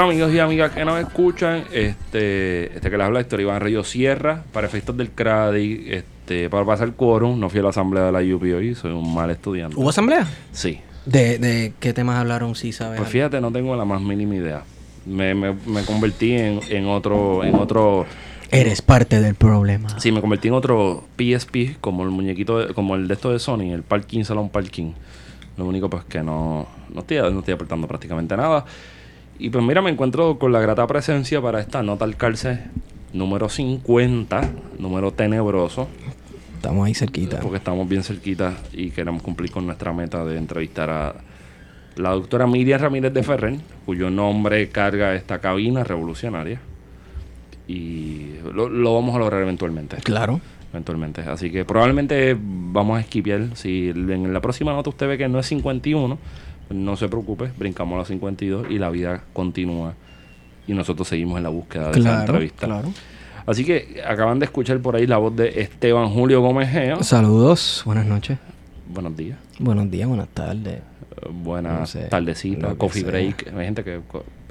Bueno, amigos y amigas que nos escuchan, este, este que les habla Héctor Iván Río Sierra, para efectos del CRADI, este, para pasar el quórum, no fui a la asamblea de la UP hoy, soy un mal estudiante. ¿Hubo asamblea? Sí. ¿De, de qué temas hablaron, si sabes? Pues fíjate, no tengo la más mínima idea. Me, me, me convertí en, en otro, en otro Eres parte del problema. Sí, me convertí en otro PSP, como el muñequito, de- como el de esto de Sony, el Parking Salón Parking. Lo único pues que no, no, estoy, no estoy aportando prácticamente nada. Y pues mira, me encuentro con la grata presencia para esta nota al cárcel número 50, número tenebroso, Estamos ahí cerquita. porque estamos bien cerquita y queremos cumplir con nuestra meta de entrevistar a la doctora Miriam Ramírez de Ferrer, cuyo nombre carga esta cabina revolucionaria. Y lo, lo vamos a lograr eventualmente. Claro. Eventualmente. Así que probablemente vamos a esquipear. Si en la próxima nota usted ve que no es 51, pues no se preocupe, brincamos a los 52 y la vida continúa. Y nosotros seguimos en la búsqueda de esa Claro, entrevista. claro. Así que acaban de escuchar por ahí la voz de Esteban Julio Gómez Geo. Saludos, buenas noches. Buenos días. Buenos días, buenas tardes. Eh, Buenas No sé, tardecitas, coffee sea. break. Hay gente que,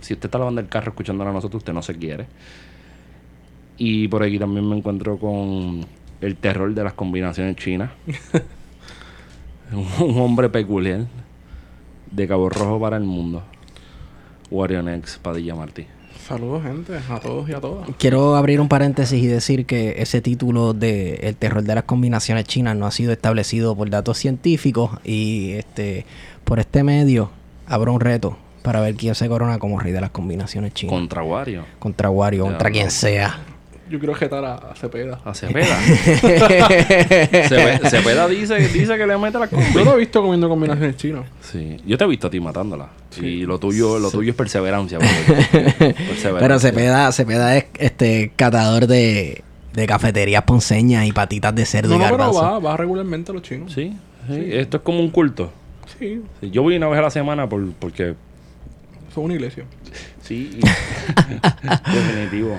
si usted está lavando el carro escuchándonos a nosotros, usted no se quiere. Y por aquí también me encuentro con el terror de las combinaciones chinas. un hombre peculiar de Cabo Rojo para el mundo. Warionex Padilla Martí. Saludos, gente, a todos y a todas. Quiero abrir un paréntesis y decir que ese título de El terror de las combinaciones chinas no ha sido establecido por datos científicos y este por este medio abro un reto para ver quién se corona como rey de las combinaciones chinas. Contra Wario. contra Wario, contra quien sea. Yo quiero jetar a, a Cepeda. A Cepeda. Cepe- Cepeda dice, dice que le mete la combi. Yo lo he visto comiendo combinaciones chinas. Sí. Yo te he visto a ti matándola. Sí. Y lo tuyo, lo tuyo es perseverancia. brother. Perseverancia. Pero Cepeda, Cepeda es este catador de, de cafeterías ponceñas y patitas de cerdo No, y no, pero garbanzo. va, va regularmente a los chinos. Sí, sí, Esto es como un culto. Sí, Sí, Yo voy una vez a la semana por, porque... son una iglesia. Sí, y- definitivo.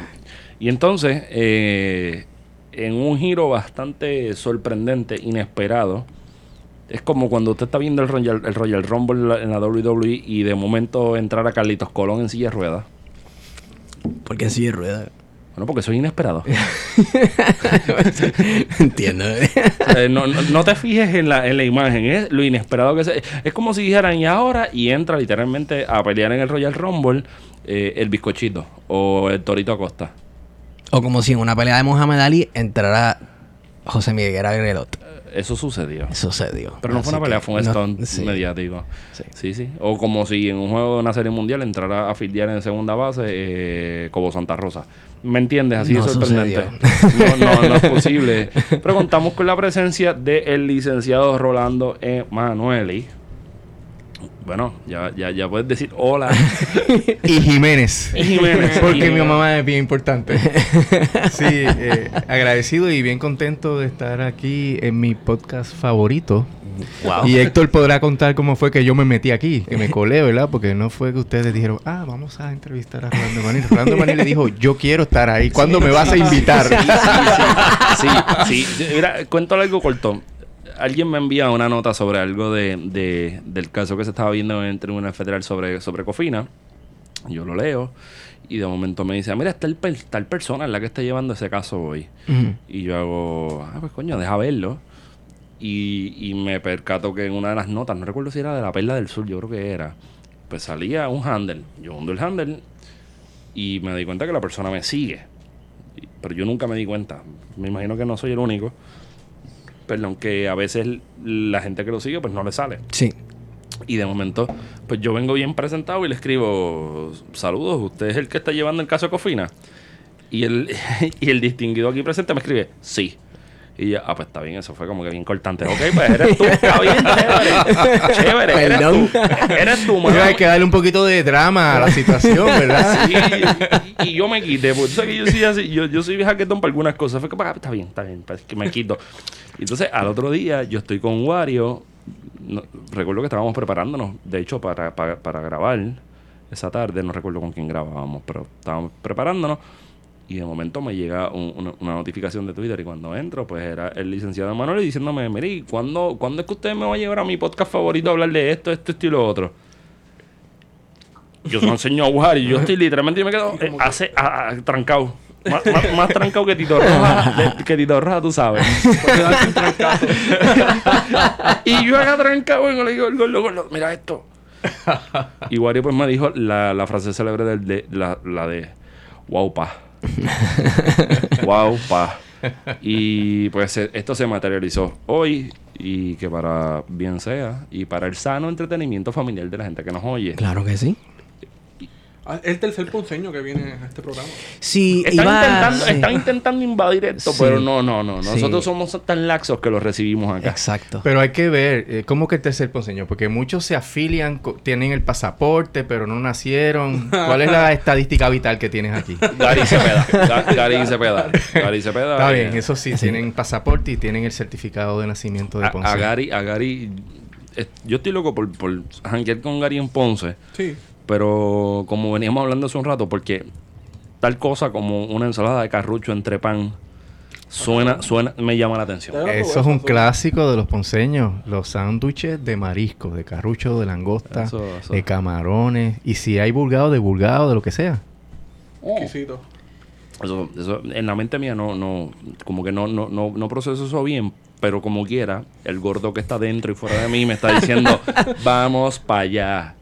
Y entonces, eh, en un giro bastante sorprendente, inesperado, es como cuando usted está viendo el Royal, el Royal Rumble en la, en la WWE y de momento entrar a Carlitos Colón en silla de ruedas. Porque en silla de ruedas. Bueno, porque soy inesperado. Entiendo. Eh, no, no, no te fijes en la, en la imagen, es lo inesperado que se, es como si dijeran y ahora y entra literalmente a pelear en el Royal Rumble eh, el bizcochito o el Torito Acosta. O como si en una pelea de Muhammad Ali entrara José Miguel Agrelot. Eso sucedió. Sucedió. Pero no fue una pelea, fue un no- stunt sí. mediático. Sí. Sí, sí. O como si en un juego de una serie mundial entrara a filiar en segunda base eh, como Santa Rosa. ¿Me entiendes? Así No de sorprendente. No, no, no es posible. Pero contamos con la presencia del licenciado Rolando Emanueli. Bueno, ya, ya, ya puedes decir hola. Y Jiménez. Y Jiménez. Porque Y- mi mamá es bien importante. Sí, eh, agradecido y bien contento de estar aquí en mi podcast favorito. Wow. Y Héctor podrá contar cómo fue que yo me metí aquí, que me colé, ¿verdad? Porque no fue que ustedes dijeron, ah, vamos a entrevistar a Rolando Manil. Rolando Manil le dijo, yo quiero estar ahí. ¿Cuándo me vas a invitar? Sí, sí. Mira, cuento algo corto. Alguien me envía una nota sobre algo de, de- del caso que se estaba viendo en el Tribunal Federal sobre, sobre Cofina. Yo lo leo y de momento me dice, "Ah, mira, tal, per- tal persona es la que está llevando ese caso hoy. Y yo hago, ah, pues coño, deja verlo. Y, y me percato que en una de las notas, no recuerdo si era de la Perla del Sur, yo creo que era, pues salía un handle. Yo hundo el handle y me di cuenta que la persona me sigue. Pero yo nunca me di cuenta. Me imagino que no soy el único. Perdón, que a veces la gente que lo sigue, pues no le sale. Sí. Y de momento, pues yo vengo bien presentado y le escribo, saludos, ¿usted es el que está llevando el caso de Cofina? Y el, y el distinguido aquí presente me escribe, sí. Y yo, ah, pues está bien, eso fue como que bien cortante. Ok, pues eres tú, está bien, chévere. Chévere, eres tú. Eres tú, mano. hay que darle un poquito de drama a la situación, ¿verdad? Sí, y, y yo me quité, porque tú sabes que yo soy así, yo, yo soy jaquetón para algunas cosas. Fue que, ah, está bien, está bien, pues, que me quito. Y entonces, al otro día, yo estoy con Wario. no- recuerdo que estábamos preparándonos, de hecho, para, para, para grabar esa tarde. No recuerdo con quién grabábamos, pero estábamos preparándonos. Y de momento me llega un- una, una notificación de Twitter y cuando entro, pues era el licenciado Manuel diciéndome, Miri, ¿cuándo, ¿cuándo es que usted me va a llevar a mi podcast favorito a hablar de esto, esto, esto y lo otro? Yo se lo enseño a Wario y yo estoy literalmente, yo me quedo eh, hace, ah, ah, trancado. Más, más- más trancado que Tito Roja, de- que Tito Roja, tú sabes. y yo acá trancado, vengo, le digo, gordo, gordo, mira esto. Y Wario pues me dijo la, la frase célebre del de, la, la de wow pa. wow pa. Y pues eh, esto se materializó hoy y que para bien sea y para el sano entretenimiento familiar de la gente que nos oye. Claro que sí. Ah, Es el tercer ponceño que viene a este programa. Sí, Están, iba... intentando, sí. están intentando invadir esto, Sí. pero no, no, no. Sí. Nosotros somos tan laxos que los recibimos acá. Exacto. Pero hay que ver, eh, ¿cómo que el tercer ponceño? Porque muchos se afilian, tienen el pasaporte, pero no nacieron. ¿Cuál es la estadística vital que tienes aquí? Gary Cepeda. Ga- Gary Cepeda. Gary Cepeda. Está eh, bien, eso sí, tienen pasaporte y tienen el certificado de nacimiento de a, Ponce. a Gary, a Gary. eh, yo estoy loco por, por janguear con Gary en Ponce. Sí. Pero como veníamos hablando hace un rato, porque tal cosa como una ensalada de carrucho entre pan suena, suena, me llama la atención. Eso es un clásico de los ponceños, los sándwiches de marisco, de carrucho, de langosta, Eso, eso. de camarones, y si hay vulgado, de vulgado, de lo que sea. Exquisito. Eso, eso en la mente mía no, no, como que no, no, no, no proceso eso bien, pero como quiera, el gordo que está dentro y fuera de mí me está diciendo, vamos para allá.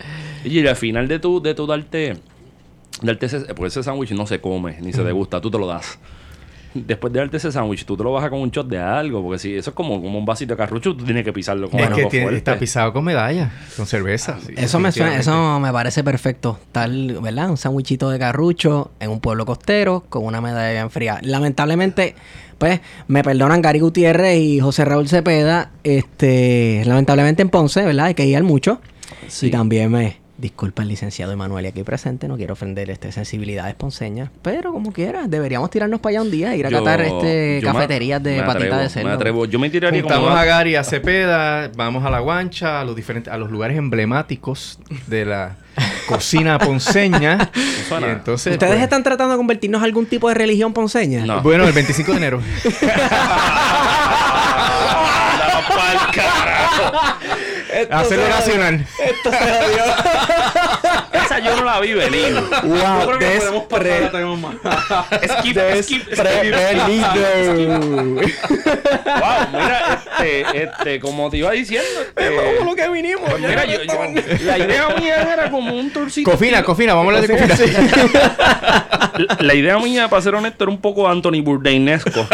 Y al final de tu, de tu darte, darte ese, pues ese sándwich no se come, ni se degusta, tú te lo das. Después de darte ese sándwich, tú te lo bajas con un shot de algo, porque si eso es como, como un vasito de carrucho, tú tienes que pisarlo con es algo que tiene- fuerte. está pisado con medalla, con cerveza. sí, Eso me suena, eso me parece perfecto. Tal, ¿verdad? Un sandwichito de carrucho en un pueblo costero con una medalla bien fría. Lamentablemente, pues, me perdonan Gary Gutiérrez y José Raúl Cepeda. Este, lamentablemente en Ponce, ¿verdad? Hay que guiar mucho. Sí. Y también me disculpa el licenciado Emanuel aquí presente, no quiero ofender este sensibilidades ponceñas, pero como quiera, deberíamos tirarnos para allá un día, ir a Yo- catar este cafeterías de me patita atrevo, de cerdo. Me atrevo. Yo me tiraría como Juntamos una- a Gary a Cepeda, vamos a la guancha, a los diferentes, a los lugares emblemáticos de la cocina ponceña. Y entonces, ¿Ustedes pues, están tratando de convertirnos en algún tipo de religión ponceña? No. Bueno, el 25 de enero. ¡Anda pa'l carajo! Hacerlo nacional. Esa yo no la vi venir. Yo Wow, creo que podemos pasar más. Skip, skip, Wow, mira, este, este, como te iba diciendo, este, lo que vinimos. pues mira, yo, yo- la idea mía era como un tourcito. Cofina, cofina, vamos a hablar de cofina. La, la idea mía, para ser honesto, era un poco Anthony Bourdainesco.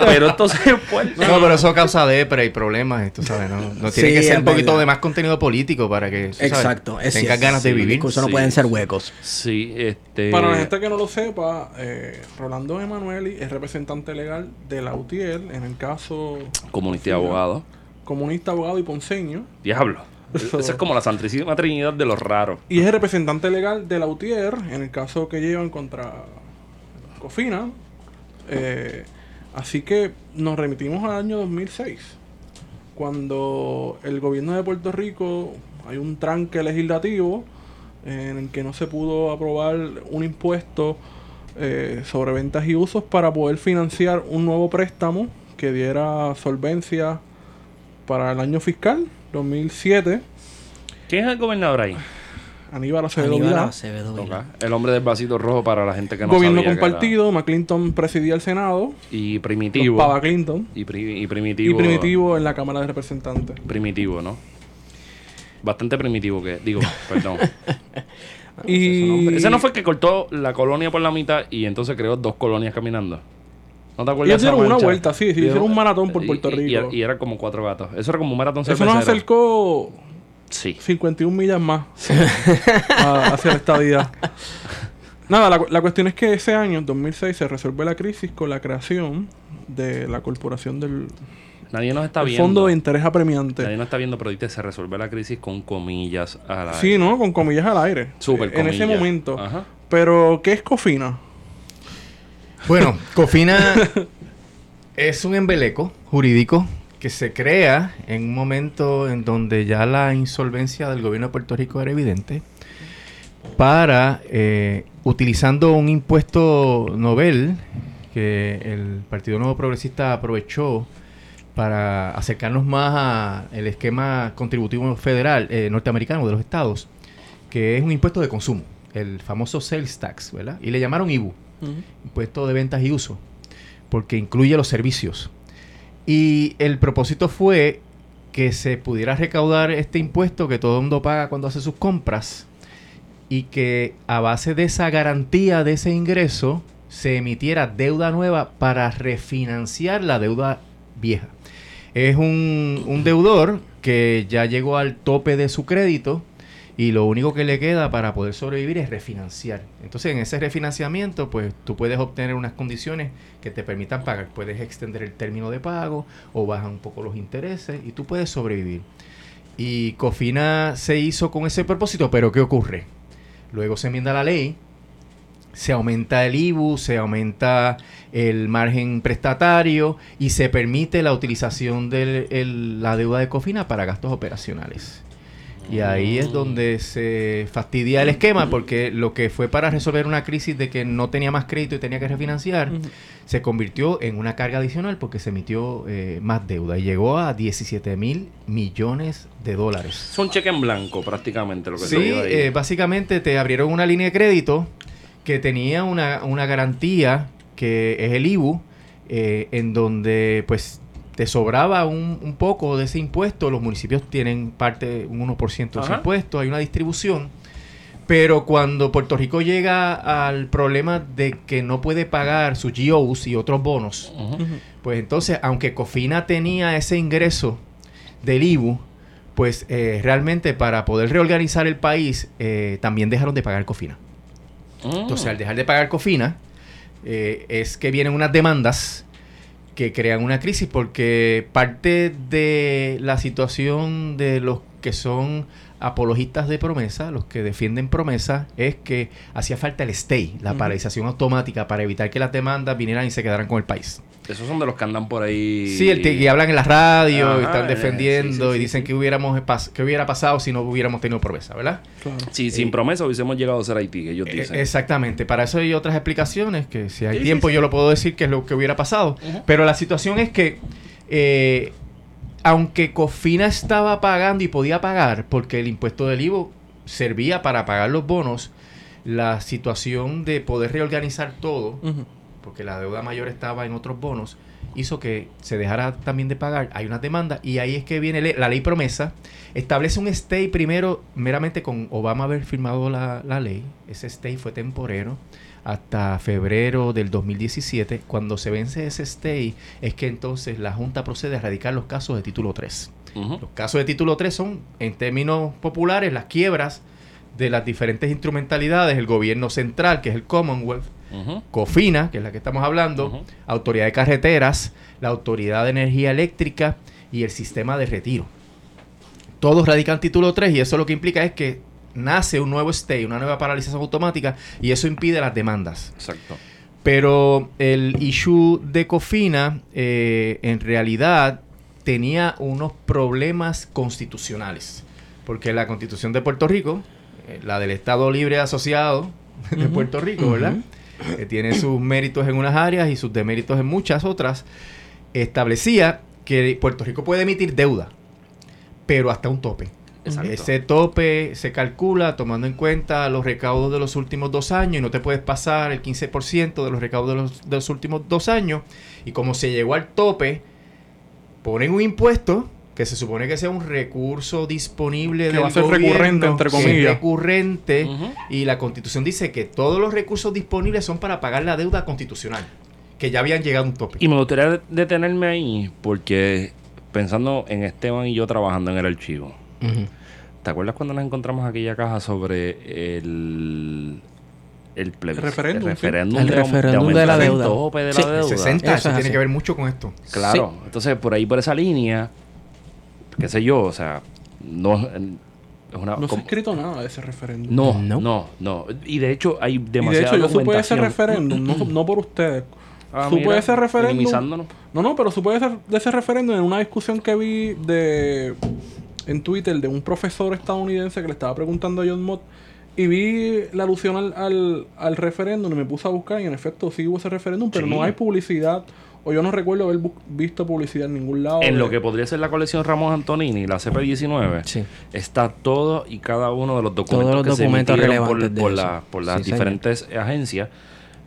pero esto se fue. No, pero eso causa depre y problemas, tú sabes, ¿no? No tiene Sí, que ser un poquito. De más contenido político para que Exacto, es tengas ganas de vivir. Incluso no pueden ser huecos. Sí, este. Para la gente que no lo sepa, eh, Rolando Emanueli es representante legal de la UTIER en el caso Comunista y abogado. comunista, abogado y ponceño. Diablo. Esa es como la santísima trinidad de los raros. Y es el representante legal de la UTIER en el caso que llevan contra Cofina. Eh, así que nos remitimos al año 2006, cuando el gobierno de Puerto Rico hay un tranque legislativo en el que no se pudo aprobar un impuesto eh, sobre ventas y usos para poder financiar un nuevo préstamo que diera solvencia para el año fiscal 2007. ¿Quién es el gobernador ahí? Aníbal Acevedo Aníbal Vilá. Acevedo Vilá. Ok. El hombre del vasito rojo para la gente que no Gobierno sabía que compartido, McClinton presidía el Senado. Y primitivo. Pava Clinton Y, pri- y y primitivo. Primitivo en la Cámara de Representantes. Primitivo, ¿no? Bastante primitivo que... Digo, perdón. Y Ese no fue el que cortó la colonia por la mitad y entonces creó dos colonias caminando. ¿No te acuerdas esa dieron una vuelta, sí, sí, hicieron un maratón por Y- Puerto y- y- Rico. Y, era como cuatro gatos. Eso era como un maratón Eso nos cervecero. acercó Sí. 51 millas más a- hacia la estadía. Nada, la, la cuestión es que ese año, en 2006, se resuelve la crisis con la creación de la corporación del Nadie nos está el viendo. Fondo de Interés Apremiante. Nadie nos está viendo, pero ahorita se resuelve la crisis con comillas a la Sí, ¿no? Con comillas al aire. Súper Eh, En ese momento. Ajá. Pero, ¿qué es Cofina? Bueno, Cofina es un embeleco jurídico que se crea en un momento en donde ya la insolvencia del gobierno de Puerto Rico era evidente para, eh, utilizando un impuesto novel que el Partido Nuevo Progresista aprovechó para acercarnos más al esquema contributivo federal eh, norteamericano de los estados, que es un impuesto de consumo, el famoso sales tax, ¿verdad? Y le llamaron IBU impuesto de ventas y uso, porque incluye los servicios. Y el propósito fue que se pudiera recaudar este impuesto que todo el mundo paga cuando hace sus compras y que a base de esa garantía de ese ingreso se emitiera deuda nueva para refinanciar la deuda vieja. Es un, un deudor que ya llegó al tope de su crédito y lo único que le queda para poder sobrevivir es refinanciar. Entonces, en ese refinanciamiento, pues tú puedes obtener unas condiciones que te permitan pagar. Puedes extender el término de pago o bajan un poco los intereses y tú puedes sobrevivir. Y Cofina se hizo con ese propósito, pero ¿qué ocurre? Luego se enmienda la ley, se aumenta el IBU, se aumenta el margen prestatario y se permite la utilización de la deuda de Cofina para gastos operacionales. Y ahí es donde se fastidia el esquema porque lo que fue para resolver una crisis de que no tenía más crédito y tenía que refinanciar, se convirtió en una carga adicional porque se emitió eh, más deuda y llegó a 17 mil millones de dólares. Es un cheque en blanco prácticamente lo que se Sí, dio ahí. eh, básicamente te abrieron una línea de crédito que tenía una, una garantía que es el IBU, eh, en donde pues te sobraba un, un poco de ese impuesto. Los municipios tienen parte, un 1% de ese impuesto, hay una distribución. Pero cuando Puerto Rico llega al problema de que no puede pagar sus GOs y otros bonos, pues entonces, aunque Cofina tenía ese ingreso del IBU, pues eh, realmente para poder reorganizar el país, eh, también dejaron de pagar Cofina. Mm. Entonces, al dejar de pagar Cofina, eh, es que vienen unas demandas que crean una crisis porque parte de la situación de los que son apologistas de promesa, los que defienden promesa, es que hacía falta el stay, la paralización automática para evitar que las demandas vinieran y se quedaran con el país. Esos son de los que andan por ahí. Sí, el que hablan en la radio y están eh, defendiendo sí, sí, y dicen sí. que hubiéramos pas- que hubiera pasado si no hubiéramos tenido promesa, ¿verdad? Claro. Sí, sin Eh, promesa hubiésemos llegado a ser Haití, que ellos Eh, dicen. exactamente, para eso hay otras explicaciones que si hay tiempo sí. yo lo puedo decir que es lo que hubiera pasado. Pero la situación es que eh, aunque Cofina estaba pagando y podía pagar porque el impuesto del IVO servía para pagar los bonos, la situación de poder reorganizar todo porque la deuda mayor estaba en otros bonos, hizo que se dejara también de pagar. Hay una demanda y ahí es que viene le- la ley promesa. Establece un stay primero meramente con Obama haber firmado la, la ley. Ese stay fue temporero hasta febrero del 2017. Cuando se vence ese stay es que entonces la Junta procede a erradicar los casos de título 3. Ujú. Los casos de título 3 son, en términos populares, las quiebras de las diferentes instrumentalidades, el gobierno central, que es el Commonwealth. COFINA, que es la que estamos hablando. Autoridad de Carreteras, la Autoridad de Energía Eléctrica y el Sistema de Retiro. Todos radican título 3 y eso lo que implica es que nace un nuevo stay, una nueva paralización automática y eso impide las demandas. Exacto. Pero el issue de Cofina eh, en realidad tenía unos problemas constitucionales. Porque la constitución de Puerto Rico, eh, la del Estado Libre Asociado de. Puerto Rico, ¿verdad? Eh, tiene sus méritos en unas áreas y sus deméritos en muchas otras. Establecía que Puerto Rico puede emitir deuda, pero hasta un tope. Exacto. Ese tope se calcula tomando en cuenta los recaudos de los últimos dos años y no te puedes pasar el 15% de los recaudos de los, de los últimos dos años. Y como se llegó al tope, ponen un impuesto que se supone que sea un recurso disponible Que del va a ser gobierno, recurrente, entre comillas. recurrente y la constitución dice que todos los recursos disponibles son para pagar la deuda constitucional, que ya habían llegado a un tope. Y me gustaría detenerme ahí porque pensando en Esteban y yo trabajando en el archivo, ¿te acuerdas cuando nos encontramos aquella caja sobre el el, plebis- El referéndum, referéndum El de, referéndum de la el deuda. tope de Sí. la deuda? 60, Eso eso es tiene que ver mucho con esto. Claro, entonces por ahí por esa línea, qué sé yo, o sea, no es una No se ha escrito nada de ese referéndum. no, No. no, no, Y de hecho hay Y de demasiada hecho, yo supe ese referéndum, no, no por ustedes. Ah, supe mira, ese referéndum. minimizándonos. No, no, pero supe de ese, de ese referéndum en una discusión que vi de en Twitter de un profesor estadounidense que le estaba preguntando a John Mott. Y vi la alusión al, al, al referéndum y me puse a buscar y en efecto sí hubo ese referéndum, pero Sí. no hay publicidad. O yo no recuerdo haber visto publicidad en ningún lado. En de- lo que podría ser la colección Ramos Antonini, la CP19, Sí. está todo y cada uno de los documentos los que documentos se emitieron por, por eso. la- por las Sí, señor. diferentes agencias,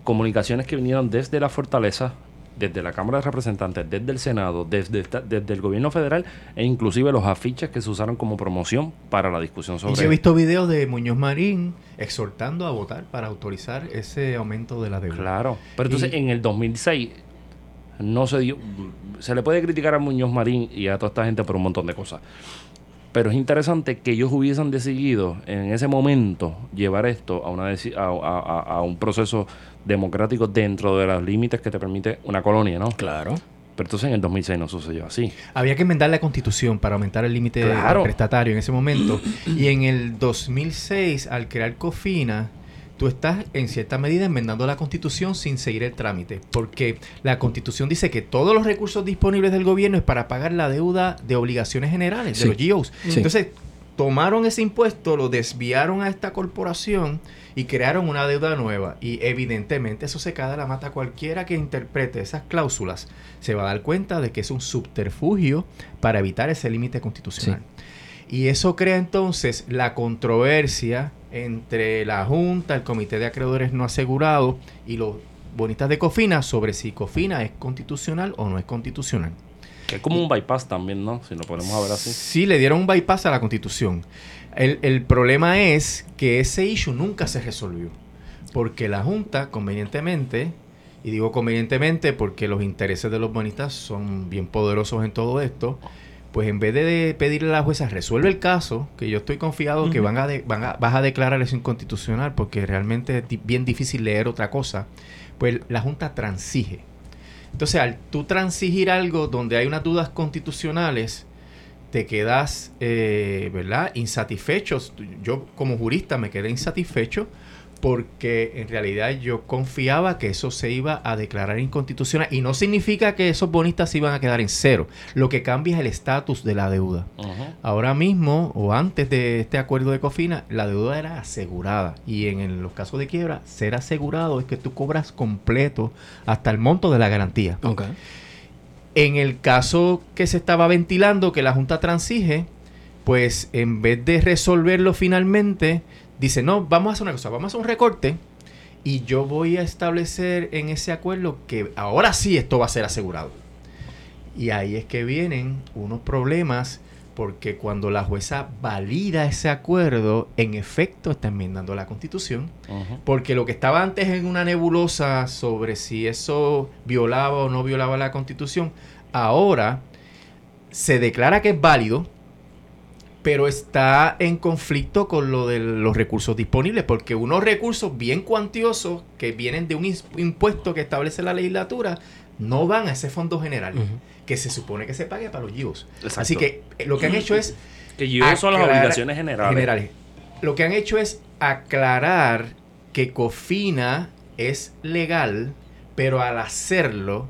comunicaciones que vinieron desde la fortaleza, desde la Cámara de Representantes, desde el Senado, desde, desde el gobierno federal e inclusive los afiches que se usaron como promoción para la discusión Y sobre yo he visto videos de Muñoz Marín exhortando a votar para autorizar ese aumento de la deuda. Claro. Pero entonces Y- en el 2006 no se dio. Se le puede criticar a Muñoz Marín y a toda esta gente por un montón de cosas. Pero es interesante que ellos hubiesen decidido en ese momento llevar esto a, una a un proceso democrático dentro de los límites que te permite una colonia, ¿no? Claro. Pero entonces en el 2006 no sucedió así. Había que enmendar la constitución para aumentar el límite Claro. prestatario en ese momento. y en el 2006, al crear COFINA, tú estás en cierta medida enmendando la constitución sin seguir el trámite. Porque la constitución dice que todos los recursos disponibles del gobierno es para pagar la deuda de obligaciones generales, Sí. de los GIOs. Sí. Entonces, tomaron ese impuesto, lo desviaron a esta corporación y crearon una deuda nueva. Y evidentemente eso se cae de la mata. Cualquiera que interprete esas cláusulas se va a dar cuenta de que es un subterfugio para evitar ese límite constitucional. Y eso crea entonces la controversia entre la Junta, el Comité de Acreedores No Asegurados y los bonistas de Cofina sobre si Cofina es constitucional o no es constitucional. Que es como un bypass también, ¿no? Si lo podemos ver así. Sí, le dieron un bypass a la constitución. El, el problema es que ese issue nunca se resolvió. Porque la Junta, convenientemente, y digo convenientemente porque los intereses de los bonistas son bien poderosos en todo esto, pues en vez de pedirle a la jueza resuelve el caso, que yo estoy confiado que van a, de- van a- vas a declarar eso inconstitucional porque realmente es bien difícil leer otra cosa, pues la Junta transige. Entonces, al tú transigir algo donde hay unas dudas constitucionales, te quedas, eh, ¿verdad? Insatisfechos. Yo como jurista me quedé insatisfecho porque en realidad yo confiaba que eso se iba a declarar inconstitucional y no significa que esos bonistas se iban a quedar en cero. Lo que cambia es el estatus de la deuda. Ahora mismo o antes de este acuerdo de Cofina, la deuda era asegurada y en los casos de quiebra, ser asegurado es que tú cobras completo hasta el monto de la garantía. Ok. En el caso que se estaba ventilando, que la Junta transige, pues en vez de resolverlo finalmente, dice, no, vamos a hacer una cosa, vamos a hacer un recorte y yo voy a establecer en ese acuerdo que ahora sí esto va a ser asegurado. Y ahí es que vienen unos problemas porque cuando la jueza valida ese acuerdo, en efecto está enmendando la constitución. Porque lo que estaba antes en una nebulosa sobre si eso violaba o no violaba la constitución, ahora se declara que es válido, pero está en conflicto con lo de los recursos disponibles, porque unos recursos bien cuantiosos que vienen de un impuesto que establece la legislatura no van a ese fondo general, que se supone que se pague para los GIOs. Así que eh, lo que han hecho es Que yo son las obligaciones generales. generales. Lo que han hecho es aclarar que Cofina es legal, pero al hacerlo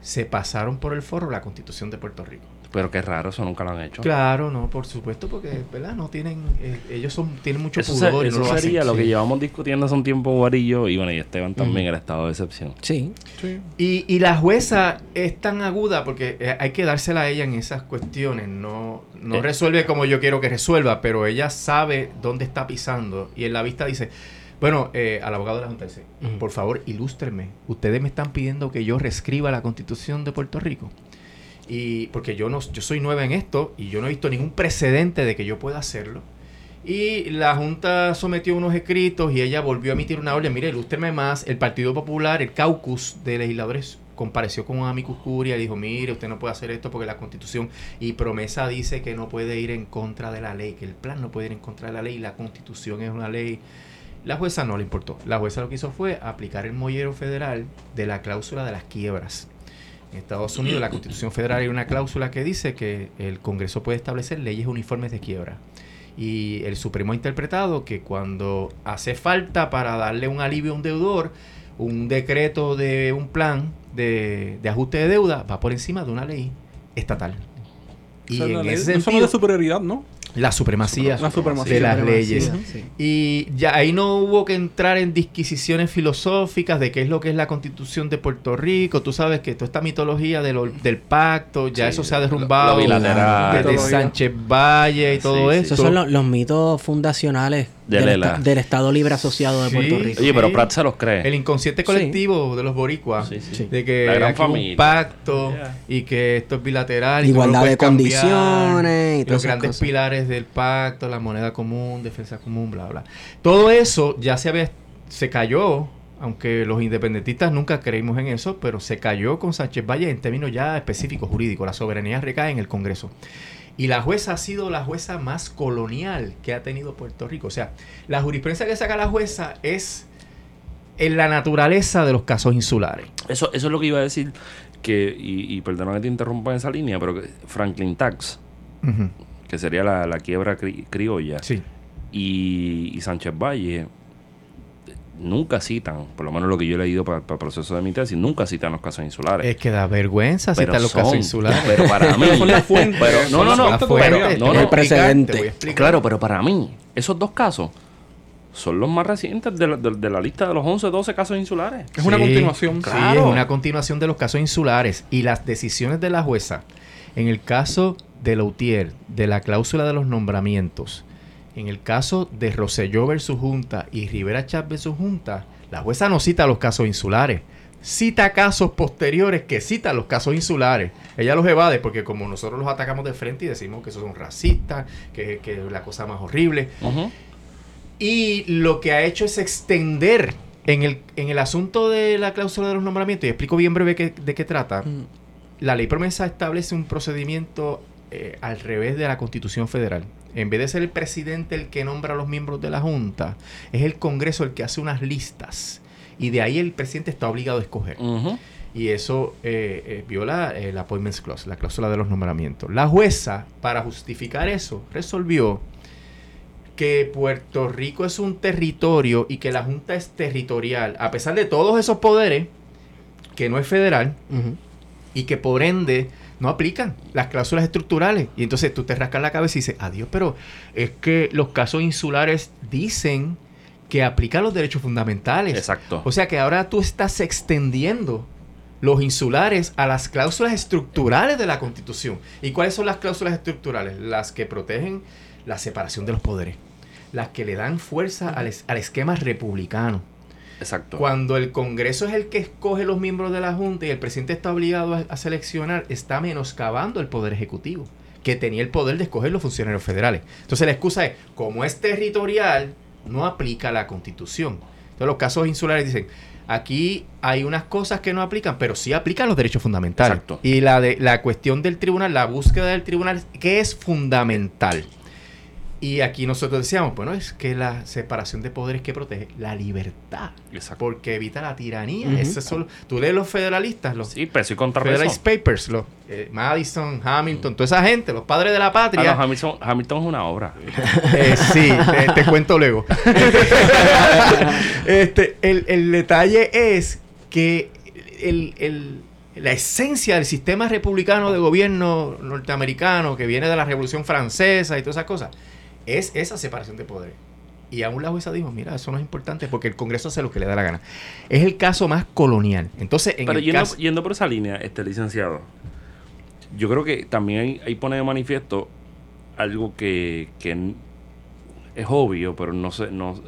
se pasaron por el foro la Constitución de Puerto Rico. Pero qué raro, eso nunca lo han hecho. Claro, no, por supuesto, porque ¿verdad? no tienen, eh, ellos son tienen mucho Eso, se- pudor y eso no lo sería hacen. lo que Sí. llevamos discutiendo hace un tiempo Guarillo y bueno, y Esteban también, el estado de excepción. Sí. Sí. Y, y la jueza es tan aguda porque eh, hay que dársela a ella en esas cuestiones. No, no Eh. resuelve como yo quiero que resuelva, pero ella sabe dónde está pisando. Y en la vista dice, bueno, eh, al abogado de la Junta dice, por favor, ilústrenme. Ustedes me están pidiendo que yo reescriba la constitución de Puerto Rico. Y porque yo no, yo soy nueva en esto y yo no he visto ningún precedente de que yo pueda hacerlo. Y la Junta sometió unos escritos y ella volvió a emitir una orden. Mire, ilústreme más. El Partido Popular, el caucus de legisladores compareció con amicus curia y dijo, mire, usted no puede hacer esto porque la constitución y promesa dice que no puede ir en contra de la ley, que el plan no puede ir en contra de la ley la constitución es una ley. La jueza no le importó. La jueza lo que hizo fue aplicar el mollero federal de la cláusula de las quiebras. En Estados Unidos la constitución federal hay una cláusula que dice que el Congreso puede establecer leyes uniformes de quiebra y el Supremo ha interpretado que cuando hace falta para darle un alivio a un deudor, un decreto de un plan de, de ajuste de deuda va por encima de una ley estatal. Y O sea, en la ley- ese eso no es sentido, de superioridad, ¿no? La supremacía, La supremacía. de las Supremacía, leyes. sí. Y ya ahí no hubo que entrar en disquisiciones filosóficas de qué es lo que es la constitución de Puerto Rico. Tú sabes que toda esta mitología de lo- del pacto, ya Sí, eso se ha derrumbado. lo bilateral. Desde. Sánchez Valle y todo sí. eso. Esos son los, los mitos fundacionales De del, Lela. esta- del Estado Libre Asociado de Sí. Puerto Rico. Oye, pero. Pratt se los cree. El inconsciente colectivo de los boricuas. Sí, sí. Sí. De que La gran aquí hubo familia. un pacto Yeah. y que esto es bilateral. y que no Igualdad de cambiar, condiciones y y los grandes cosas. pilares del pacto, la moneda común, defensa común, bla, bla. Todo eso ya se había, se cayó, aunque los independentistas nunca creímos en eso, pero se cayó con Sánchez Valle en términos ya específicos jurídicos. La soberanía recae en el Congreso. Y la jueza ha sido la jueza más colonial que ha tenido Puerto Rico. O sea, la jurisprudencia que saca la jueza es en la naturaleza de los casos insulares. Eso, eso es lo que iba a decir. Que, y, y perdona que te interrumpa en esa línea, pero que Franklin Tax, Ujú. Que sería la, la quiebra cri- criolla, Sí. y, y Sánchez Valle, nunca citan, por lo menos lo que yo he leído para el proceso de mi tesis, nunca citan los casos insulares. Es que da vergüenza Pero citar los casos insulares. Pero para mí. Pero, no, no, no. No, no. precedente. Claro, pero para mí, esos dos casos son los más recientes de la, de- de la lista de los 11, 12 casos insulares. Es una continuación. Sí, Claro. es una continuación de los casos insulares. Y las decisiones de la jueza, en el caso de Lautier, de la cláusula de los nombramientos, en el caso de Rosselló versus Junta y Rivera Chat versus Junta, la jueza no cita los casos insulares. Cita casos posteriores que citan los casos insulares. Ella los evade porque como nosotros los atacamos de frente y decimos que esos son racistas, que, que es la cosa más horrible. Y lo que ha hecho es extender en el, en el asunto de la cláusula de los nombramientos, y explico bien breve de qué trata. Mm. La ley promesa establece un procedimiento eh, al revés de la Constitución Federal. En vez de ser el presidente el que nombra a los miembros de la Junta, es el Congreso el que hace unas listas. Y de ahí el presidente está obligado a escoger. Y eso eh, eh, viola eh, la Appointments Clause, la cláusula de los nombramientos. La jueza, para justificar eso, resolvió que Puerto Rico es un territorio y que la Junta es territorial, a pesar de todos esos poderes, que no es federal. Y que por ende no aplican las cláusulas estructurales. Y entonces tú te rascas la cabeza y dices, adiós, pero es que los casos insulares dicen que aplican los derechos fundamentales. Exacto. O sea que ahora tú estás extendiendo los insulares a las cláusulas estructurales de la Constitución. ¿Y cuáles son las cláusulas estructurales? Las que protegen la separación de los poderes, las que le dan fuerza al, es- al esquema republicano. Exacto. Cuando el Congreso es el que escoge los miembros de la Junta y el presidente está obligado a, a seleccionar, está menoscabando el Poder Ejecutivo, que tenía el poder de escoger los funcionarios federales. Entonces la excusa es, como es territorial, no aplica la Constitución. Entonces los casos insulares dicen, aquí hay unas cosas que no aplican, pero sí aplican los derechos fundamentales. Exacto. Y la, de, la cuestión del tribunal, la búsqueda del tribunal, que es fundamental. Y aquí nosotros decíamos, bueno, es que la separación de poderes que protege la libertad Exacto. porque evita la tiranía. Ese es solo- tú lees los federalistas, los Sí, peso y. Federalist Papers, los eh, Madison, Hamilton, toda esa gente, los padres de la Ah, patria. no, Hamilton, Hamilton es una obra. Eh, sí, eh, te cuento luego. este, el, el detalle es que el- el- la esencia del sistema republicano de gobierno norteamericano que viene de la Revolución Francesa y todas esas cosas es esa separación de poderes. Y aún la jueza dijo, mira, eso no es importante porque el Congreso hace lo que le da la gana. Es el caso más colonial. Entonces, en Pero el yendo, caso... yendo por esa línea, este licenciado, yo creo que también ahí, ahí pone de manifiesto algo que, que es obvio, pero no se, no,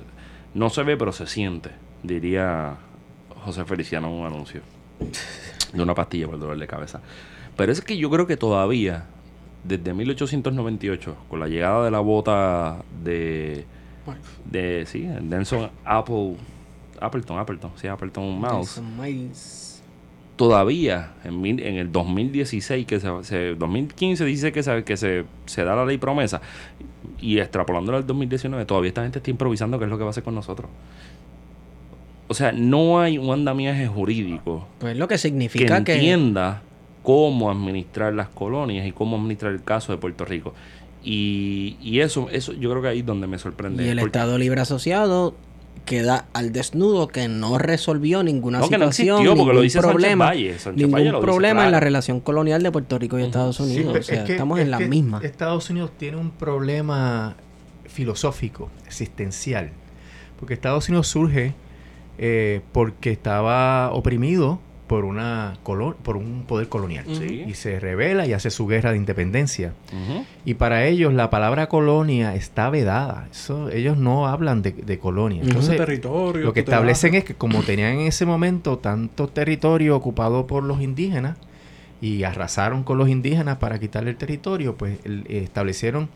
no se ve, pero se siente, diría José Feliciano en un anuncio de una pastilla para el dolor de cabeza. Pero es que yo creo que todavía, desde 1898, con la llegada de la bota de, de sí, Nelson Apple, Appleton, Appleton, sí, Appleton Mouse, Miles. todavía en, mil- en el 2016, que se, se- 2015 dice que, se, que se, se da la ley promesa, y extrapolándolo al 2019, todavía esta gente está improvisando qué es lo que va a hacer con nosotros. O sea, no hay un andamiaje jurídico Pues lo que que significa que... entienda cómo administrar las colonias y cómo administrar el caso de Puerto Rico. Y, y eso, eso yo creo que ahí es donde me sorprende. Y el Estado Libre Asociado queda al desnudo que no resolvió ninguna No, que no situación, existió, porque lo ningún dice Sánchez problema, Valle. Sánchez ningún Valle lo dice problema en claro. la relación colonial de Puerto Rico y Estados Unidos. o sea, es que- estamos es en la que misma. Estados Unidos tiene un problema filosófico, existencial. Porque Estados Unidos surge eh, porque estaba oprimido por una colo- por un poder colonial. Y se revela y hace su guerra de independencia. Y para ellos la palabra colonia está vedada. Eso, ellos no hablan de, de colonia. Entonces, territorio. lo que establecen es que como tenían en ese momento tanto territorio ocupado por los indígenas y arrasaron con los indígenas para quitarle el territorio, pues el- establecieron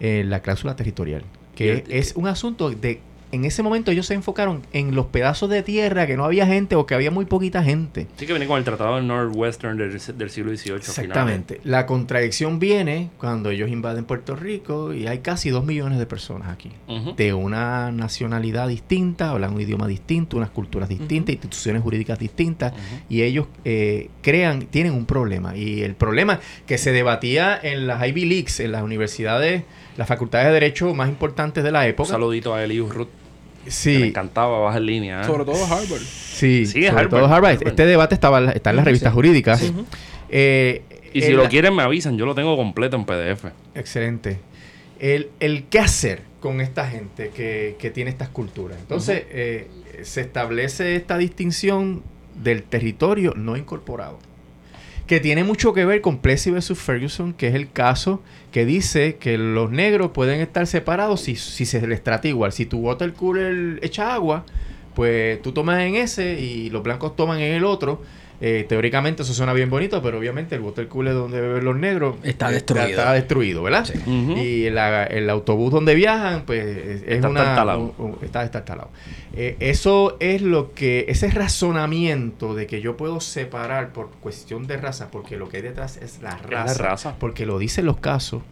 eh, la cláusula territorial, que el- es un asunto de... En ese momento ellos se enfocaron en los pedazos de tierra que no había gente o que había muy poquita gente. Sí que viene con el Tratado del Northwestern del, del siglo XVIII. Exactamente. La contradicción viene cuando ellos invaden Puerto Rico y hay casi dos millones de personas aquí. De una nacionalidad distinta, hablan un idioma distinto, unas culturas distintas, instituciones jurídicas distintas. Y ellos eh, crean, tienen un problema. Y el problema que se debatía en las Ivy Leagues, en las universidades, las facultades de derecho más importantes de la Un época. saludito a Elius Ruth. Que me Sí, encantaba bajar línea. ¿eh? Sobre todo Harvard. sí, Sí, sobre Harvard, todo Harvard. Harvard. Este debate estaba, está en las revistas Sí. jurídicas. Eh, Y si lo quieren me avisan, yo lo tengo completo en PDF. Excelente. El, el qué hacer con esta gente que, que tiene estas culturas. Entonces, eh, se establece esta distinción del territorio no incorporado, que tiene mucho que ver con Plessy vs. Ferguson, que es el caso que dice que los negros pueden estar separados si, si se les trata igual. Si tu water cooler echa agua, pues tú tomas en ese y los blancos toman en el otro. Eh, teóricamente eso suena bien bonito, pero obviamente el water cooler donde beben los negros Está eh, destruido. Está, destruido, ¿verdad? Sí. Y la- el autobús donde viajan, pues es es Está una. está. Eh, eso es lo que. Ese razonamiento de que yo puedo separar por cuestión de raza, porque lo que hay detrás es la Es raza. la raza. Porque lo dicen los casos.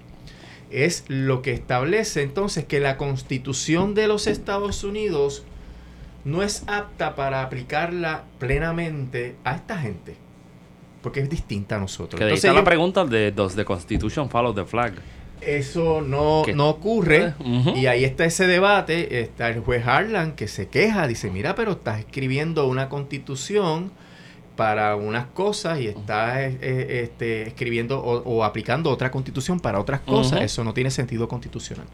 Es lo que establece entonces que la constitución de los Estados Unidos no es apta para aplicarla plenamente a esta gente. Porque es distinta a nosotros. Que de Entonces está la pregunta de Does the Constitution follow the flag? eso no, ¿Qué? no ocurre. Ujú. Y ahí está ese debate. Está el juez Harlan que se queja. Dice, mira, pero estás escribiendo una constitución para unas cosas y estás eh, eh, este, escribiendo o, o aplicando otra constitución para otras cosas. Eso no tiene sentido constitucional.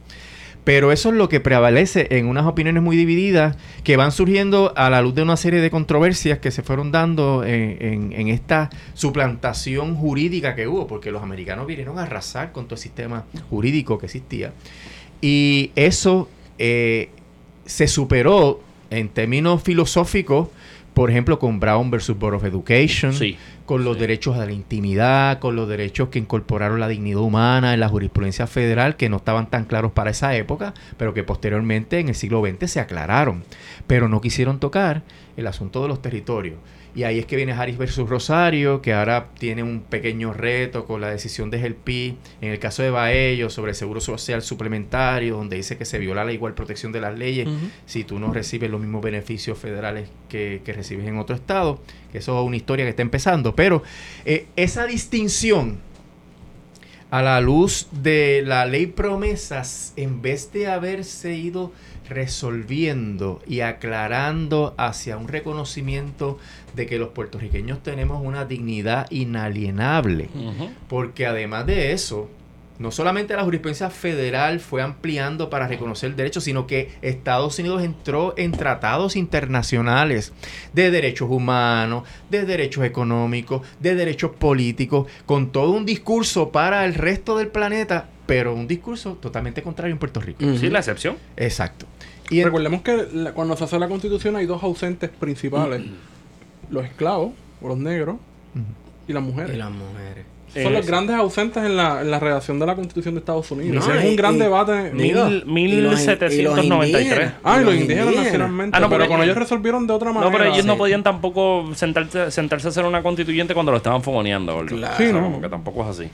Pero eso es lo que prevalece en unas opiniones muy divididas que van surgiendo a la luz de una serie de controversias que se fueron dando en, esta suplantación jurídica que hubo, porque los americanos vinieron a arrasar con todo el sistema jurídico que existía. Y eso eh, se superó en términos filosóficos, por ejemplo, con Brown versus Board of Education, Sí. Con los Sí. derechos a la intimidad, con los derechos que incorporaron la dignidad humana en la jurisprudencia federal, que no estaban tan claros para esa época, pero que posteriormente en el siglo XX se aclararon. Pero no quisieron tocar el asunto de los territorios. Y ahí es que viene Harris versus Rosario, que ahora tiene un pequeño reto con la decisión de GELPI, en el caso de Baello, sobre el seguro social suplementario, donde dice que se viola la igual protección de las leyes si tú no recibes los mismos beneficios federales que, que recibes en otro estado, que eso es una historia que está empezando, pero eh, esa distinción a la luz de la ley promesas, en vez de haberse ido resolviendo y aclarando hacia un reconocimiento de que los puertorriqueños tenemos una dignidad inalienable, porque además de eso, no solamente la jurisprudencia federal fue ampliando para reconocer derechos, sino que Estados Unidos entró en tratados internacionales de derechos humanos, de derechos económicos, de derechos políticos, con todo un discurso para el resto del planeta, pero un discurso totalmente contrario en Puerto Rico. Sí, la excepción. Exacto. Y Recordemos que la- cuando se hace la constitución hay dos ausentes principales: los esclavos, o los negros, y las mujeres. Y las mujeres. son los Es- grandes ausentes en la, en la redacción de la Constitución de Estados Unidos. No, es y- un gran y- debate. Mil- y los in- y los 1793. indígenas. ah, y los indígenas nacionalmente. Ah, no, pero pero con ellos- resolvieron de otra manera. No, pero ellos no podían tampoco sentarse, sentarse a hacer una constituyente cuando lo estaban fogoneando. Claro. Sí, O sea, ¿no? como que tampoco es así.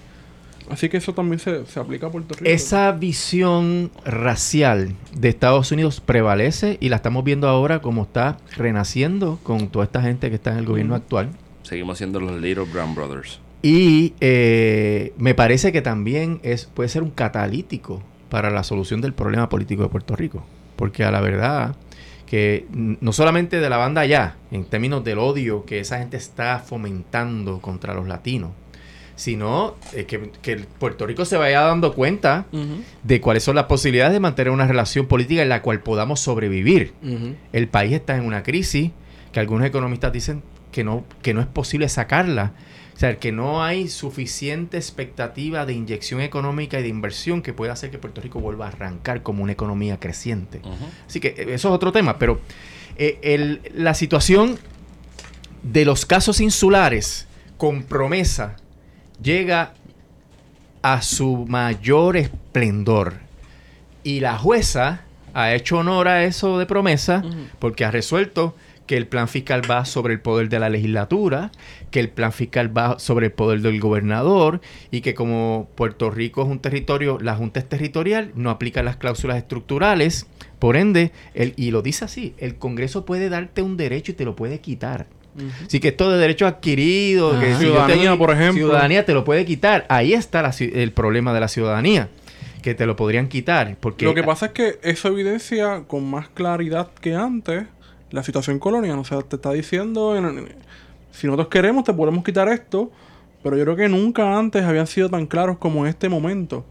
Así que eso también se, se aplica a Puerto Rico. Esa visión racial de Estados Unidos prevalece y la estamos viendo ahora como está renaciendo con toda esta gente que está en el gobierno actual. Seguimos siendo los Little Brown Brothers. Y eh, me parece que también es, puede ser un catalítico para la solución del problema político de Puerto Rico. Porque a la verdad que no solamente de la banda allá, en términos del odio que esa gente está fomentando contra los latinos, sino eh, que, que Puerto Rico se vaya dando cuenta de cuáles son las posibilidades de mantener una relación política en la cual podamos sobrevivir. El país está en una crisis que algunos economistas dicen que no, que no es posible sacarla. O sea, que no hay suficiente expectativa de inyección económica y de inversión que pueda hacer que Puerto Rico vuelva a arrancar como una economía creciente. Así que eh, eso es otro tema, pero eh, el- la situación de los casos insulares con promesa llega a su mayor esplendor. Y la jueza ha hecho honor a eso de promesa porque ha resuelto que el plan fiscal va sobre el poder de la legislatura, que el plan fiscal va sobre el poder del gobernador y que como Puerto Rico es un territorio, la Junta es territorial, no aplica las cláusulas estructurales, por ende, el, y lo dice así, el Congreso puede darte un derecho y te lo puede quitar. Ujú. Así que esto de derecho adquirido, Ajá. que te Ciudadanía, por ejemplo. Ciudadanía te lo puede quitar. Ahí está la el problema de la ciudadanía, que te lo podrían quitar. Porque Lo que pasa es que eso evidencia con más claridad que antes la situación colonial. O sea, te está diciendo, en- en- si nosotros queremos, te podemos quitar esto. Pero yo creo que nunca antes habían sido tan claros como en este momento.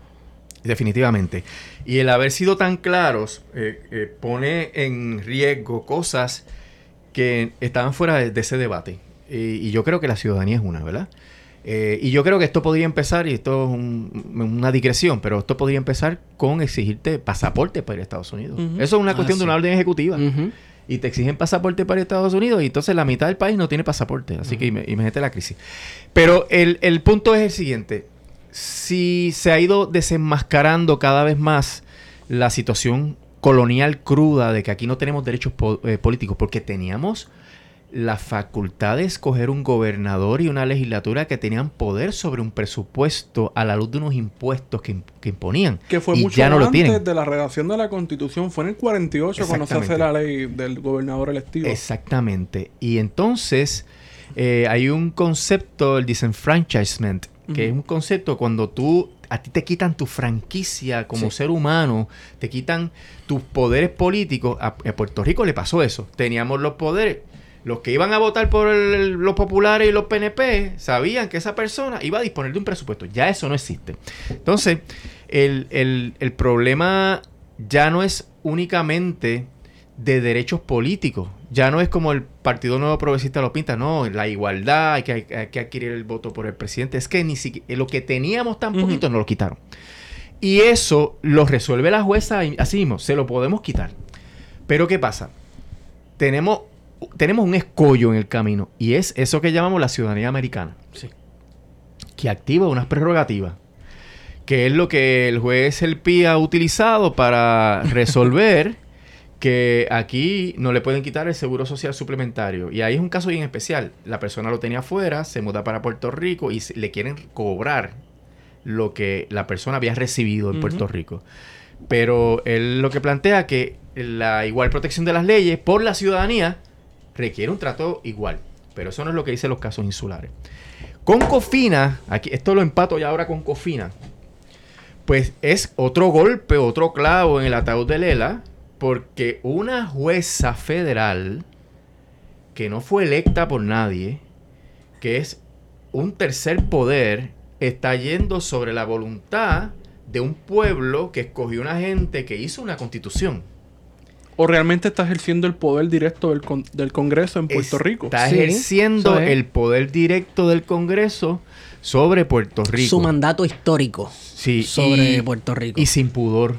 Definitivamente. Y el haber sido tan claros eh, eh, pone en riesgo cosas que estaban fuera de, de ese debate. Y, y yo creo que la ciudadanía es una, ¿verdad? Eh, y yo creo que esto podría empezar, y esto es un- una digresión, pero esto podría empezar con exigirte pasaporte para ir a Estados Unidos. Eso es una Ah, cuestión de una orden ejecutiva. Y te exigen pasaporte para Estados Unidos y entonces la mitad del país no tiene pasaporte. Así que im- imagínate la crisis. Pero el, el punto es el siguiente. Si se ha ido desenmascarando cada vez más la situación colonial cruda de que aquí no tenemos derechos po- eh, políticos porque teníamos la facultad de escoger un gobernador y una legislatura que tenían poder sobre un presupuesto a la luz de unos impuestos que, que imponían. Que fue y mucho ya no lo antes tienen. de la redacción de la constitución. Fue en el 48 cuando se hace la ley del gobernador electivo. Exactamente. Y entonces eh, hay un concepto, el disenfranchisement, que es un concepto cuando tú, a ti te quitan tu franquicia como Sí. ser humano, te quitan tus poderes políticos. A, a Puerto Rico le pasó eso. Teníamos los poderes. Los que iban a votar por el- los populares y los PNP sabían que esa persona iba a disponer de un presupuesto. Ya eso no existe. Entonces, el, el- el problema ya no es únicamente de derechos políticos. Ya no es como el Partido Nuevo Progresista lo pinta, no, la igualdad, hay que, hay que adquirir el voto por el presidente. Es que ni siquiera lo que teníamos tan poquito nos lo quitaron. Y eso lo resuelve la jueza y- así mismo, se lo podemos quitar. Pero ¿qué pasa? Tenemos, tenemos un escollo en el camino y es eso que llamamos la ciudadanía americana. Sí. Que activa unas prerrogativas. Que es lo que el juez El Pi ha utilizado para resolver que aquí no le pueden quitar el seguro social suplementario. Y ahí es un caso bien especial. La persona lo tenía afuera, se muda para Puerto Rico y le quieren cobrar lo que la persona había recibido en. Puerto Rico. Pero él lo que plantea que la igual protección de las leyes por la ciudadanía requiere un trato igual. Pero eso no es lo que dicen los casos insulares. Con Cofina, aquí, esto lo empato ya ahora con Cofina, pues es otro golpe, otro clavo en el ataúd de Lela, porque una jueza federal que no fue electa por nadie, que es un tercer poder, está yendo sobre la voluntad de un pueblo que escogió una gente que hizo una constitución. O realmente está ejerciendo el poder directo del, con- del Congreso en Puerto Rico. Está ejerciendo el poder directo del Congreso sobre Puerto Rico. Su mandato histórico Sí, sobre y- Puerto Rico. Y sin pudor.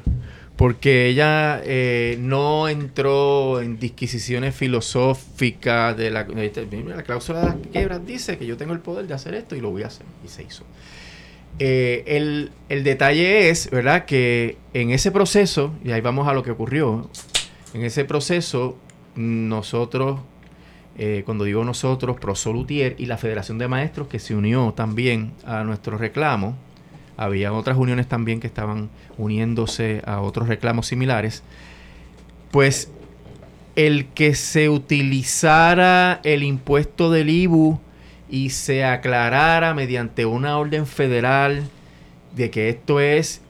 Porque ella eh, no entró en disquisiciones filosóficas de de- la cláusula de las quiebras dice que yo tengo el poder de hacer esto y lo voy a hacer. Y se hizo. Eh, el, el detalle es, ¿verdad? Que en ese proceso, y ahí vamos a lo que ocurrió, en ese proceso nosotros, eh, cuando digo nosotros, Prosolutier y la Federación de Maestros que se unió también a nuestro reclamo, había otras uniones también que estaban uniéndose a otros reclamos similares, pues el que se utilizara el impuesto del IBU y se aclarara mediante una orden federal de que esto es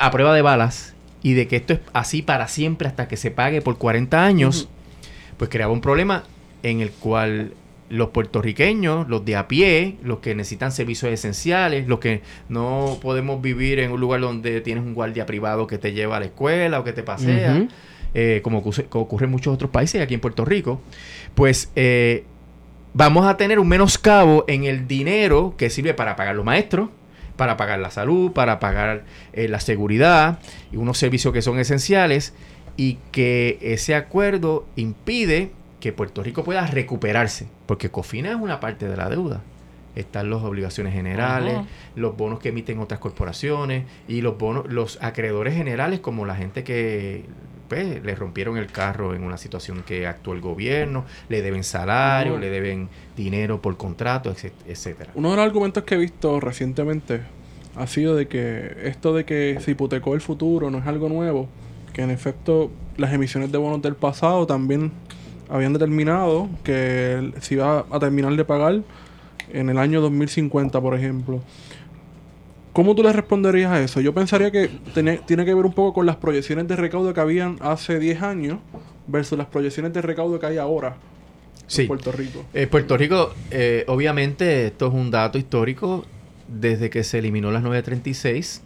a prueba de balas y de que esto es así para siempre hasta que se pague por 40 años, pues creaba un problema en el cual los puertorriqueños, los de a pie, los que necesitan servicios esenciales, los que no podemos vivir en un lugar donde tienes un guardia privado que te lleva a la escuela o que te pasea, eh, como ocurre, como ocurre en muchos otros países aquí en Puerto Rico, pues eh, vamos a tener un menoscabo en el dinero que sirve para pagar los maestros, para pagar la salud, para pagar eh, la seguridad y unos servicios que son esenciales y que ese acuerdo impide que Puerto Rico pueda recuperarse, porque COFINA es una parte de la deuda. Están las obligaciones generales, Ajá. los bonos que emiten otras corporaciones y los bonos, los acreedores generales como la gente que pues, le rompieron el carro en una situación que actuó el gobierno, le deben salario, le deben dinero por contrato, etc- etcétera. Uno de los argumentos que he visto recientemente ha sido de que esto de que se hipotecó el futuro no es algo nuevo, que en efecto las emisiones de bonos del pasado también habían determinado que se iba a terminar de pagar en el año 2050, por ejemplo. ¿Cómo tú le responderías a eso? Yo pensaría que tiene, tiene que ver un poco con las proyecciones de recaudo que habían hace 10 años versus las proyecciones de recaudo que hay ahora Sí. en Puerto Rico. Eh, Puerto Rico, eh, obviamente, esto es un dato histórico desde que se eliminó las 936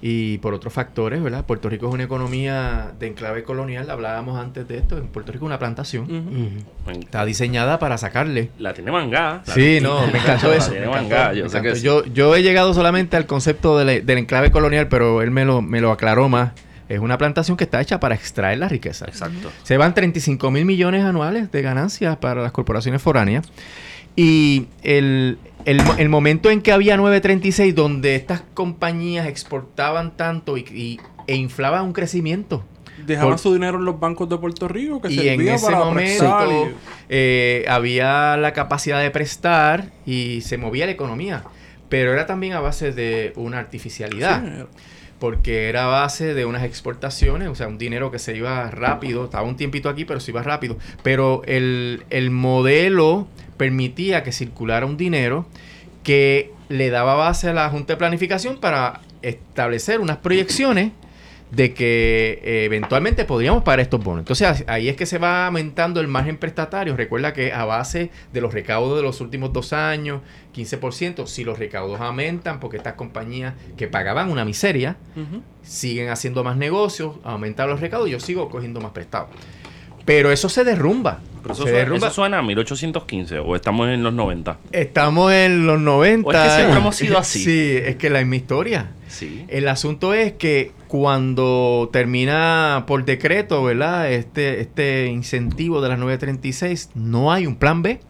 y por otros factores, ¿verdad? Puerto Rico es una economía de enclave colonial, hablábamos antes de esto, en Puerto Rico es una plantación. Está diseñada para sacarle. La tiene mangada. la Sí, tiene- no, me encantó eso. La tiene mangada, yo sé encantó. que sí. yo, yo he llegado solamente al concepto de la- del enclave colonial, pero él me lo, me lo aclaró más. Es una plantación que está hecha para extraer la riqueza. Exacto. Se van 35 mil millones anuales de ganancias para las corporaciones foráneas. Y el, el el momento en que había 936, donde estas compañías exportaban tanto y, y- e inflaban un crecimiento. Dejaban Por- su dinero en los bancos de Puerto Rico que y en ese para momento eh, había la capacidad de prestar y se movía la economía. Pero era también a base de una artificialidad Sí, porque era a base de unas exportaciones, o sea, un dinero que se iba rápido, estaba un tiempito aquí, pero se iba rápido. Pero el, el modelo permitía que circulara un dinero que le daba base a la Junta de Planificación para establecer unas proyecciones de que eh, eventualmente podríamos pagar estos bonos. Entonces ahí es que se va aumentando el margen prestatario. Recuerda que a base de los recaudos de los últimos dos años, 15%, si los recaudos aumentan, porque estas compañías que pagaban una miseria, siguen haciendo más negocios, aumentan los recaudos y yo sigo cogiendo más prestado. Pero eso se derrumba. Pero eso, se suena, derrumba. eso suena a 1815 o estamos en los 90. Estamos en los 90. O es que siempre hemos sido así. Sí, es que la misma historia. Sí. El asunto es que cuando termina por decreto, ¿verdad? Este, este incentivo de las 936, no hay un plan B,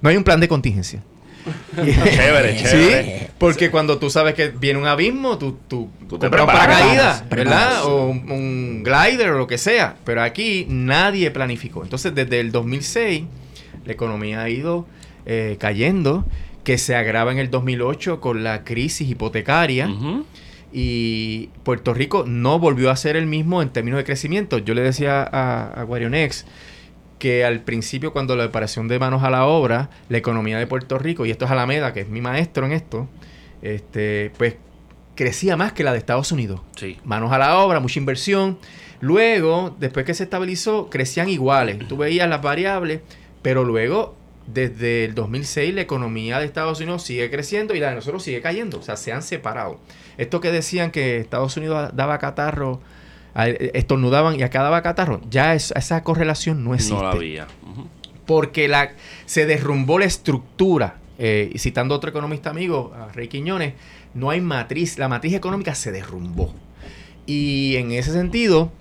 no hay un plan de contingencia. Chévere, Sí, chévere. porque cuando tú sabes que viene un abismo, tú, tú, Tú te compras un preparas. paracaídas, Preparas. ¿verdad? O un, un glider o lo que sea. Pero aquí nadie planificó. Entonces, desde el 2006, la economía ha ido eh, cayendo, que se agrava en el 2008 con la crisis hipotecaria. Y Puerto Rico no volvió a ser el mismo en términos de crecimiento. Yo le decía a, a Guarionex que al principio, cuando la operación de manos a la obra, la economía de Puerto Rico, y esto es Alameda, que es mi maestro en esto, este, pues crecía más que la de Estados Unidos. Sí. Manos a la obra, mucha inversión. Luego, después que se estabilizó, crecían iguales. Tú veías las variables, pero luego, desde el 2006, la economía de Estados Unidos sigue creciendo y la de nosotros sigue cayendo. O sea, se han separado. Esto que decían que Estados Unidos daba catarro, estornudaban y acá daba catarro, ya es- esa correlación no existe No la había. Porque la, se derrumbó la estructura. Eh, y citando a otro economista amigo, a Rey Quiñones, no hay matriz, la matriz económica se derrumbó. Y en ese sentido,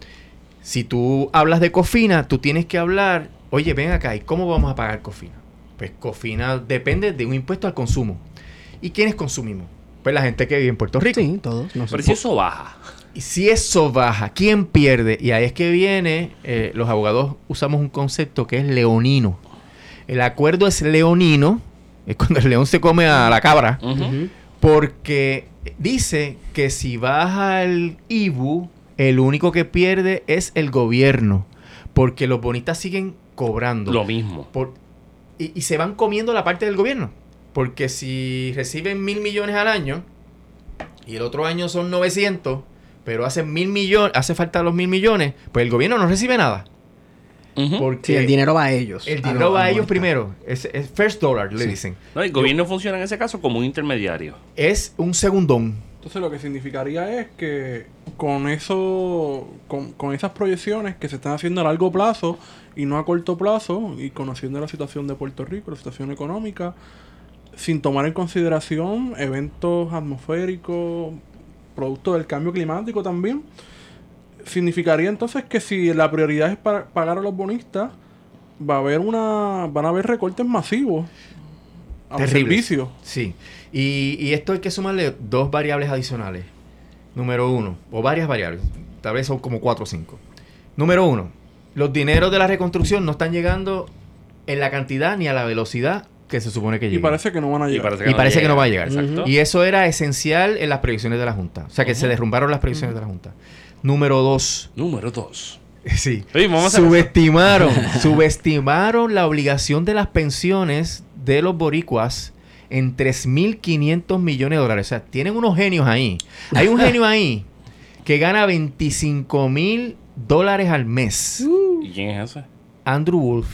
si tú hablas de Cofina, tú tienes que hablar, oye, ven acá, ¿y cómo vamos a pagar Cofina? Pues Cofina depende de un impuesto al consumo. ¿Y quiénes consumimos? Pues la gente que vive en Puerto Rico. Sí, todos. Pero nosotros. si eso baja. Y si eso baja, ¿quién pierde? Y ahí es que viene, eh, los abogados usamos un concepto que es leonino. El acuerdo es leonino, es cuando el león se come a la cabra, porque dice que si baja el IBU, el único que pierde es el gobierno, porque los bonistas siguen cobrando. Lo mismo. Por- y, y se van comiendo la parte del gobierno. Porque si reciben mil millones al año y el otro año son 900, pero hacen mil millones, hace falta los mil millones, pues el gobierno no recibe nada. Porque Sí, el dinero va a ellos. el a dinero va a los ellos primero. Es, es first dollar, le Sí. dicen. No, el gobierno funciona en ese caso como un intermediario. Es un segundón. Entonces lo que significaría es que con eso, con, con esas proyecciones que se están haciendo a largo plazo y no a corto plazo, y conociendo la situación de Puerto Rico, la situación económica, sin tomar en consideración eventos atmosféricos, producto del cambio climático también, significaría entonces que si la prioridad es para pagar a los bonistas, va a haber una, van a haber recortes masivos a los servicios. Sí. Y, y esto hay que sumarle dos variables adicionales. Número uno, o varias variables. Tal vez son como cuatro o cinco. Número uno, los dineros de la reconstrucción no están llegando en la cantidad ni a la velocidad que se supone que Y lleguen. parece que no van a Y llegar. parece que, Y no, parece que no va a llegar. Exacto. Y eso era esencial en las proyecciones de la Junta. O sea, que se derrumbaron las proyecciones de la Junta. Número dos, Número dos. sí. Oye, vamos a hacer Subestimaron, subestimaron la obligación de las pensiones de los boricuas en 3.500 millones de dólares. O sea, tienen unos genios ahí. Hay un genio ahí que gana 25 mil dólares al mes. ¿Y quién es ese? Andrew Wolf.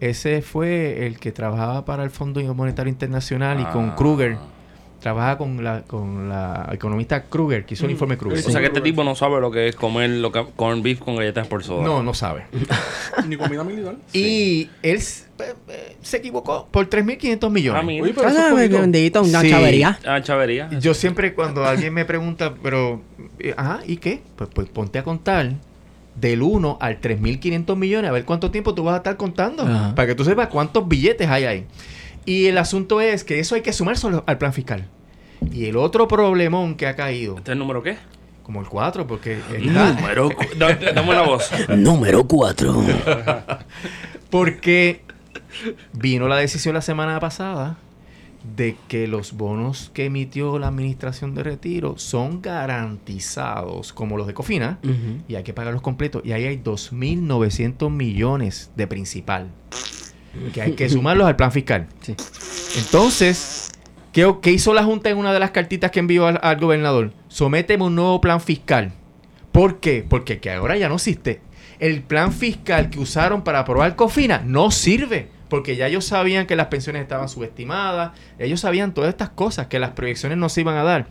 Ese fue el que trabajaba para el Fondo Monetario Internacional y con Ah. Kruger. Trabaja con la, con la economista Kruger, que hizo el Mm. informe Kruger. O sea que este tipo no sabe lo que es comer lo que, corn beef con galletas por soda. No, no sabe. Ni comida militar. Y él eh, eh, se equivocó por 3.500 millones. Ah, mira. Oye, pero eso es Ah, poquito. bendito, una Sí. chavería. Ah, chavería. Yo siempre cuando alguien me pregunta, pero, eh, ajá, ¿y qué? Pues, pues ponte a contar del 1 al 3.500 millones, a ver cuánto tiempo tú vas a estar contando, Ajá. para que tú sepas cuántos billetes hay ahí. Y el asunto es que eso hay que sumárselo al plan fiscal. Y el otro problemón que ha caído, ¿Este es el número qué? como el 4, porque está- Número. Dame la voz. Número 4. Porque vino la decisión la semana pasada de que los bonos que emitió la administración de retiro son garantizados, como los de Cofina, y hay que pagarlos completos. Y ahí hay 2.900 millones de principal, que hay que sumarlos al plan fiscal. Sí. Entonces, ¿qué, qué hizo la Junta en una de las cartitas que envió al, al gobernador? Sométeme un nuevo plan fiscal. ¿Por qué? Porque que ahora ya no existe. El plan fiscal que usaron para aprobar Cofina no sirve. Porque ya ellos sabían que las pensiones estaban subestimadas. Ellos sabían todas estas cosas, que las proyecciones no se iban a dar.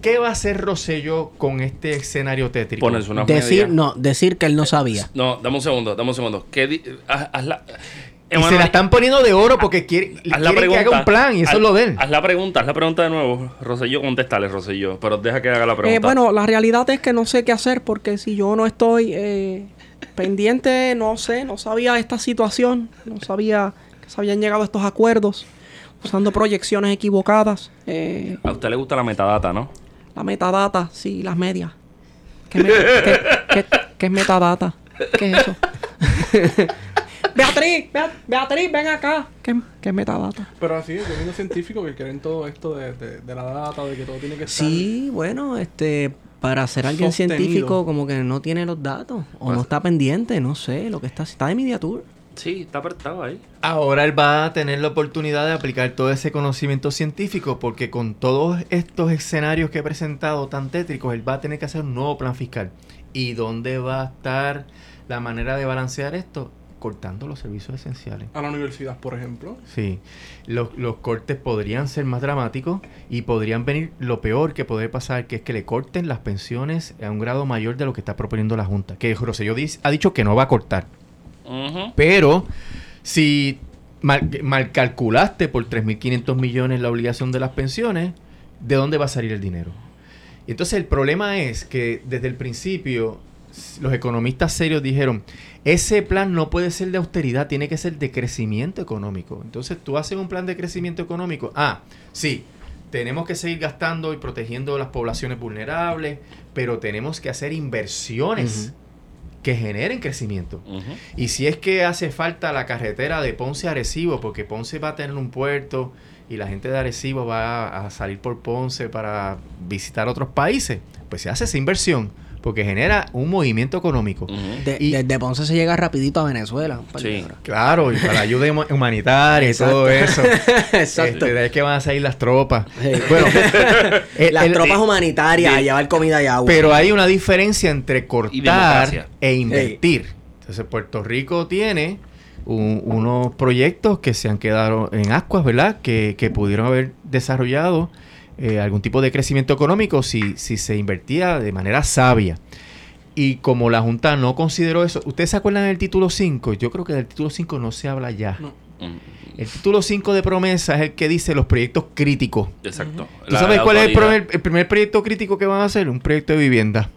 ¿Qué va a hacer Rosselló con este escenario tétrico? Ponerse una Decir, media. no, decir que él no sabía. No, dame un segundo, dame un segundo. ¿Qué di- haz, haz la... Y se la están poniendo de oro porque quiere, haz la quieren que haga un plan y eso Haz- es lo de él. Haz la pregunta, haz la pregunta de nuevo. Rosselló, contéstale, Rosselló. Pero deja que haga la pregunta. Eh, bueno, la realidad es que no sé qué hacer porque si yo no estoy eh, pendiente, no sé, no sabía esta situación, no sabía que se habían llegado a estos acuerdos usando proyecciones equivocadas, eh, A usted le gusta la metadata, ¿no? la metadata, sí, las medias. ¿Qué, me- qué- qué- qué es metadata? ¿Qué es eso? Beatriz, Bea- Beatriz, ven acá. ¿Qué, qué es metadata? Pero así, es, gobierno científico que creen todo esto de, de- de la data, de que todo tiene que estar. Sí, bueno, este, para ser alguien Sostenido. científico como que no tiene los datos o no está pendiente, no sé, lo que está, está de miniatura. Sí, está apretado ahí. Ahora él va a tener la oportunidad de aplicar todo ese conocimiento científico porque con todos estos escenarios que he presentado tan tétricos, él va a tener que hacer un nuevo plan fiscal. ¿Y dónde va a estar la manera de balancear esto? Cortando los servicios esenciales. A la universidad, por ejemplo. Sí, los, los cortes podrían ser más dramáticos y podrían venir lo peor que puede pasar, que es que le corten las pensiones a un grado mayor de lo que está proponiendo la Junta. Que Rosselló dice- ha dicho que no va a cortar. Pero si mal, mal calculaste por 3.500 millones la obligación de las pensiones, ¿de dónde va a salir el dinero? Y entonces el problema es que desde el principio los economistas serios dijeron, ese plan no puede ser de austeridad, tiene que ser de crecimiento económico. Entonces tú haces un plan de crecimiento económico. Ah, sí, tenemos que seguir gastando y protegiendo las poblaciones vulnerables, pero tenemos que hacer inversiones que generen crecimiento. Y si es que hace falta la carretera de Ponce a Arecibo, porque Ponce va a tener un puerto y la gente de Arecibo va a, a salir por Ponce para visitar otros países, pues se hace esa inversión, porque genera un movimiento económico. De- Y- desde Ponce se llega rapidito a Venezuela. Sí. Claro, y para ayuda huma- humanitaria y todo eso. Exacto. Este, de ahí que van a salir las tropas. Sí. Bueno, el- Las el- tropas humanitarias a llevar comida y agua. Pero hay una diferencia entre cortar e invertir. Entonces Puerto Rico tiene un- unos proyectos que se han quedado en ascuas, ¿verdad? Que, que pudieron haber desarrollado eh, algún tipo de crecimiento económico si, si se invertía de manera sabia. Y como la Junta no consideró eso, ¿ustedes se acuerdan del título 5? Yo creo que del título 5 no se habla ya. No. Ujú. El título 5 de promesa es el que dice los proyectos críticos. Exacto. ¿Tú La- sabes la cuál es el primer, el primer proyecto crítico que van a hacer? Un proyecto de vivienda.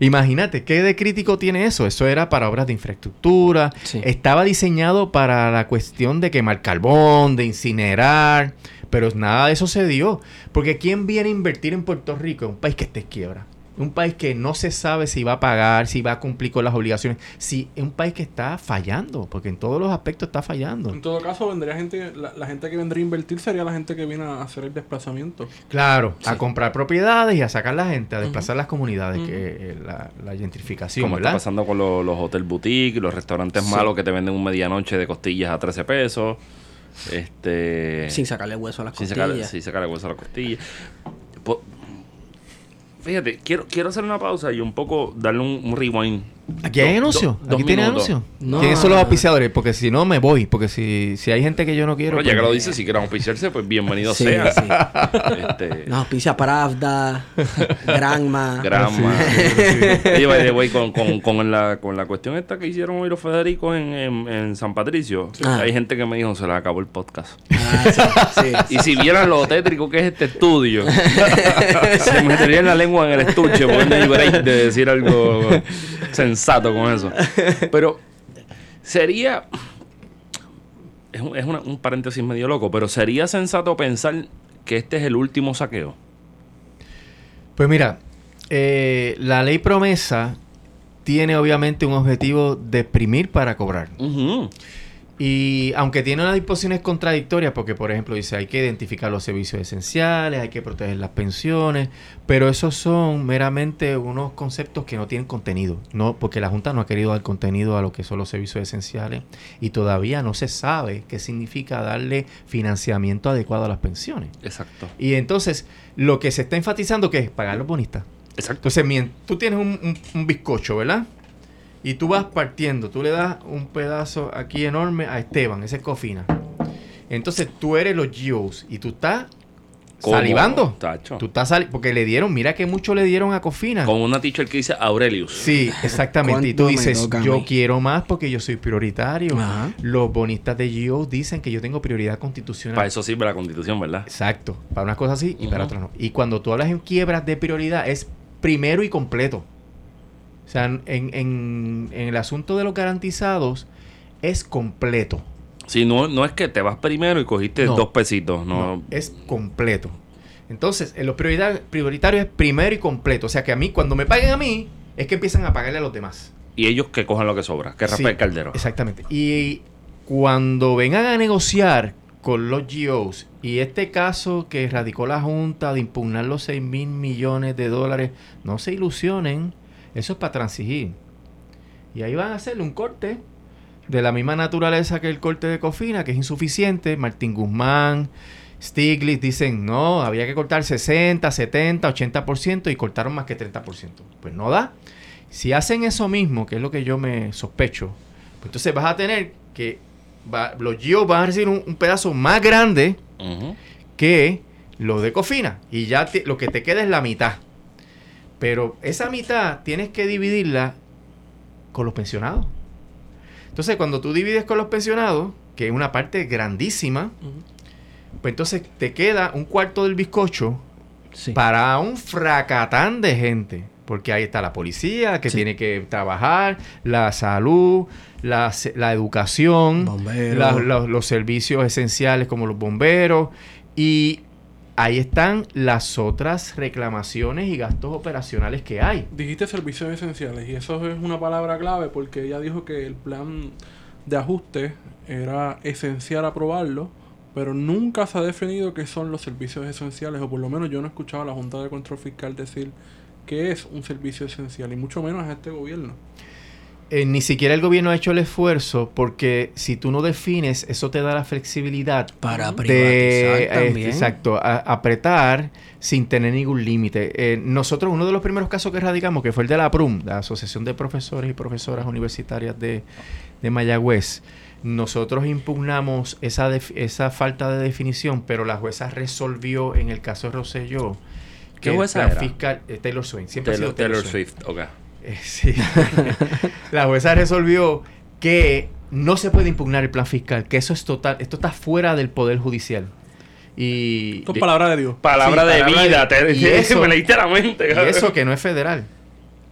Imagínate, ¿qué de crítico tiene eso? Eso era para obras de infraestructura. Sí. Estaba diseñado para la cuestión de quemar carbón, de incinerar. Pero nada de eso se dio. Porque ¿quién viene a invertir en Puerto Rico? Un país que esté en quiebra. Un país que no se sabe si va a pagar, si va a cumplir con las obligaciones. Si es un país que está fallando, porque en todos los aspectos está fallando. En todo caso, vendría gente, la, la gente que vendría a invertir sería la gente que viene a hacer el desplazamiento. Claro, a comprar propiedades y a sacar la gente, a desplazar las comunidades, que eh, la, la gentrificación, Como está pasando con lo- los hotel boutique, los restaurantes Sí. malos que te venden un medianoche de costillas a 13 pesos. Este. Sin sacarle hueso a las sin costillas. sacarle, sin sacarle hueso a la costilla. Po- Fíjate, quiero, quiero hacer una pausa y un poco darle un, un rewind. Aquí hay Do- anuncio. do- dos Aquí tiene minutos. anuncio. No. ¿Quiénes son los auspiciadores? Porque si no, me voy. Porque si, si hay gente que yo no quiero. Bueno, ya que pues- lo dice, si quieren auspiciarse, pues bienvenido Sí, sea. sí. Este, Nos auspicia Pravda, Granma. Grama. Sí. Way, con, con, con la, con la cuestión esta que hicieron hoy los Federicos en, en, en San Patricio, Ah. hay gente que me dijo, se le acabó el podcast. Ah, sí, sí. Y si vieran lo tétrico que es este estudio, se meterían la lengua en el estuche porque no hay break de decir algo sensato con eso. Pero sería... Es, un, es una- un paréntesis medio loco, pero sería sensato pensar que este es el último saqueo. Pues mira, eh, la ley promesa tiene obviamente un objetivo de exprimir para cobrar. Ujú. Y aunque tiene unas disposiciones contradictorias, porque por ejemplo dice hay que identificar los servicios esenciales, hay que proteger las pensiones, pero esos son meramente unos conceptos que no tienen contenido, no porque la Junta no ha querido dar contenido a lo que son los servicios esenciales y todavía no se sabe qué significa darle financiamiento adecuado a las pensiones. Exacto. Y entonces lo que se está enfatizando que es pagar los bonistas. Exacto. Entonces, tú tienes un, un- un bizcocho, ¿verdad? Y tú vas partiendo, tú le das un pedazo aquí enorme a Esteban, ese es Cofina. Entonces tú eres los GOs y tú estás ¿Cómo, salivando. tacho? Tú estás sali- porque le dieron, mira que mucho le dieron a Cofina. Con una teacher que dice Aurelius. Sí, exactamente. Y tú ¿Cuánto me dices, yo quiero más porque yo soy prioritario. Ajá. Los bonistas de GO dicen que yo tengo prioridad constitucional. Para eso sirve la constitución, ¿verdad? Exacto. Para unas cosas sí y para otras no. Y cuando tú hablas en quiebras de prioridad, es primero y completo. O sea, en, en- en el asunto de los garantizados, es completo. Si no, no es que te vas primero y cogiste No. dos pesitos, no. No, es completo. Entonces, en los prioridad- prioritarios es primero y completo. O sea, que a mí, cuando me paguen a mí, es que empiezan a pagarle a los demás. Y ellos que cojan lo que sobra, que raspe Sí, el caldero. Exactamente. Y cuando vengan a negociar con los GOs, y este caso que radicó la Junta de impugnar los 6 mil millones de dólares, no se ilusionen, eso es para transigir. Y ahí van a hacerle un corte de la misma naturaleza que el corte de Cofina, que es insuficiente. Martín Guzmán, Stiglitz dicen, no, había que cortar 60, 70, 80% y cortaron más que 30%. Pues no da. Si hacen eso mismo, que es lo que yo me sospecho, pues entonces vas a tener que va- los GIOs van a recibir un, un pedazo más grande que los de Cofina. Y ya te- lo que te queda es la mitad. Pero esa mitad tienes que dividirla con los pensionados. Entonces, cuando tú divides con los pensionados, que es una parte grandísima, pues entonces te queda un cuarto del bizcocho Sí. para un fracatán de gente. Porque ahí está la policía que Sí. tiene que trabajar, la salud, la, la educación, la- los servicios esenciales como los bomberos. Y ahí están las otras reclamaciones y gastos operacionales que hay. Dijiste servicios esenciales y eso es una palabra clave porque ella dijo que el plan de ajuste era esencial aprobarlo, pero nunca se ha definido qué son los servicios esenciales, o por lo menos yo no he escuchado a la Junta de Control Fiscal decir qué es un servicio esencial, y mucho menos a este gobierno. Eh, ni siquiera el gobierno ha hecho el esfuerzo porque si tú no defines, eso te da la flexibilidad Para de, privatizar eh, también. exacto, a- apretar sin tener ningún límite. Eh, nosotros, uno de los primeros casos que radicamos, que fue el de la PRUM, la Asociación de Profesores y Profesoras Universitarias de, de Mayagüez, nosotros impugnamos esa, def- esa falta de definición, pero la jueza resolvió en el caso de Rosselló ¿Qué jueza plan era? fiscal, eh, Taylor Swain, siempre ha Taylor, sido Taylor, Taylor Swain. Swift, ok. Eh, sí. la jueza resolvió que no se puede impugnar el plan fiscal, que eso es total, esto está fuera del poder judicial. Y, es palabra de Dios. Palabra Sí, de palabra vida, de- te, y eso- me leíste la mente. y cabrón. eso que no es federal.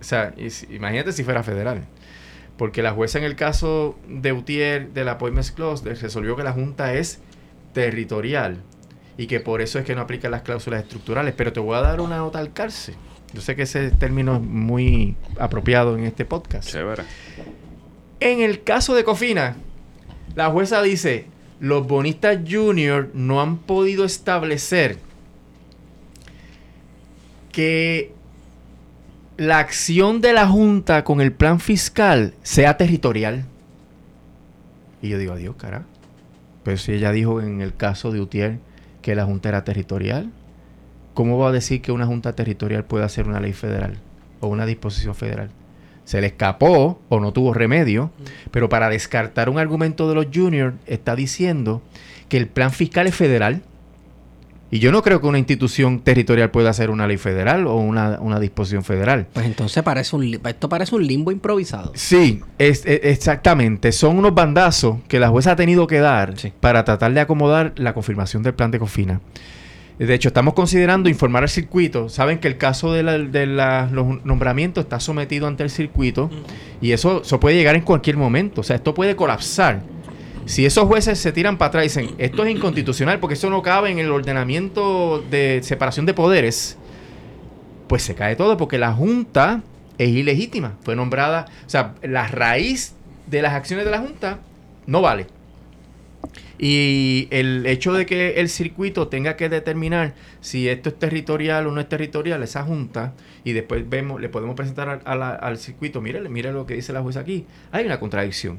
O sea, y imagínate si fuera federal. Porque la jueza en el caso de Utier de la Appointments Clause resolvió que la Junta es territorial y que por eso es que no aplica las cláusulas estructurales. Pero te voy a dar una nota al cárcel. Yo sé que ese término es muy apropiado en este podcast. Chévere. En el caso de Cofina, la jueza dice, los bonistas junior no han podido establecer que la acción de la Junta con el plan fiscal sea territorial. Y yo digo, adiós, cara. Pero si ella dijo en el caso de Utiel que la Junta era territorial, ¿cómo va a decir que una Junta territorial puede hacer una ley federal o una disposición federal? Se le escapó o no tuvo remedio, pero para descartar un argumento de los juniors está diciendo que el plan fiscal es federal. Y yo no creo que una institución territorial pueda hacer una ley federal o una, una disposición federal. Pues entonces parece un esto parece un limbo improvisado. Sí, es, es- exactamente. Son unos bandazos que la jueza ha tenido que dar Sí. para tratar de acomodar la confirmación del plan de Cofina. De hecho, estamos considerando informar al circuito. Saben que el caso de, la- de la- los nombramientos está sometido ante el circuito y eso, eso puede llegar en cualquier momento. O sea, esto puede colapsar. Si esos jueces se tiran para atrás y dicen, esto es inconstitucional porque eso no cabe en el ordenamiento de separación de poderes, pues se cae todo porque la Junta es ilegítima. Fue nombrada, o sea, la raíz de las acciones de la Junta no vale. Y el hecho de que el circuito tenga que determinar si esto es territorial o no es territorial, esa junta, y después vemos, le podemos presentar al, a la- al circuito, mire, mire lo que dice la jueza aquí, hay una contradicción.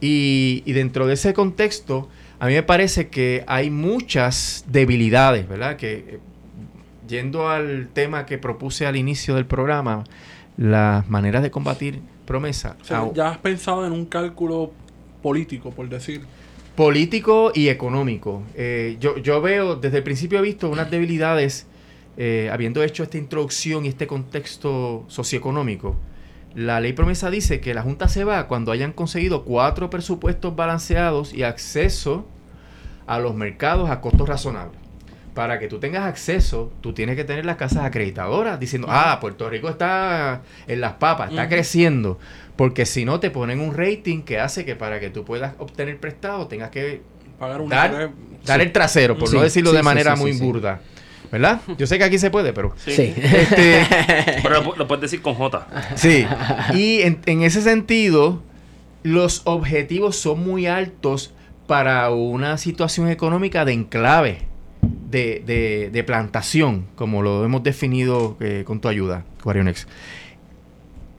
Y, y dentro de ese contexto, a mí me parece que hay muchas debilidades, ¿verdad? Que eh, yendo al tema que propuse al inicio del programa, las maneras de combatir promesa. O sea, ya has pensado en un cálculo político, por decir. Político y económico. Eh, yo, yo veo, desde el principio he visto unas debilidades, eh, habiendo hecho esta introducción y este contexto socioeconómico. La ley promesa dice que la Junta se va cuando hayan conseguido cuatro presupuestos balanceados y acceso a los mercados a costos razonables. Para que tú tengas acceso, tú tienes que tener las casas acreditadoras diciendo, ah, Puerto Rico está en las papas, está creciendo. Porque si no, te ponen un rating que hace que para que tú puedas obtener prestado tengas que Pagar un Dar- dar el trasero, por Sí, no decirlo sí, de sí, manera sí, muy sí, sí. burda. ¿Verdad? Yo sé que aquí se puede, pero... Sí. Este, Pero lo, lo puedes decir con J. Sí, y en, en ese sentido, los objetivos son muy altos para una situación económica de enclave, de, de- de plantación, como lo hemos definido eh, con tu ayuda, Guarionex.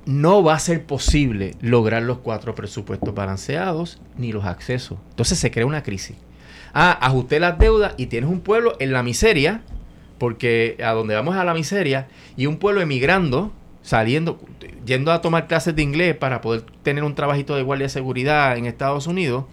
No va a ser posible lograr los cuatro presupuestos balanceados ni los accesos. Entonces se crea una crisis. Ah, ajusté las deudas y tienes un pueblo en la miseria, porque a donde vamos a la miseria, y un pueblo emigrando, saliendo, yendo a tomar clases de inglés para poder tener un trabajito de guardia de seguridad en Estados Unidos,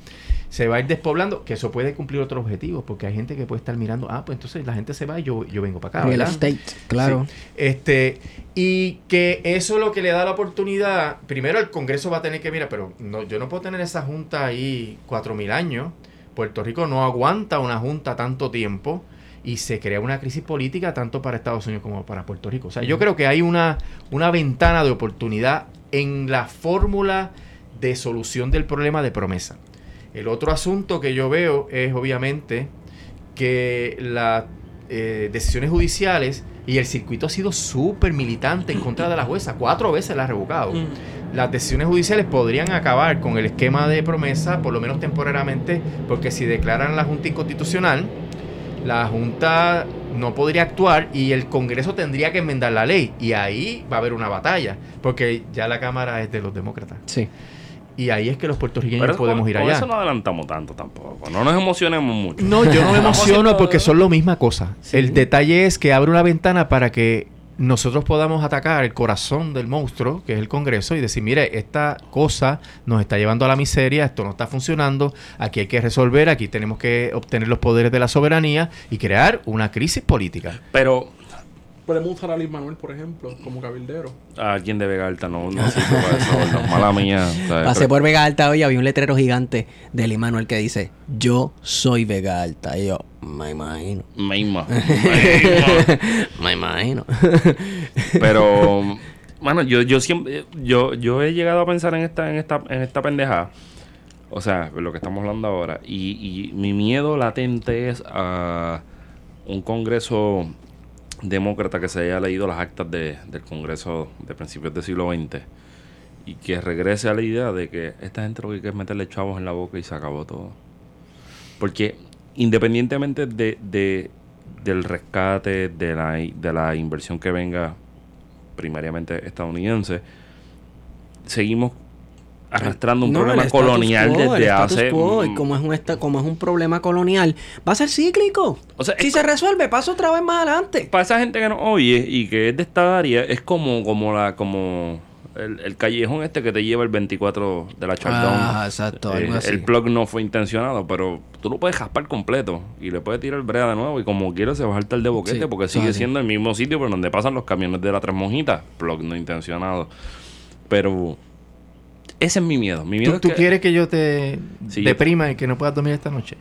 se va a ir despoblando, que eso puede cumplir otro objetivo, porque hay gente que puede estar mirando, ah, pues entonces la gente se va y yo, yo vengo para acá. Real estate, claro. Sí. Este, y que eso es lo que le da la oportunidad. Primero, el Congreso va a tener que, mira, pero no, yo no puedo tener esa junta ahí cuatro mil años. Puerto Rico no aguanta una junta tanto tiempo y se crea una crisis política tanto para Estados Unidos como para Puerto Rico. O sea, yo creo que hay una, una ventana de oportunidad en la fórmula de solución del problema de promesa. El otro asunto que yo veo es obviamente que la eh, decisiones judiciales y el circuito ha sido súper militante en contra de la jueza. Cuatro veces la ha revocado. Mm. Las decisiones judiciales podrían acabar con el esquema de promesa, por lo menos temporariamente, porque si declaran la Junta inconstitucional, la Junta no podría actuar y el Congreso tendría que enmendar la ley. Y ahí va a haber una batalla, porque ya la Cámara es de los demócratas. Sí. Y ahí es que los puertorriqueños Pero podemos con- ir con allá. eso no adelantamos tanto tampoco. No nos emocionemos mucho. No, yo no me emociono porque son la misma cosa. Sí. El detalle es que abre una ventana para que nosotros podamos atacar el corazón del monstruo, que es el Congreso, y decir, mire, esta cosa nos está llevando a la miseria, esto no está funcionando, aquí hay que resolver, aquí tenemos que obtener los poderes de la soberanía y crear una crisis política. Pero Podemos usar a Luis Manuel, por ejemplo, como cabildero. a quien de Vega Alta no, no eso. gordo. Mala mía. Pasé pero- por Vega Alta hoy, había un letrero gigante de Manuel que dice, yo soy Vega Alta. Y yo, me imagino. Meima. Meima. me imagino. Pero, bueno, yo, yo siempre, yo, yo he llegado a pensar en esta, en esta, en esta pendeja. O sea, lo que estamos hablando ahora. Y, y mi miedo latente es a un congreso demócrata que se haya leído las actas de, del congreso de principios del siglo XX y que regrese a la idea de que esta gente lo que que es meterle chavos en la boca y se acabó todo. Porque independientemente de, de- del rescate, de la, de la inversión que venga primariamente estadounidense, seguimos arrastrando un No, problema el colonial quo, el desde hace... quo, y mm, como es, un esta- como es un problema colonial, va a ser cíclico. O sea, si se resuelve, pasa otra vez más adelante. para esa gente que nos oye y que es de esta área, es como, como la, como el, el callejón este que te lleva el 24 de la Chardón. Ah, exacto, algo Eh, así. el plug no fue intencionado, pero tú lo puedes jaspar completo y le puedes tirar brea de nuevo y como quieras se va a saltar de boquete Sí, porque sigue así. siendo el mismo sitio por donde pasan los camiones de las tres monjitas. Plug no intencionado. Pero ese es mi miedo. Mi miedo ¿Tú, es tú que quieres que yo te Sí, yo- deprima y que no puedas dormir esta noche?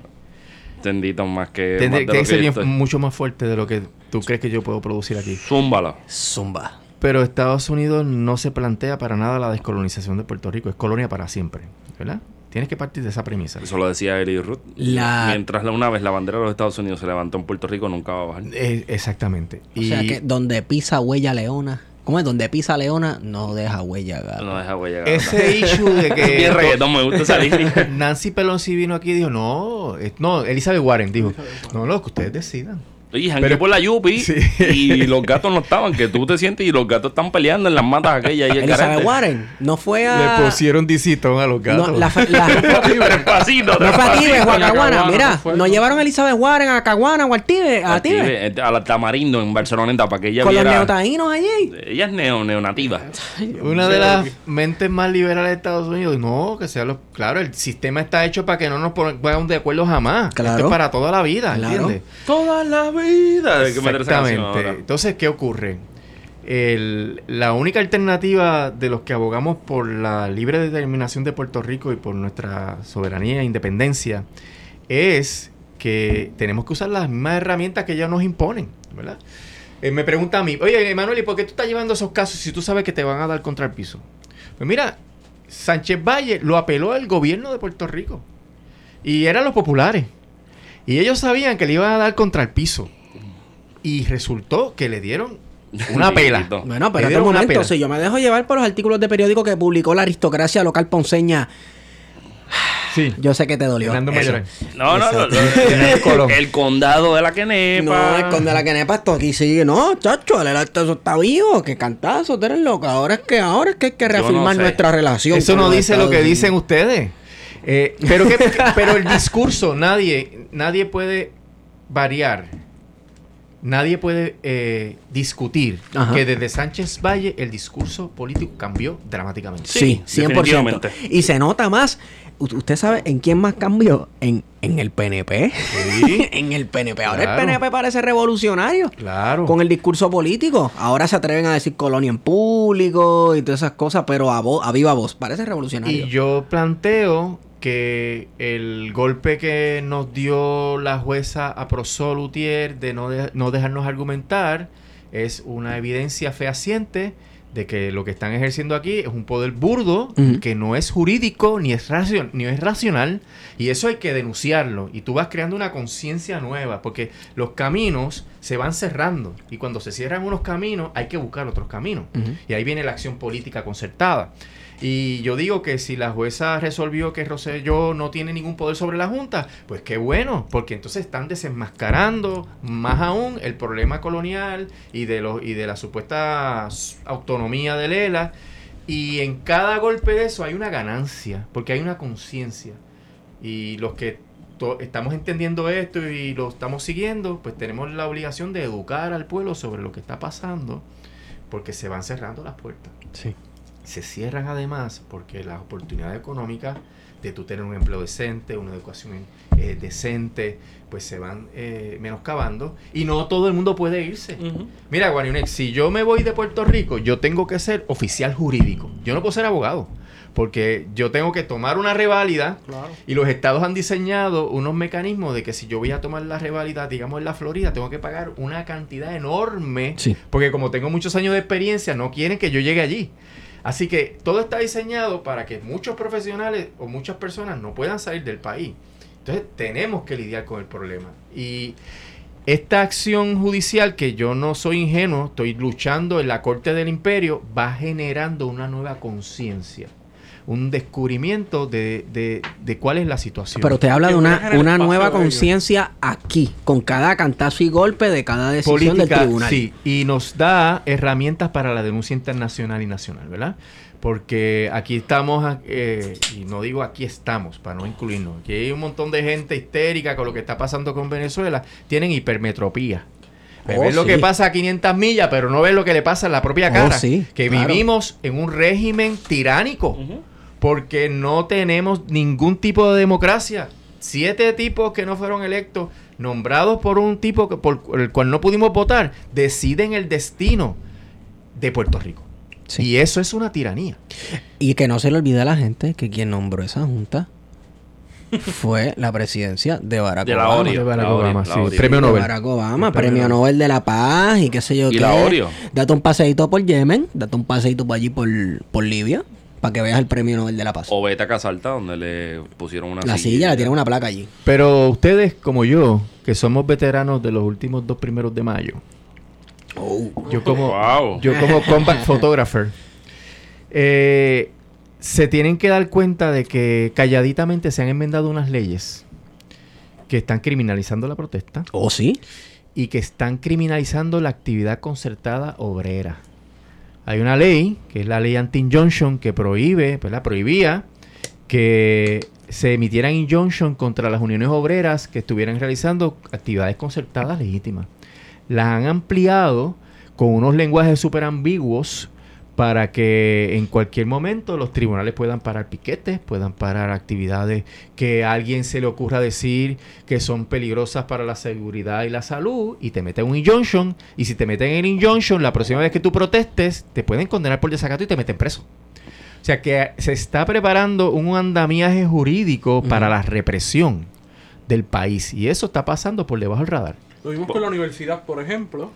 tendito más que... Más de Tiene lo que ser que bien- mucho más fuerte de lo que tú crees que yo puedo producir aquí. Zúmbala. Zumba. Pero Estados Unidos no se plantea para nada la descolonización de Puerto Rico. Es colonia para siempre, ¿verdad? Tienes que partir de esa premisa. Eso lo decía Eli Ruth. La- Mientras la, una vez la bandera de los Estados Unidos se levantó en Puerto Rico, nunca va a bajar. Eh, exactamente. O sea que donde pisa huella leona, ¿cómo es? Donde pisa leona, no deja huella gato. No deja huella. gata. ese issue de que Bien reggaetón, me gusta esa línea. Nancy Pelosi vino aquí y dijo, no, no, Elizabeth Warren dijo, no, lo que ustedes decidan. Oye, jangué Pero- por la Yupi Sí. y los gatos no estaban, que tú te sientes y los gatos están peleando en las matas aquellas y el. Warren no fue a... Le pusieron disitón a los gatos. No, la, fa- la- Tres pasitos, no fue a Tibe, pasitos. o a Caguana. Mira, no fue, nos no. llevaron a Elizabeth Warren a Caguana o al Tibe, a A. Tibe, eh, a la Tamarindo en Barceloneta para que ella Con los neotaínos allí. Ella es neo, neonativa. Una de las mentes más liberales de Estados Unidos, no, que sea los... Claro, el sistema está hecho para que no nos pon- pongamos de acuerdo jamás. Claro. Esto es para toda la vida, Claro. ¿entiendes? Toda la vida. Hay que meter esa canción Exactamente. ahora. Entonces, ¿qué ocurre? El- la única alternativa de los que abogamos por la libre determinación de Puerto Rico y por nuestra soberanía e independencia es que tenemos que usar las mismas herramientas que ellos nos imponen, ¿verdad? Eh, me pregunta a mí, oye, Emanuel, ¿y por qué tú estás llevando esos casos si tú sabes que te van a dar contra el piso? Pues mira, Sánchez Valle lo apeló al gobierno de Puerto Rico y eran los populares. Y ellos sabían que le iban a dar contra el piso. Y resultó que le dieron una pela. Bueno, pero un dieron una momento, pela. si yo me dejo llevar por los artículos de periódico que publicó la aristocracia local ponceña, Sí. yo sé que te dolió. No, no, no. Colón. El condado de la Quenepa. No, el conde de la quenepa esto aquí sigue. No, chacho, el eso está vivo. Que cantazo, tú eres loco. Ahora es que ahora es que hay que no reafirmar sé. nuestra relación. Eso no dice lo que dicen ustedes. Eh, pero, que, pero el discurso, nadie, nadie puede variar. Nadie puede eh, discutir Ajá. que desde Sánchez Valle el discurso político cambió dramáticamente. Sí, Sí, 100%. definitivamente. Y se nota más. ¿Usted sabe en quién más cambió? En, en el PNP. Sí. en el PNP. Ahora Claro. el PNP parece revolucionario. Claro. Con el discurso político. Ahora se atreven a decir colonia en público y todas esas cosas, pero a, voz, a viva voz. Parece revolucionario. Y yo planteo que el golpe que nos dio la jueza a Prosol Utier de no, de- no dejarnos argumentar es una evidencia fehaciente de que lo que están ejerciendo aquí es un poder burdo que no es jurídico ni es, ni es racional y eso hay que denunciarlo. Y tú vas creando una conciencia nueva porque los caminos se van cerrando y cuando se cierran unos caminos hay que buscar otros caminos. Y ahí viene la acción política concertada. Y yo digo que si la jueza resolvió que Rosselló no tiene ningún poder sobre la Junta, pues qué bueno, porque entonces están desenmascarando más aún el problema colonial y de, los y de la supuesta autonomía de Lela. Y en cada golpe de eso hay una ganancia, porque hay una conciencia. Y los que estamos entendiendo esto y lo estamos siguiendo, pues tenemos la obligación de educar al pueblo sobre lo que está pasando, porque se van cerrando las puertas Sí. Se cierran además porque las oportunidades económicas de tú tener un empleo decente, una educación eh, decente, pues se van eh, menoscabando y no todo el mundo puede irse. Mira, Guaniunex, si yo me voy de Puerto Rico, yo tengo que ser oficial jurídico. Yo no puedo ser abogado, porque yo tengo que tomar una reválida Claro. y los estados han diseñado unos mecanismos de que si yo voy a tomar la reválida, digamos en la Florida, tengo que pagar una cantidad enorme Sí. porque como tengo muchos años de experiencia, no quieren que yo llegue allí. Así que todo está diseñado para que muchos profesionales o muchas personas no puedan salir del país. Entonces tenemos que lidiar con el problema. Y esta acción judicial, que yo no soy ingenuo, estoy luchando en la Corte del Imperio, va generando una nueva conciencia, un descubrimiento de, de- de cuál es la situación. Pero usted habla de una, una nueva conciencia aquí, con cada cantazo y golpe de cada decisión del política, tribunal. sí, y nos da herramientas para la denuncia internacional y nacional, ¿verdad? Porque aquí estamos, eh, y no digo aquí estamos, para no incluirnos, aquí hay un montón de gente histérica con lo que está pasando con Venezuela, tienen hipermetropía. Oh, ven lo que pasa a 500 millas, pero no ven lo que le pasa en la propia Oh, cara. sí, que claro. vivimos en un régimen tiránico Ujú. Porque no tenemos ningún tipo de democracia. Siete tipos que no fueron electos, nombrados por un tipo que, por el cual no pudimos votar, deciden el destino de Puerto Rico. Sí. Y eso es una tiranía. Y que no se le olvide a la gente que quien nombró esa junta fue la presidencia de Barack De la Obama. De Barack Obama, la sí. Oreo. Premio De Nobel. Barack Obama, premio premio Nobel de la Paz y qué sé yo Y qué. la Oreo. Date un paseíto por Yemen, date un paseíto por allí por, por Libia, para que veas el premio Nobel de la Paz. O vete a Casalta, donde le pusieron una la silla, le tienen una placa allí. Pero ustedes, como yo, que somos veteranos de los últimos dos primeros de mayo, yo como, Wow. yo como combat photographer, eh, se tienen que dar cuenta de que calladitamente se han enmendado unas leyes que están criminalizando la protesta ¿Oh, sí? y que están criminalizando la actividad concertada obrera. Hay una ley, que es la ley anti-injunction, que prohíbe, ¿verdad? prohibía que se emitieran injunction contra las uniones obreras que estuvieran realizando actividades concertadas legítimas. Las han ampliado con unos lenguajes súper ambiguos para que en cualquier momento los tribunales puedan parar piquetes, puedan parar actividades que a alguien se le ocurra decir que son peligrosas para la seguridad y la salud y te meten un injunction y si te meten en injunction la próxima vez que tú protestes te pueden condenar por desacato y te meten preso. O sea que se está preparando un andamiaje jurídico para la represión del país y eso está pasando por debajo del radar. Lo vimos con la universidad, por ejemplo,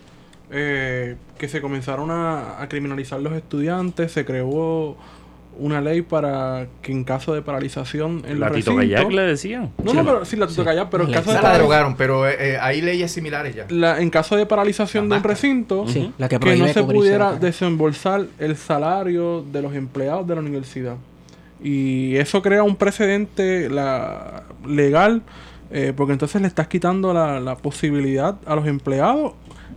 eh, que se comenzaron a, a criminalizar los estudiantes, se creó una ley para que en caso de paralización en La los Tito recintos... Kayak le decían. No, no, pero sí, la Tito Kayak, pero en Sí. caso de la derogaron, pero eh, eh, hay leyes similares ya. la- en caso de paralización La de un máscara. recinto, Sí, la que no se pudiera desembolsar el salario de los empleados de la universidad. Y eso crea un precedente la, legal, eh, porque entonces le estás quitando la, la posibilidad a los empleados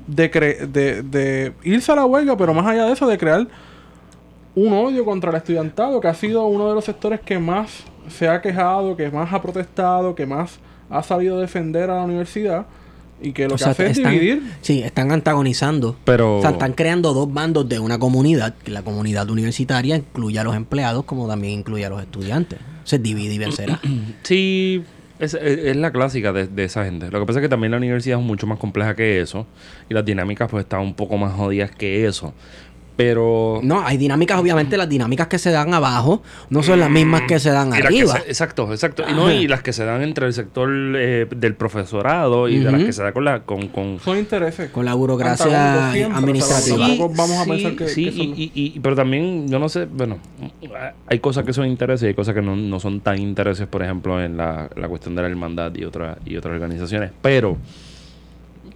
de, cre- de, de irse a la huelga, pero más allá de eso, de crear un odio contra el estudiantado, que ha sido uno de los sectores que más se ha quejado, que más ha protestado, que más ha sabido defender a la universidad, y que lo O que sea, hace es dividir. sí, están antagonizando. Pero. O sea, están creando dos bandos de una comunidad, que la comunidad universitaria incluye a los empleados como también incluye a los estudiantes. Se divide y vencerá. Sí, es, es- es la clásica de, de esa gente. Lo que pasa es que también la universidad es mucho más compleja que eso. Y las dinámicas pues están un poco más jodidas que eso. Pero... No, hay dinámicas, obviamente, las dinámicas que se dan abajo no son las mismas que se dan arriba. se- exacto, exacto. Y, no, y las que se dan entre el sector eh, del profesorado y de las que se da con la con, con Son intereses. Con la burocracia administrativa. tampoco vamos a pensar que, sí, que son- y, y- y- pero también, yo no sé, bueno, hay cosas que son intereses y hay cosas que no, no son tan intereses, por ejemplo, en la, la cuestión de la hermandad y, otra, y otras organizaciones, pero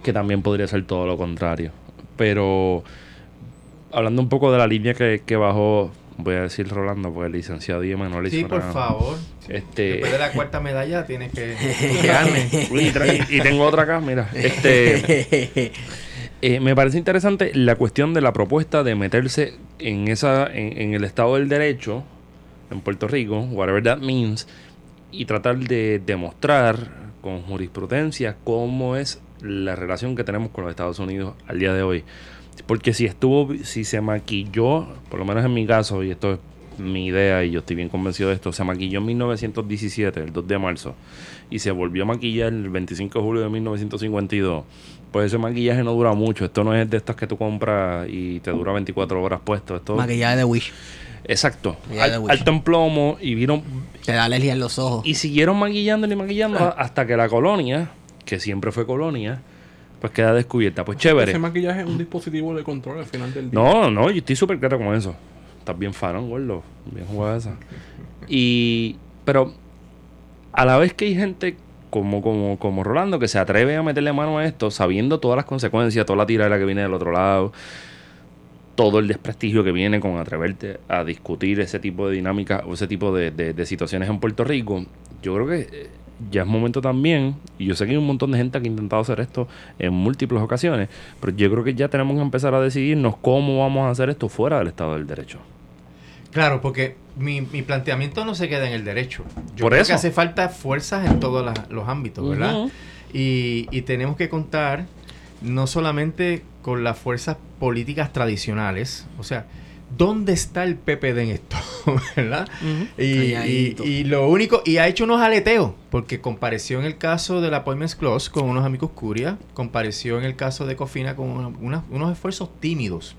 que también podría ser todo lo contrario. Pero hablando un poco de la línea que, que bajó, voy a decir Rolando, porque el licenciado y hizo Sí, por favor. Este, Después de la cuarta medalla tienes que y- y tengo otra acá, mira. Este, eh, me parece interesante la cuestión de la propuesta de meterse en esa en, en el Estado del Derecho en Puerto Rico, whatever that means, y tratar de demostrar con jurisprudencia cómo es la relación que tenemos con los Estados Unidos al día de hoy. Porque si estuvo, si se maquilló, por lo menos en mi caso, y esto es mi idea y yo estoy bien convencido de esto, se maquilló en 1917, el 2 de marzo, y se volvió a maquillar el 25 de julio de 1952. Pues ese maquillaje no dura mucho. Esto no es de estas que tú compras y te dura 24 horas puesto. Esto, Maquillaje de Wish. exacto. Maquillaje Al- de Wish. alto en plomo y vieron Te da alergia en los ojos. y siguieron maquillando y maquillando hasta que la colonia, que siempre fue colonia, pues queda descubierta. Pues chévere. Ese maquillaje es un dispositivo de control al final del día. No, no, yo estoy súper claro con eso. Estás bien farón, gordo. Bien jugada esa. Y. Pero. A la vez que hay gente como, como, como Rolando que se atreve a meterle mano a esto, sabiendo todas las consecuencias, toda la tirada que viene del otro lado, todo el desprestigio que viene con atreverte a discutir ese tipo de dinámica o ese tipo de, de- de situaciones en Puerto Rico, yo creo que eh, ya es momento también, y yo sé que hay un montón de gente que ha intentado hacer esto en múltiples ocasiones, pero yo creo que ya tenemos que empezar a decidirnos cómo vamos a hacer esto fuera del Estado del Derecho. Claro, porque mi, mi planteamiento no se queda en el derecho. Yo Por creo eso. que hace falta fuerzas en todos los ámbitos, ¿verdad? Y, y tenemos que contar no solamente con las fuerzas políticas tradicionales, o sea, ¿dónde está el PPD en esto? ¿Verdad? Y, y- Calladito. y lo único, y ha hecho unos aleteos, porque compareció en el caso del Appointments Clause con unos amigos Curia, compareció en el caso de Cofina con una- una- unos esfuerzos tímidos.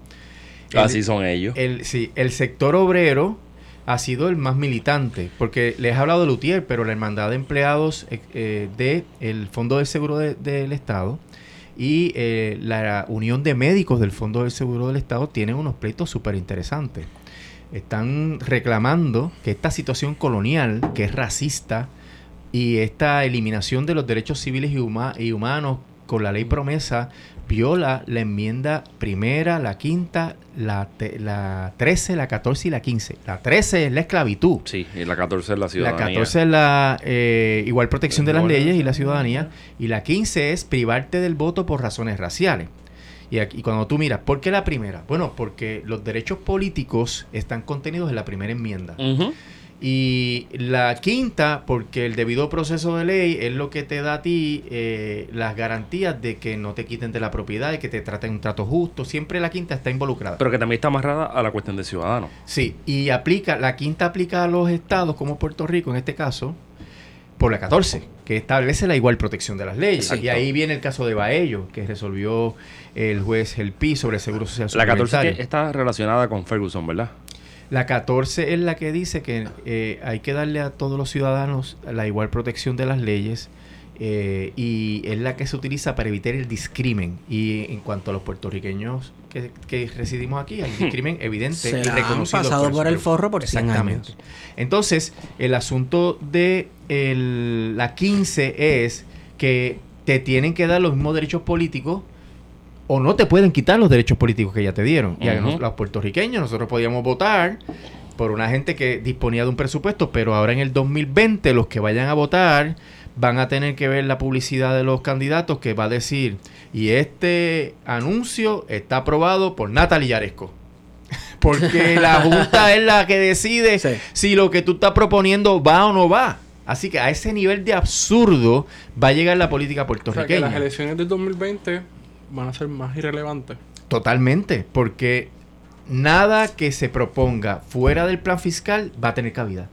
El- Así son ellos. el, sí, el sector obrero ha sido el más militante, porque les he hablado de Lutier, pero la hermandad de empleados eh, del el Fondo del Seguro de- del Estado y eh, la Unión de Médicos del Fondo del Seguro del Estado tienen unos pleitos súper interesantes. Están reclamando que esta situación colonial, que es racista, y esta eliminación de los derechos civiles y, huma- y humanos con la ley promesa viola la enmienda primera, la quinta, la, te- la 13, la 14 y la 15. La 13 es la esclavitud. Sí, y la 14 es la La ciudadanía. 14 es la eh, igual protección de las leyes y la ciudadanía. Y la 15 es privarte del voto por razones raciales. Y, aquí, y cuando tú miras, ¿por qué la primera? Bueno, porque los derechos políticos están contenidos en la primera enmienda. Y la quinta, porque el debido proceso de ley es lo que te da a ti eh, las garantías de que no te quiten de la propiedad y que te traten un trato justo. Siempre la quinta está involucrada. Pero que también está amarrada a la cuestión de ciudadanos. Sí, y aplica, la quinta aplica a los estados como Puerto Rico en este caso, por la 14, que establece la igual protección de las leyes. Exacto. Y ahí viene el caso de Baello, que resolvió el juez El Pi sobre el Seguro Social La 14 Suplementario. que está relacionada con Ferguson, ¿verdad? La 14 es la que dice que eh, hay que darle a todos los ciudadanos la igual protección de las leyes eh, y es la que se utiliza para evitar el discrimen. Y en cuanto a los puertorriqueños que, que residimos aquí, hay discrimen evidente Se y han reconocido. pasado por el forro por 100 Exactamente. años. Entonces, el asunto de el- la 15 es que te tienen que dar los mismos derechos políticos o no te pueden quitar los derechos políticos que ya te dieron. Y nos- los puertorriqueños, nosotros podíamos votar por una gente que disponía de un presupuesto, pero ahora en el 2020 los que vayan a votar van a tener que ver la publicidad de los candidatos que va a decir, y este anuncio está aprobado por Natalie Yaresco. Porque la Junta es la que decide Sí. si lo que tú estás proponiendo va o no va. Así que a ese nivel de absurdo va a llegar la política O sea, que puertorriqueña. las elecciones del 2020 van a ser más irrelevantes. Totalmente, porque nada que se proponga fuera del plan fiscal va a tener cabida.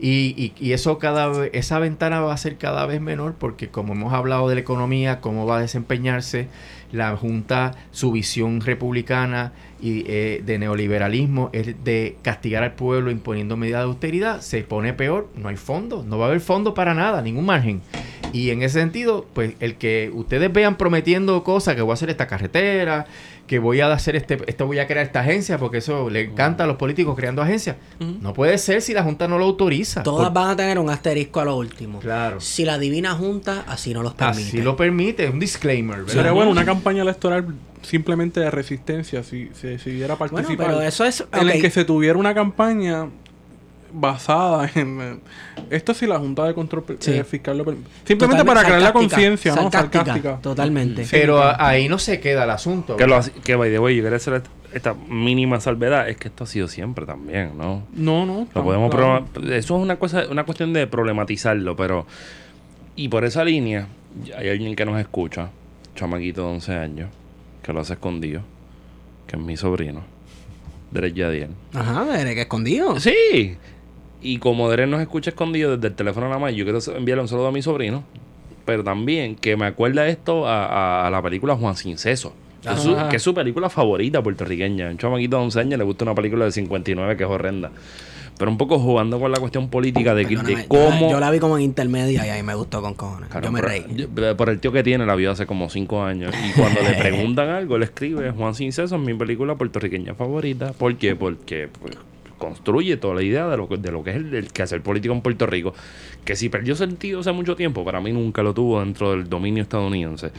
Y, y- y eso cada esa ventana va a ser cada vez menor porque como hemos hablado de la economía, cómo va a desempeñarse la Junta, su visión republicana y eh, de neoliberalismo es de castigar al pueblo imponiendo medidas de austeridad, se pone peor, no hay fondo, no va a haber fondo para nada, ningún margen. Y en ese sentido, pues el que ustedes vean prometiendo cosas, que voy a hacer esta carretera, que voy a hacer este, esto voy a crear esta agencia, porque eso le encanta a los políticos creando agencias. No puede ser si la Junta no lo autoriza. Todas Por- van a tener un asterisco a lo último. Claro. Si la divina junta así no los permite. Así lo permite, un disclaimer, ¿verdad? Sería bueno una campaña electoral simplemente de resistencia si se decidiera Bueno, participar. pero eso es... En el que se tuviera una campaña basada en esto si la Junta de Control eh, Sí. Fiscal lo permite. Simplemente Totalmente para crear la conciencia, ¿no? sarcástica. Totalmente. Pero a- ahí no se queda el asunto. Que, lo, que by the way, yo quería hacer esta, esta mínima salvedad, es que esto ha sido siempre también, ¿no? No, no. Lo podemos Eso es una cosa, una cuestión de problematizarlo, pero. Y por esa línea, hay alguien que nos escucha, chamaquito de 11 años, que lo hace escondido, que es mi sobrino, Derek Yadiel. Ajá, de que escondido. Sí. Y como Derek nos escucha escondido desde el teléfono nada más, yo quiero enviarle un saludo a mi sobrino, pero también que me acuerda esto a, a- a la película Juan Sin Seso. Que es, su, que es su película favorita puertorriqueña. Un chamaquito de 11 años le gusta una película de 59 que es horrenda. Pero un poco jugando con la cuestión política de, que- de cómo... Yo, la- yo la vi como en intermedia y ahí me gustó con cojones. Claro, yo me por- reí. yo- por el tío que tiene, la vio hace como 5 años. Y cuando le preguntan algo, él escribe: Juan Sin Seso es mi película puertorriqueña favorita. ¿Por qué? Porque pues, construye toda la idea de lo, que- de lo que es el, el quehacer político en Puerto Rico. Que si perdió sentido hace mucho tiempo, para mí nunca lo tuvo dentro del dominio estadounidense.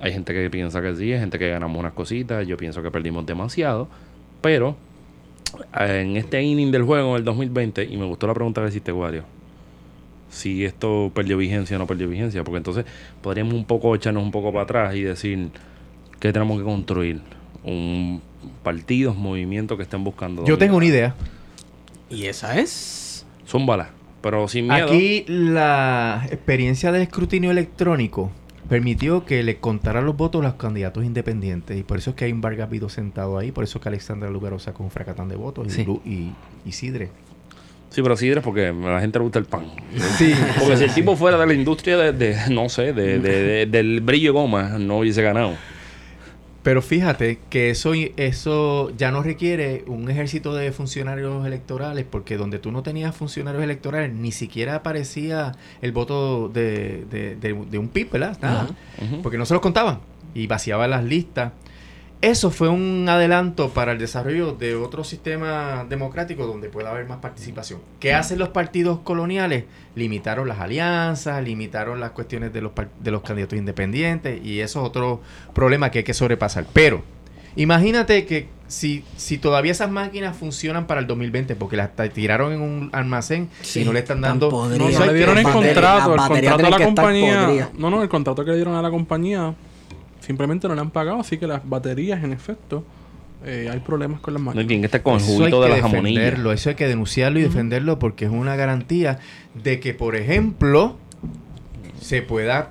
Hay gente que piensa que sí, hay gente que ganamos unas cositas. Yo pienso que perdimos demasiado. Pero eh, en este inning del juego, en el 2020, y me gustó la pregunta que hiciste, Wario si esto perdió vigencia o no perdió vigencia, porque entonces podríamos un poco echarnos un poco para atrás y decir que tenemos que construir un partidos, movimientos que estén buscando. Yo tengo una idea. Y esa es... Zúmbala, pero sin miedo. Aquí la experiencia del escrutinio electrónico permitió que le contaran los votos a los candidatos independientes. Y por eso es que hay un Vargas Vido sentado ahí. Por eso es que Alexandra Lugaro sacó un fracatán de votos. Y, Sí. Y, y Sidre. Sí, pero sí, es porque a la gente le gusta el pan. Sí. Porque si el tipo fuera de la industria de, de, no sé, de, de- de- del brillo de goma, no hubiese ganado. Pero fíjate que eso, eso ya no requiere un ejército de funcionarios electorales, porque donde tú no tenías funcionarios electorales, ni siquiera aparecía el voto de, de, de- de un PIB, ¿verdad? Nada. Porque no se los contaban y vaciaban las listas. Eso fue un adelanto para el desarrollo de otro sistema democrático donde pueda haber más participación. ¿Qué hacen los partidos coloniales? Limitaron las alianzas, limitaron las cuestiones de los, par- de los candidatos independientes y eso es otro problema que hay que sobrepasar. Pero imagínate que si, si todavía esas máquinas funcionan para el 2020 porque las tiraron en un almacén Sí, y no le están dando... podridas. No, no le dieron el contrato, el contrato a la compañía. No, no, el contrato que le dieron a la compañía simplemente no le han pagado, así que las baterías, en efecto, eh, hay problemas con las No máquinas. tiene que estar con el Eso hay juguito de que la jamonilla. defenderlo, eso hay que denunciarlo y defenderlo porque es una garantía de que, por ejemplo, se pueda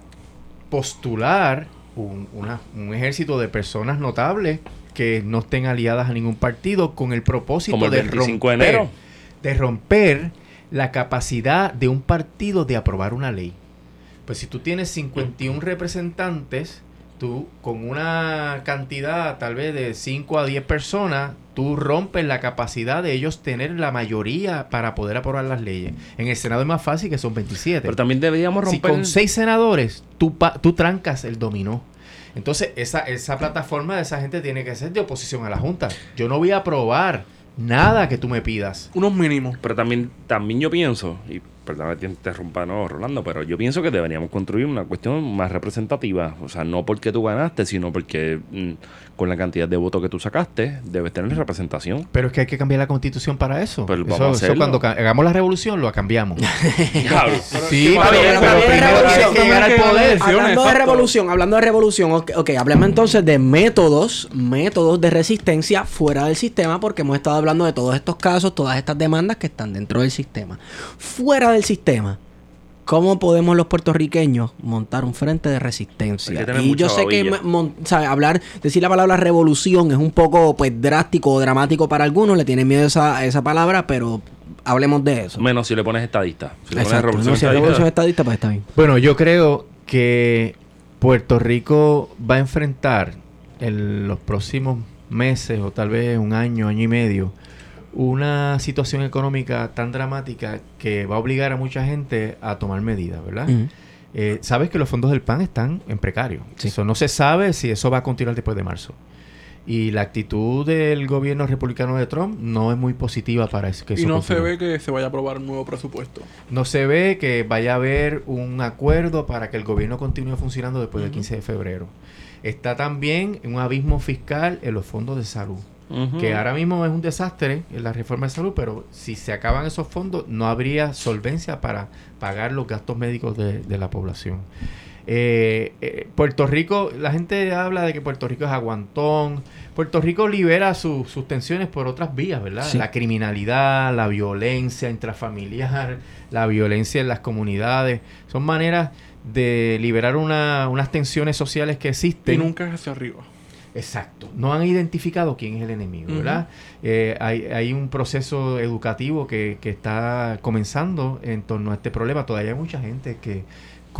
postular un, una- un ejército de personas notables que no estén aliadas a ningún partido con el propósito Como el de 25 de romper, enero. de romper la capacidad de un partido de aprobar una ley. Pues si tú tienes 51 representantes, tú con una cantidad tal vez de 5 a 10 personas, tú rompes la capacidad de ellos tener la mayoría para poder aprobar las leyes. En el Senado es más fácil que son 27. Pero también deberíamos Si romper. con seis senadores tú, pa- tú trancas el dominó. Entonces, esa, esa plataforma de esa gente tiene que ser de oposición a la Junta. Yo no voy a aprobar nada que tú me pidas. Unos mínimos. Pero también, también yo pienso, y perdón que te interrumpa, no, Rolando, pero yo pienso que deberíamos construir una cuestión más representativa. O sea, no porque tú ganaste, sino porque mm, con la cantidad de votos que tú sacaste, debes tener representación. Pero es que hay que cambiar la constitución para eso. Vamos eso, a eso cuando hagamos la revolución lo cambiamos. Sí, pero, pero primero tienes que llegar al poder. Hablando de revolución, hablando de revolución, ok, ok, hablemos entonces de métodos, métodos de resistencia fuera del sistema, porque hemos estado hablando de todos estos casos, todas estas demandas que están dentro del sistema. Fuera del sistema, ¿cómo podemos los puertorriqueños montar un frente de resistencia? Y yo sé que babilla. mon- sabe, hablar, decir la palabra revolución es un poco pues drástico o dramático para algunos, le tienen miedo a esa, a esa palabra, pero hablemos de eso. Menos si le pones estadista. Si le pones Exacto. revolución No, si es estadista, revolución estadista, pues está bien. Bueno, yo creo que Puerto Rico va a enfrentar en los próximos meses o tal vez un año, año y medio, una situación económica tan dramática que va a obligar a mucha gente a tomar medidas, ¿verdad? Eh, Sabes que los fondos del PAN están en precario. Sí. Eso no se sabe si eso va a continuar después de marzo. Y la actitud del gobierno republicano de Trump no es muy positiva para eso. Que y eso no se ve que se vaya a aprobar un nuevo presupuesto. No se ve que vaya a haber un acuerdo para que el gobierno continúe funcionando después del Ujú. 15 de febrero. Está también un abismo fiscal en los fondos de salud, Que ahora mismo es un desastre en la reforma de salud, pero si se acaban esos fondos no habría solvencia para pagar los gastos médicos de, de la población. Eh, eh, Puerto Rico, la gente habla de que Puerto Rico es aguantón. Puerto Rico libera su- sus tensiones por otras vías, ¿verdad? Sí. La criminalidad, la violencia intrafamiliar, la violencia en las comunidades. Son maneras de liberar una- unas tensiones sociales que Y existen. nunca es hacia arriba. Exacto. No han identificado quién es el enemigo. ¿verdad? Eh, hay, hay un proceso educativo que, que está comenzando en torno a este problema. Todavía hay mucha gente que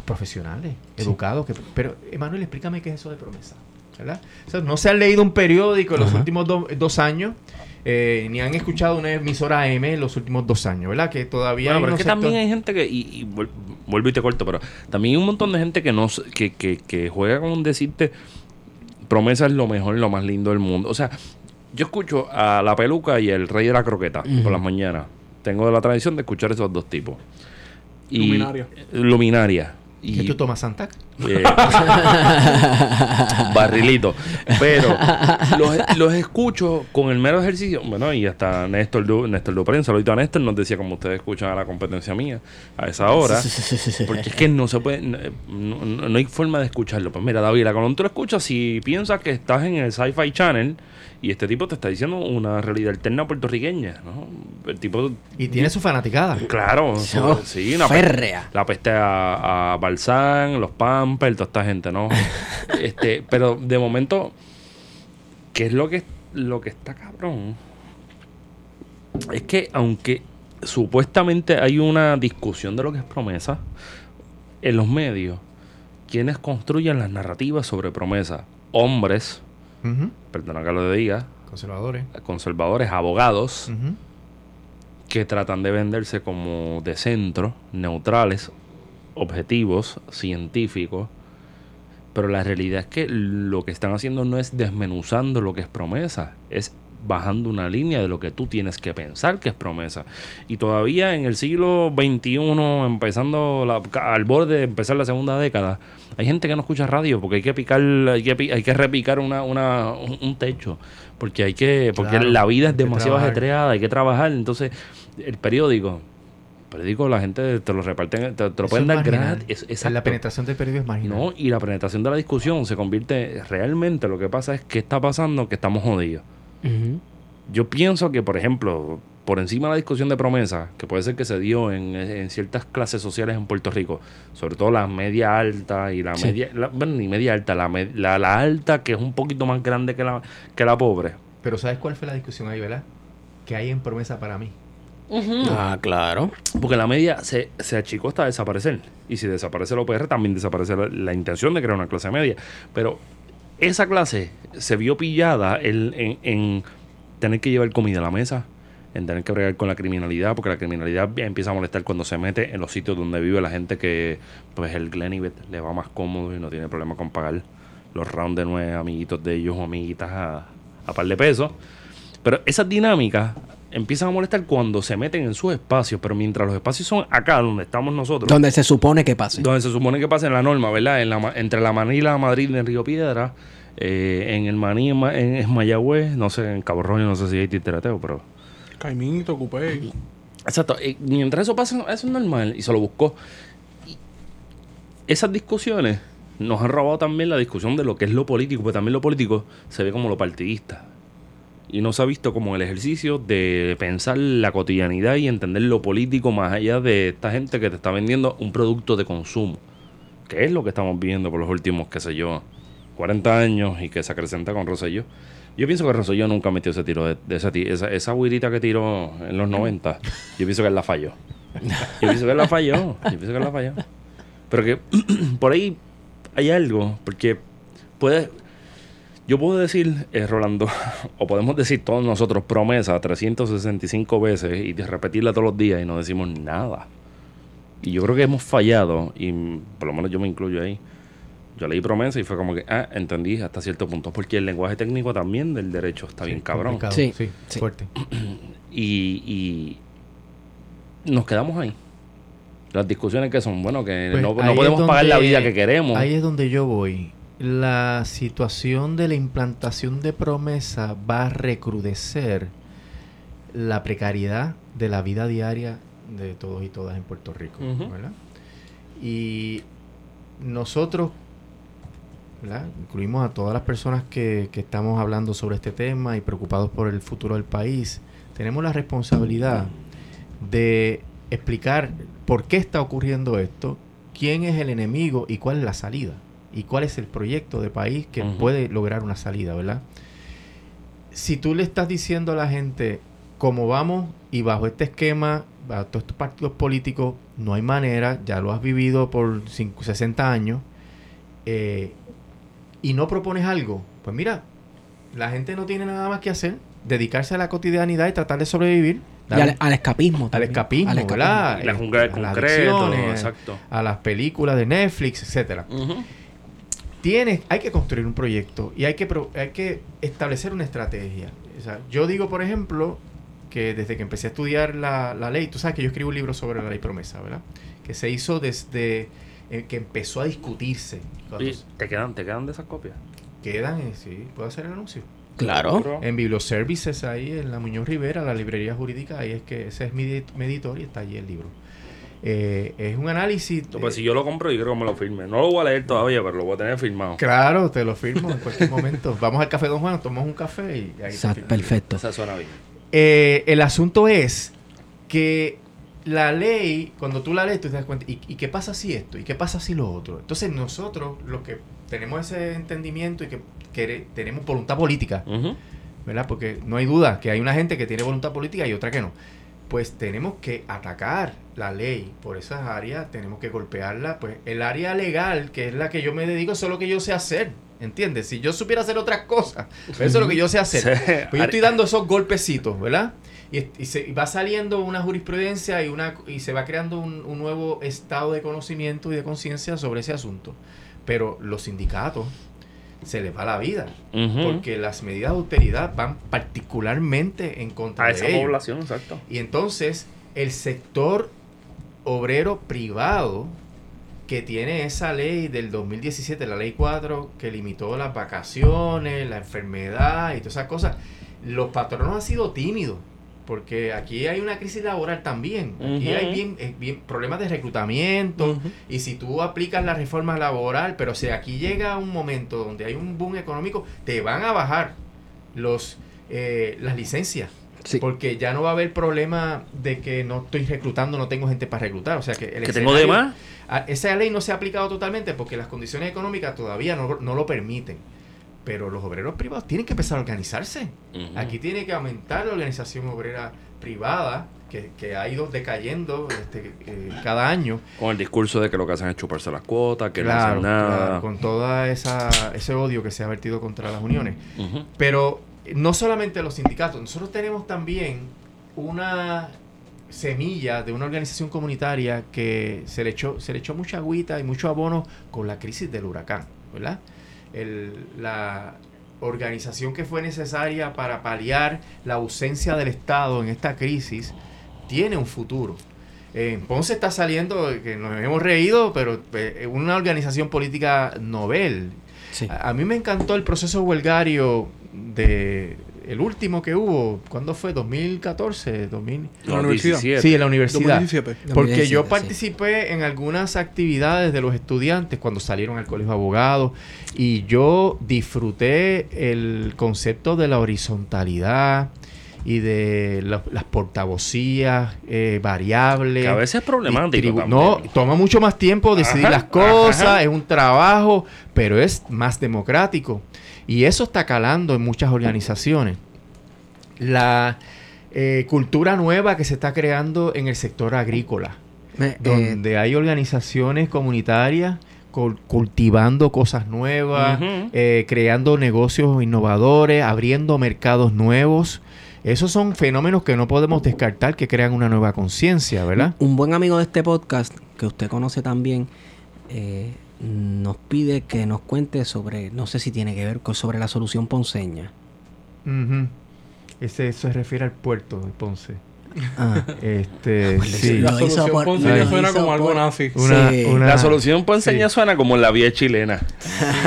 profesionales, educados, que, pero Emanuel, explícame qué es eso de promesa, ¿verdad? O sea, no se han leído un periódico en los últimos do- dos años, eh, ni han escuchado una emisora AM en los últimos dos años, ¿verdad? Que todavía Bueno, pero es que también hay gente que, y, y vuel- vuelvo y te corto, pero también hay un montón de gente que no que, que juega con decirte promesa es lo mejor, lo más lindo del mundo. O sea, yo escucho a la peluca y el rey de la croqueta por las mañanas. Tengo la tradición de escuchar esos dos tipos. Y, Luminaria. Luminaria. Y, ¿Qué tú tomas Santac? Eh, barrilito. Pero los, los escucho con el mero ejercicio. Bueno, y hasta Néstor, Du, Néstor Dupré, un saludito a Néstor, nos decía como ustedes escuchan a la competencia mía a esa hora. Porque es que no se puede, no, no- no hay forma de escucharlo. Pues mira, David, la columna tú lo escuchas si piensas que estás en el Sci-Fi Channel y este tipo te está diciendo una realidad alterna puertorriqueña, ¿no? El tipo, Y tiene su fanaticada. claro, Oh, sí, una férrea. la peste a, a Balsán, los Pampers, toda esta gente, ¿no? este, pero de momento, ¿qué es lo que, lo que está cabrón? Es que aunque supuestamente hay una discusión de lo que es promesa, en los medios, quienes construyen las narrativas sobre promesa, hombres, Ujú. perdona que lo diga, Conservadores. conservadores, abogados, que tratan de venderse como de centro, neutrales, objetivos, científicos, pero la realidad es que lo que están haciendo no es desmenuzando lo que es promesa, es bajando una línea de lo que tú tienes que pensar que es promesa. Y todavía en el siglo XXI, empezando la- al borde de empezar la segunda década, hay gente que no escucha radio porque hay que picar, hay que, hay que repicar una, una, un, un techo, porque hay que, porque Claro, la vida es demasiado ajetreada, hay que trabajar. Entonces, el periódico, el periódico la gente te lo reparten, te, te lo pueden dar gratis. Es- La exacto. penetración del periódico es marginal. No, y la penetración de la discusión se convierte realmente lo que pasa es que está pasando que estamos jodidos. Yo pienso que, por ejemplo, por encima de la discusión de promesa, que puede ser que se dio en, en ciertas clases sociales en Puerto Rico, sobre todo la media alta y la Sí. media, la- bueno, ni media alta, la, la, la alta que es un poquito más grande que la, que la pobre. Pero ¿sabes cuál fue la discusión ahí, verdad? Que hay en promesa para mí. Ah, claro. Porque la media se, achicó hasta desaparecer. Y si desaparece el OPR, también desaparece la, la intención de crear una clase media. Pero esa clase se vio pillada en, en- en tener que llevar comida a la mesa, en tener que bregar con la criminalidad, porque la criminalidad empieza a molestar cuando se mete en los sitios donde vive la gente que, pues, el Glenibet le va más cómodo y no tiene problema con pagar los rounds de nueve amiguitos de ellos o amiguitas a, a par de pesos. Pero esas dinámicas empiezan a molestar cuando se meten en sus espacios, pero mientras los espacios son acá, donde estamos nosotros, Donde se supone que pase. donde se supone que pasa en la norma, ¿verdad? En la, ma- entre la Manila, Madrid, en Río Piedra, eh, en el Maní, en, en, en Mayagüez, no sé, en Cabo Rojo, no sé si hay titerateo, pero... Caimito, Cupé. Exacto, eh, mientras eso pasa, eso es normal, y se lo buscó. Y esas discusiones nos han robado también la discusión de lo que es lo político, porque también lo político se ve como lo partidista. Y no se ha visto como el ejercicio de pensar la cotidianidad y entender lo político más allá de esta gente que te está vendiendo un producto de consumo. Que es lo que estamos viendo por los últimos, qué sé yo, 40 años y que se acrecenta con Rosselló. Yo pienso que Rosselló nunca metió ese tiro de, esa, esa huirita que tiró en los 90. Yo pienso que él la falló. Yo pienso que él la falló. Yo pienso que él la falló. Pero que por ahí hay algo, porque puede. Yo puedo decir, eh, Rolando, o podemos decir todos nosotros promesa 365 veces y de repetirla todos los días y no decimos nada. Y yo creo que hemos fallado, y por lo menos yo me incluyo ahí. Yo leí promesa y fue como que, ah, entendí hasta cierto punto, porque el lenguaje técnico también del derecho está bien cabrón. Sí, Sí, sí. fuerte. Y, y nos quedamos ahí. Las discusiones que son, bueno, que Pues no, no podemos pagar la vida que queremos. Ahí es donde yo voy. La situación de la implantación de promesa va a recrudecer la precariedad de la vida diaria de todos y todas en Puerto Rico. ¿verdad? Y nosotros, ¿verdad? incluimos a todas las personas que, que estamos hablando sobre este tema y preocupados por el futuro del país, tenemos la responsabilidad de explicar por qué está ocurriendo esto, quién es el enemigo y cuál es la salida. Y cuál es el proyecto de país que puede lograr una salida, ¿verdad? Si tú le estás diciendo a la gente cómo vamos y bajo este esquema, bajo todos estos partidos políticos, no hay manera, ya lo has vivido por cinco- 60 años, eh, y no propones algo, pues mira, la gente no tiene nada más que hacer, dedicarse a la cotidianidad y tratar de sobrevivir. Y al, al escapismo. Al también. escapismo, Al ¿verdad? Y la jungla de a las concreto, exacto. a las películas de Netflix, etcétera. Tienes, hay que construir un proyecto y hay que, pro- hay que establecer una estrategia. O sea, yo digo, por ejemplo, que desde que empecé a estudiar la, la ley, tú sabes que yo escribo un libro sobre la ley promesa, ¿verdad? Que se hizo desde eh, que empezó a discutirse. Oye, ¿te quedan, ¿Te quedan de esas copias? quedan, eh, sí, puedo hacer el anuncio. Claro. En Biblioservices, ahí en la Muñoz Rivera, la librería jurídica, ahí es que ese es mi, mi editor y está allí el libro. Eh, es un análisis. No, pues eh, si yo lo compro, yo creo que me lo firme. No lo voy a leer todavía, pero lo voy a tener firmado. Claro, te lo firmo en cualquier momento. Vamos al Café Don Juan, tomamos un café y ahí Exacto, perfecto. Esa suena bien. Eh, el asunto es que la ley, cuando tú la lees, tú te das cuenta, ¿y, y qué pasa si esto? ¿Y qué pasa si lo otro? Entonces nosotros, los que tenemos ese entendimiento y que, tenemos voluntad política. ¿verdad? Porque no hay duda que hay una gente que tiene voluntad política y otra que no. Pues tenemos que atacar la ley por esas áreas, tenemos que golpearla. Pues el área legal, que es la que yo me dedico, eso es lo que yo sé hacer. ¿Entiendes? Si yo supiera hacer otras cosas, pues eso es lo que yo sé hacer. Pues yo estoy dando esos golpecitos, ¿verdad? Y, y se, y va saliendo una jurisprudencia y, una, y se va creando un, un nuevo estado de conocimiento y de conciencia sobre ese asunto. Pero los sindicatos se les va la vida. Porque las medidas de austeridad van particularmente en contra A de esa ellos. población, exacto. Y entonces el sector obrero privado que tiene esa ley del 2017, la ley 4, que limitó las vacaciones, la enfermedad y todas esas cosas, los patronos han sido tímidos. Porque aquí hay una crisis laboral también. Aquí hay bien, eh, bien problemas de reclutamiento. Y si tú aplicas la reforma laboral, pero si aquí llega un momento donde hay un boom económico, te van a bajar los eh, las licencias. Sí. Porque ya no va a haber problema de que no estoy reclutando, no tengo gente para reclutar. O sea que el Que tengo de más. esa ley no se ha aplicado totalmente porque las condiciones económicas todavía no, no lo permiten. Pero los obreros privados tienen que empezar a organizarse. Aquí tiene que aumentar la organización obrera privada, que, que ha ido decayendo este, eh, cada año. Con el discurso de que lo que hacen es chuparse las cuotas, que no hacen nada. claro, con esa ese odio que se ha vertido contra las uniones. Pero eh, no solamente los sindicatos, nosotros tenemos también una semilla de una organización comunitaria que se le echó, se le echó mucha agüita y mucho abono con la crisis del huracán, ¿verdad? El- la organización que fue necesaria para paliar la ausencia del Estado en esta crisis tiene un futuro. En Ponce está saliendo, que nos hemos reído, pero eh, una organización política novel. Sí. A, a mí me encantó el proceso huelgario de el último que hubo, ¿cuándo fue? 2014, 2000. La Los universidad. 17. Sí, en la universidad. 2017. Porque yo 2017, sí. participé en algunas actividades de los estudiantes cuando salieron al colegio de abogados y yo disfruté el concepto de la horizontalidad y de la- las portavocías eh, variables. Que a veces es problemático. No, toma mucho más tiempo decidir Ajá, las cosas, ajá. es un trabajo, pero es más democrático. Y eso está calando en muchas organizaciones. La eh, cultura nueva que se está creando en el sector agrícola Me- eh, donde hay organizaciones comunitarias cul- cultivando cosas nuevas, eh, creando negocios innovadores, abriendo mercados nuevos. Esos son fenómenos que no podemos descartar que crean una nueva conciencia, ¿verdad? Un buen amigo de este podcast, que usted conoce también, eh, nos pide que nos cuente sobre, no sé si tiene que ver con sobre la solución ponceña. Ujú. Ese, se refiere al puerto de Ponce. Ah, Este, Pues sí. La solución por- ponceña lo suena como algo nazi. Una- Sí. una- La solución ponceña sí. suena como la vía chilena.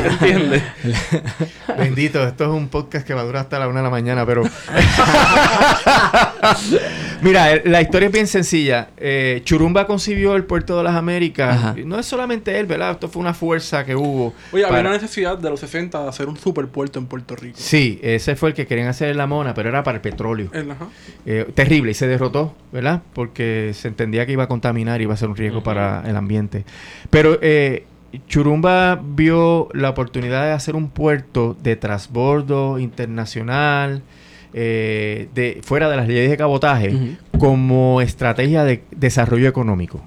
¿Entiendes? Bendito, esto es un podcast que va a durar hasta la una de la mañana, pero. Mira, eh, la historia es bien sencilla. Eh, Churumba concibió el puerto de las Américas. Ajá. No es solamente él, ¿verdad? Esto fue una fuerza que hubo. Oye, había una necesidad de los 60 de hacer un superpuerto en Puerto Rico. Sí, ese fue el que querían hacer en la mona, pero era para el petróleo. El- ajá. Eh, terrible, y se derrotó, ¿verdad? Porque se entendía que iba a contaminar y iba a ser un riesgo para el ambiente. Pero eh, Churumba vio la oportunidad de hacer un puerto de transbordo internacional, eh, de, fuera de las leyes de cabotaje, como estrategia de desarrollo económico.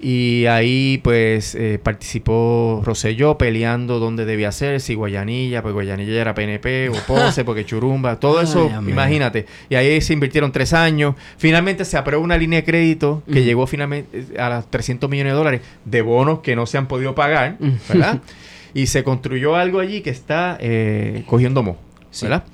Y ahí pues eh, participó Rosselló peleando dónde debía ser, si Guayanilla, pues Guayanilla ya era PNP o Ponce, porque Churumba, todo eso, imagínate. Y ahí se invirtieron tres años. Finalmente se aprobó una línea de crédito que llegó finalmente eh, a los 300 millones de dólares de bonos que no se han podido pagar. ¿verdad? y se construyó algo allí que está eh, cogiendo mo, Sí. ¿verdad?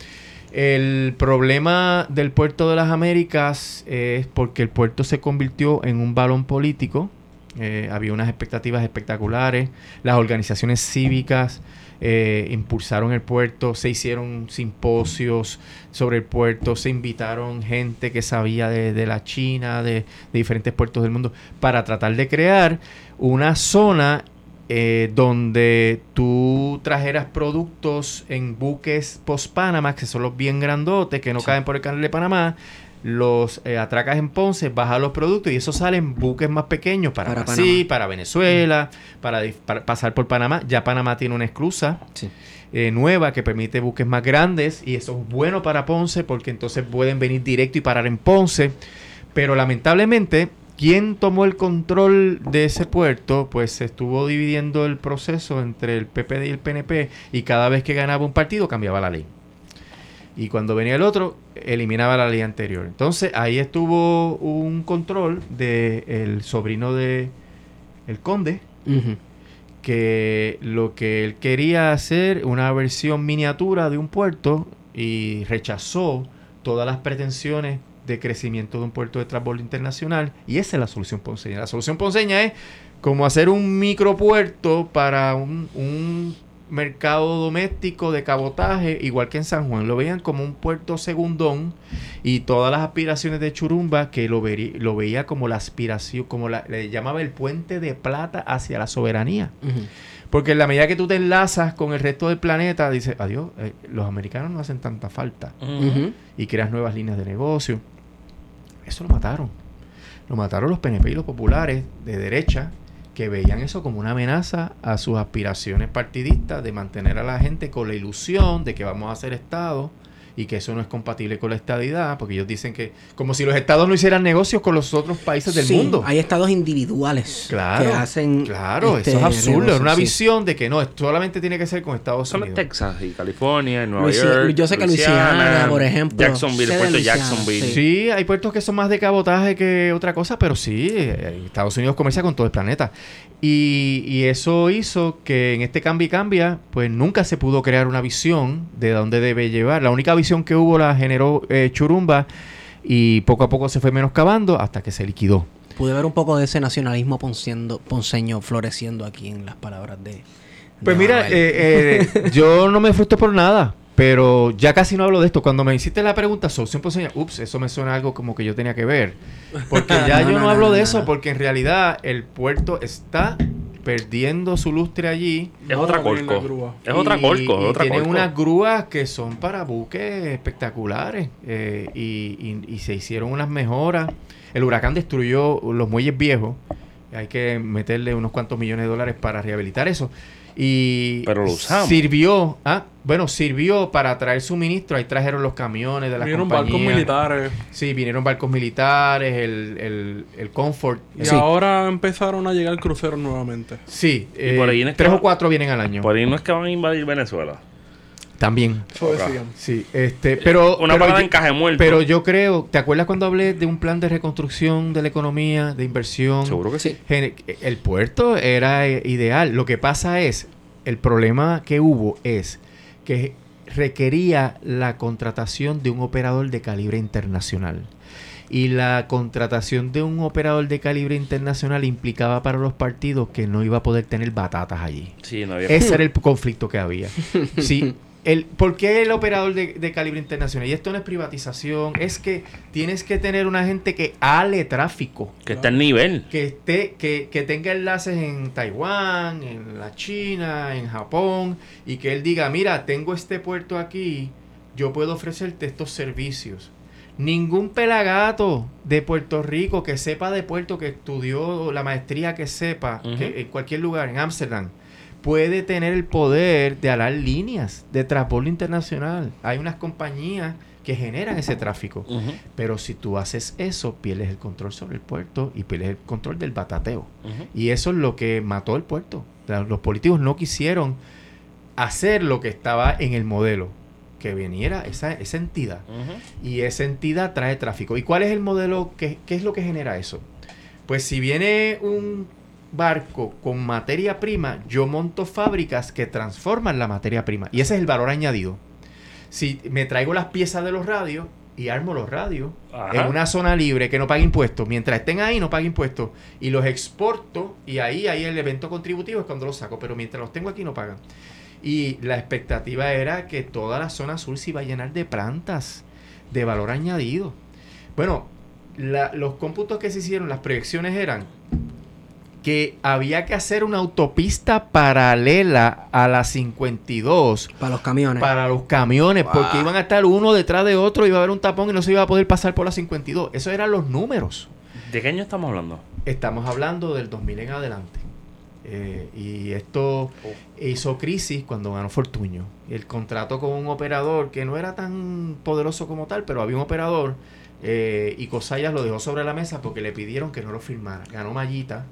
El problema del puerto de las Américas es porque el puerto se convirtió en un balón político. Eh, había unas expectativas espectaculares. Las organizaciones cívicas eh, impulsaron el puerto, se hicieron simposios sobre el puerto, se invitaron gente que sabía de, de la China, de, de diferentes puertos del mundo, para tratar de crear una zona eh, donde tú trajeras productos en buques post-Panamá, que son los bien grandotes, que no Sí. caen por el canal de Panamá, los eh, atracas en Ponce, bajas los productos y eso salen buques más pequeños para, Para Brasil, Panamá. para Venezuela, para, pasar por Panamá. Ya Panamá tiene una esclusa Sí. eh, nueva que permite buques más grandes y eso es bueno para Ponce porque entonces pueden venir directo y parar en Ponce. Pero lamentablemente, quien tomó el control de ese puerto, pues se estuvo dividiendo el proceso entre el PPD y el PNP y cada vez que ganaba un partido cambiaba la ley. Y cuando venía el otro, eliminaba la ley anterior. Entonces ahí estuvo un control del sobrino de el conde, que lo que él quería hacer una versión miniatura de un puerto y rechazó todas las pretensiones de crecimiento de un puerto de transbordo internacional y esa es la solución ponceña. La solución ponceña es como hacer un micropuerto para un, un mercado doméstico de cabotaje, igual que en San Juan. Lo veían como un puerto segundón y todas las aspiraciones de Churumba, que lo, veri- lo veía como la aspiración, como la, le llamaba el puente de plata hacia la soberanía. Porque en la medida que tú te enlazas con el resto del planeta, dices, adiós, eh, los americanos no hacen tanta falta. Y creas nuevas líneas de negocio. Eso lo mataron. Lo mataron los PNP y los populares de derecha que veían eso como una amenaza a sus aspiraciones partidistas de mantener a la gente con la ilusión de que vamos a hacer Estado y que eso no es compatible con la estadidad, porque ellos dicen que como si los estados no hicieran negocios con los otros países del Sí, mundo. Hay estados individuales Claro, que hacen. Claro, este, eso es absurdo. negocios, Es una sí. visión de que no, solamente tiene que ser con Estados Son Unidos. Texas y California, y Nueva Luisi- York. yo sé que Luisiana, por ejemplo, Jacksonville, de Puerto Luisiana, Jacksonville. sí. Sí, hay puertos que son más de cabotaje que otra cosa, pero sí, eh, Estados Unidos comercia con todo el planeta. Y, y eso hizo que en este cambio y cambia, pues nunca se pudo crear una visión de dónde debe llevar. La única visión que hubo la generó eh, Churumba y poco a poco se fue menoscabando hasta que se liquidó. Pude ver un poco de ese nacionalismo ponceño, ponceño floreciendo aquí en las palabras de. Pues mira, eh, eh, yo no me frustro por nada, pero ya casi no hablo de esto. Cuando me hiciste la pregunta, solución ponceña, ups, eso me suena algo como que yo tenía que ver. Porque ya No, yo no, hablo no, de eso, porque en realidad el puerto está perdiendo su lustre allí. Es No, otra grúa. Es otra Y- Colco. y otra tienen unas grúas que son para buques espectaculares. eh, y, y- y se hicieron unas mejoras. El huracán destruyó los muelles viejos. Hay que meterle unos cuantos millones de dólares para rehabilitar eso. Y Pero lo usamos. sirvió, ah, bueno, sirvió para traer suministro. Ahí trajeron los camiones de las Vieron barcos compañías. militares. Sí, vinieron barcos militares, el, el, el Comfort. Y Sí. ahora empezaron a llegar cruceros nuevamente. Sí, por eh, ahí no es tres que o cuatro vienen al año. Por ahí no es que van a invadir Venezuela. También. Sí, este, pero... Una pero yo- en caje muerto. Pero yo creo, ¿te acuerdas cuando hablé de un plan de reconstrucción de la economía, de inversión? Seguro que sí. Gen- El puerto era eh, ideal. Lo que pasa es, el problema que hubo es que requería la contratación de un operador de calibre internacional. Y la contratación de un operador de calibre internacional implicaba para los partidos que no iba a poder tener batatas allí. Sí, no había. Ese era el conflicto que había. Sí. El, ¿Por qué el operador de, de calibre internacional? Y esto no es privatización, es que tienes que tener una gente que ale tráfico, Que está en nivel. que esté, que, que tenga enlaces en Taiwán, en la China, en Japón, y que él diga, mira, tengo este puerto aquí, yo puedo ofrecerte estos servicios. Ningún pelagato de Puerto Rico que sepa de puerto, que estudió la maestría que sepa, que en cualquier lugar, en Ámsterdam, puede tener el poder de alar líneas de transporte internacional. Hay unas compañías que generan ese tráfico. Pero si tú haces eso, pierdes el control sobre el puerto y pierdes el control del batateo. Y eso es lo que mató el puerto. Los políticos no quisieron hacer lo que estaba en el modelo, que viniera esa, esa entidad. Y esa entidad trae tráfico. ¿Y cuál es el modelo? ¿Qué, qué es lo que genera eso? Pues si viene un barco con materia prima, yo monto fábricas que transforman la materia prima. Y ese es el valor añadido. Si me traigo las piezas de los radios y armo los radios Ajá. en una zona libre que no pague impuestos, mientras estén ahí no pague impuestos, y los exporto y ahí hay el evento contributivo es cuando los saco, pero mientras los tengo aquí no pagan. Y la expectativa era que toda la zona sur se iba a llenar de plantas de valor añadido. Bueno, la- los cómputos que se hicieron, las proyecciones eran que había que hacer una autopista paralela a la 52 Para los camiones. para los camiones, porque iban a estar uno detrás de otro, iba a haber un tapón y no se iba a poder pasar por la 52. Esos eran los números. ¿De qué año estamos hablando? Estamos hablando del 2000 en adelante. Eh, y esto hizo crisis cuando ganó Fortuño. El contrato con un operador que no era tan poderoso como tal, pero había un operador eh, y Cosayas lo dejó sobre la mesa porque le pidieron que no lo firmara. Ganó Mallita,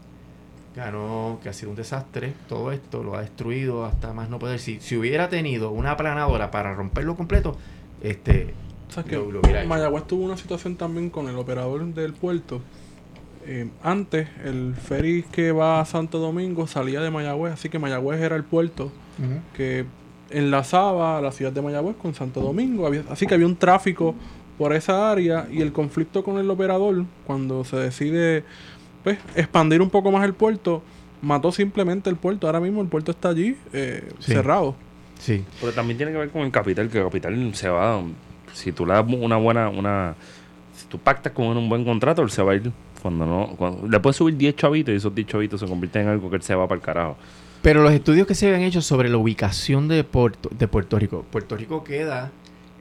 ganó que ha sido un desastre. Todo esto lo ha destruido hasta más no poder. Si, si hubiera tenido una aplanadora para romperlo completo, este, ¿Sabes qué? Lo- lo hubiera hecho. Mayagüez tuvo una situación también con el operador del puerto. Eh, antes, el ferry que va a Santo Domingo salía de Mayagüez, así que Mayagüez era el puerto que enlazaba a la ciudad de Mayagüez con Santo Domingo. Había- así que había un tráfico por esa área y el conflicto con el operador, cuando se decide pues, expandir un poco más el puerto, mató simplemente el puerto. Ahora mismo el puerto está allí eh, Sí. cerrado. sí. Pero también tiene que ver con el capital, que el capital se va. Si tú le das una buena. una Si tú pactas con un buen contrato, él se va a ir. Cuando no. Cuando, le puedes subir 10 chavitos y esos 10 chavitos se convierten en algo que él se va para el carajo. Pero los estudios que se habían hecho sobre la ubicación de Puerto, de Puerto Rico. Puerto Rico queda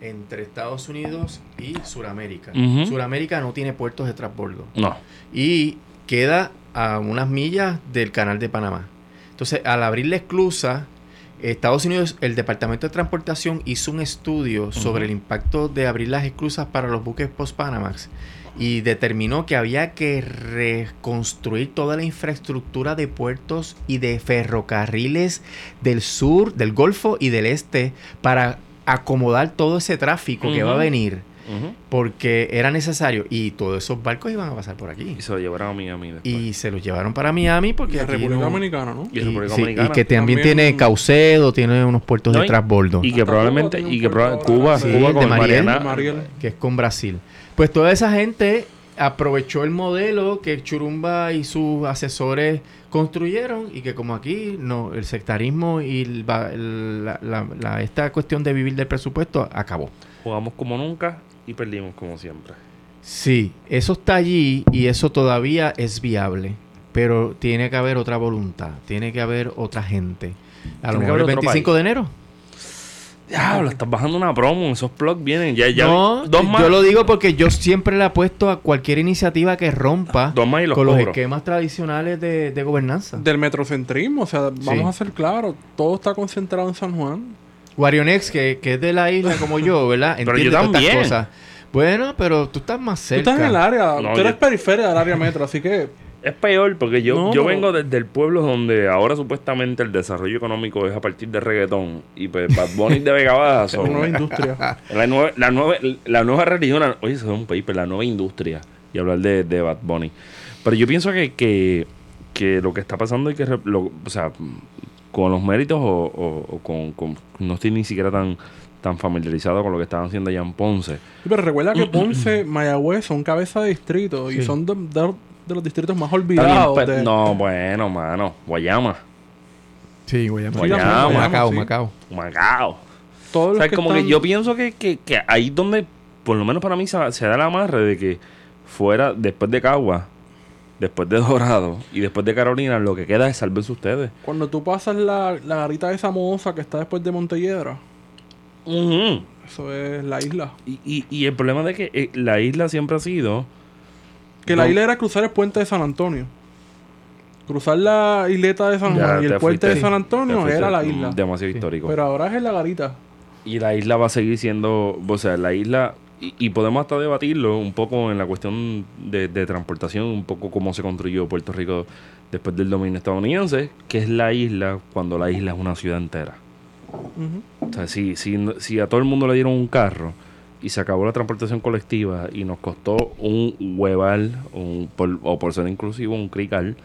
entre Estados Unidos y Suramérica. Ujú. Suramérica no tiene puertos de transbordo. No. Y queda a unas millas del canal de Panamá. Entonces, al abrir la esclusa, Estados Unidos, el Departamento de Transportación hizo un estudio sobre el impacto de abrir las esclusas para los buques post-Panamax y determinó que había que reconstruir toda la infraestructura de puertos y de ferrocarriles del sur, del Golfo y del Este para acomodar todo ese tráfico que va a Ujú. Porque era necesario y todos esos barcos iban a pasar por aquí. Y se lo llevaron a Miami después. Y se los llevaron para Miami Y porque la aquí República no- Dominicana, ¿no? Y y, República sí, Dominicana. y que también, También- tiene Caucedo, tiene unos puertos No, de y- transbordo. Y que probablemente. Y que Cuba, Sí, Cuba con de el Mariel. Que es con Brasil. Pues toda esa gente aprovechó el modelo que Churumba y sus asesores construyeron y que como aquí no el sectarismo y el va- el- la- la- la- esta cuestión de vivir del presupuesto acabó. Jugamos como nunca y perdimos como siempre. Sí, eso está allí y eso todavía es viable. pero tiene que haber otra voluntad, tiene que haber otra gente. A lo mejor el otro 25 de enero. Diablo, estás bajando una promo. Esos plugs vienen. Ya, ya. no, dos más. yo lo digo porque yo siempre le apuesto a cualquier iniciativa que rompa Dos más y los con los esquemas tradicionales de, de gobernanza. Del metrocentrismo, o sea, vamos a ser claros, todo está concentrado en San Juan. Warionex, que, que es de la isla como yo, ¿verdad? Pero Entiende yo todas estas también. cosas. Bueno, pero tú estás más Tú cerca. estás en el área, No, tú eres yo- periferia del área metro, así que Es peor porque yo, No, yo no. vengo desde el pueblo donde ahora supuestamente el desarrollo económico es a partir de reggaetón. Y pues Bad Bunny de Vega Baja es son una nueva industria. la, nueva, la, nueva, la nueva religión. la- Oye, eso es un paper, la nueva industria. Y hablar de, de Bad Bunny. Pero yo pienso que, que, que lo que está pasando hay que. re- lo- o sea, con los méritos o, o- o con, con- No estoy ni siquiera tan, tan familiarizado con lo que estaban haciendo allá en Ponce. Sí, Pero recuerda que Ponce, Mayagüez son cabeza de distrito y son de, de- de los distritos más olvidados. de- no, bueno, mano. Guayama. Sí, Guayama. Guayama, Macao, sí. Macao. Macao. todos O los sea, que como están- que yo pienso que, que, que ahí donde, por lo menos para mí, se, se da la amarre de que fuera, después de Cagua, después de Dorado y después de Carolina, lo que queda es salvarse ustedes. Cuando tú pasas la, la garita de Samosa que está después de Montelledra, Ujú. eso es la isla. y, y, y el problema de que eh, la isla siempre ha sido... Que la isla era cruzar el puente de San Antonio. Cruzar la isleta de San Juan y el puente de San Antonio era la mm, isla. Demasiado histórico. Pero ahora es en la garita. Y la isla va a seguir siendo, o sea, la isla, y, y podemos hasta debatirlo un poco en la cuestión de, de transportación, un poco cómo se construyó Puerto Rico después del dominio estadounidense, que es la isla cuando la isla es una ciudad entera. O sea, si, si, si a todo el mundo le dieron un carro y se acabó la transportación colectiva y nos costó un hueval, un, por- o por ser inclusivo, un crical,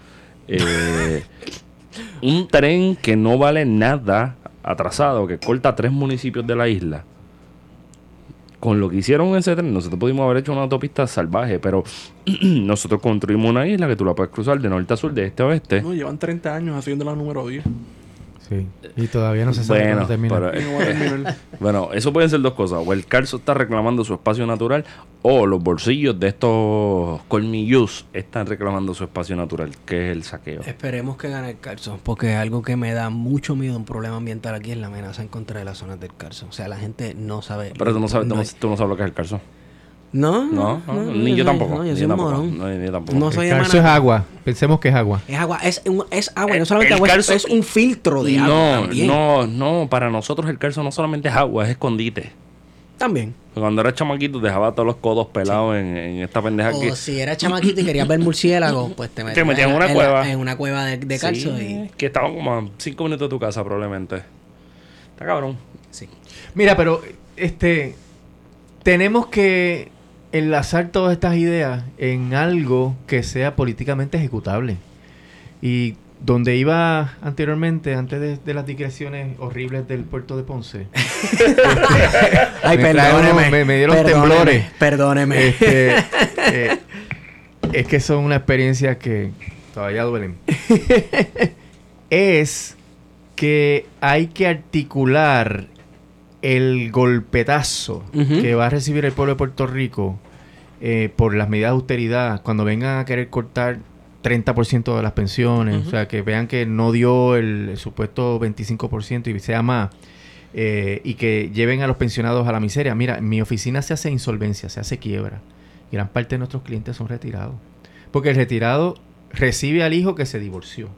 eh, un tren que no vale nada atrasado, que corta tres municipios de la isla. Con lo que hicieron ese tren, nosotros pudimos haber hecho una autopista salvaje, pero nosotros construimos una isla que tú la puedes cruzar de norte a sur, de este a oeste. No, llevan 30 años haciendo la número 10. Sí. Y todavía no se sabe Bueno, termina. pero-. Bueno, eso pueden ser dos cosas. O el calzo está reclamando su espacio natural, o los bolsillos de estos colmillos están reclamando su espacio natural, que es el saqueo. Esperemos que gane el Carso, porque algo que me da mucho miedo, un problema ambiental aquí es la amenaza en contra de las zonas del Carso. O sea, la gente no sabe. Pero tú no sabes, tú no, tú no sabes lo que es el calzo. No, No, no, no, ni yo tampoco. no, yo soy un tampoco. morón. No, ni yo tampoco. No soy el calcio es agua. Pensemos que es agua. Es agua, es, un- es agua, y no El- solamente el agua, es- un filtro de agua no, también. no, no, para nosotros el calzo no solamente es agua, es escondite. También. Cuando era chamaquito dejaba todos los codos pelados en, en esta pendeja O que... si eras chamaquito y querías ver murciélago, pues te metías metías en una la- cueva. en una cueva de, de Sí, y... que estaba como a cinco minutos de tu casa probablemente. Está cabrón. Sí. Mira, pero este tenemos que enlazar todas estas ideas en algo que sea políticamente ejecutable. Y donde iba anteriormente, antes de, de las digresiones horribles del puerto de Ponce, Ay, Me perdóneme. me- me dieron perdóneme, temblores. Perdóneme. este, eh, es que son una experiencia que todavía duelen. es que hay que articular el golpetazo que va a recibir el pueblo de Puerto Rico eh, por las medidas de austeridad cuando vengan a querer cortar 30% de las pensiones, o sea, que vean que no dio el, el supuesto 25% y sea más, eh, y que lleven a los pensionados a la miseria. Mira, en mi oficina se hace insolvencia, se hace quiebra. Gran parte de nuestros clientes son retirados. Porque el retirado recibe al hijo que se divorció.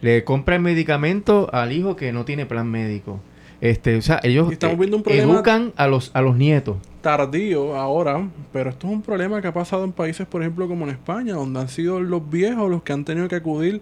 Le compra el medicamento al hijo que no tiene plan médico. Este, o sea, ellos estamos eh, viendo un problema- educan a los, a los nietos. Tardío ahora, pero esto es un problema que ha pasado en países, por ejemplo, como en España, donde han sido los viejos los que han tenido que acudir.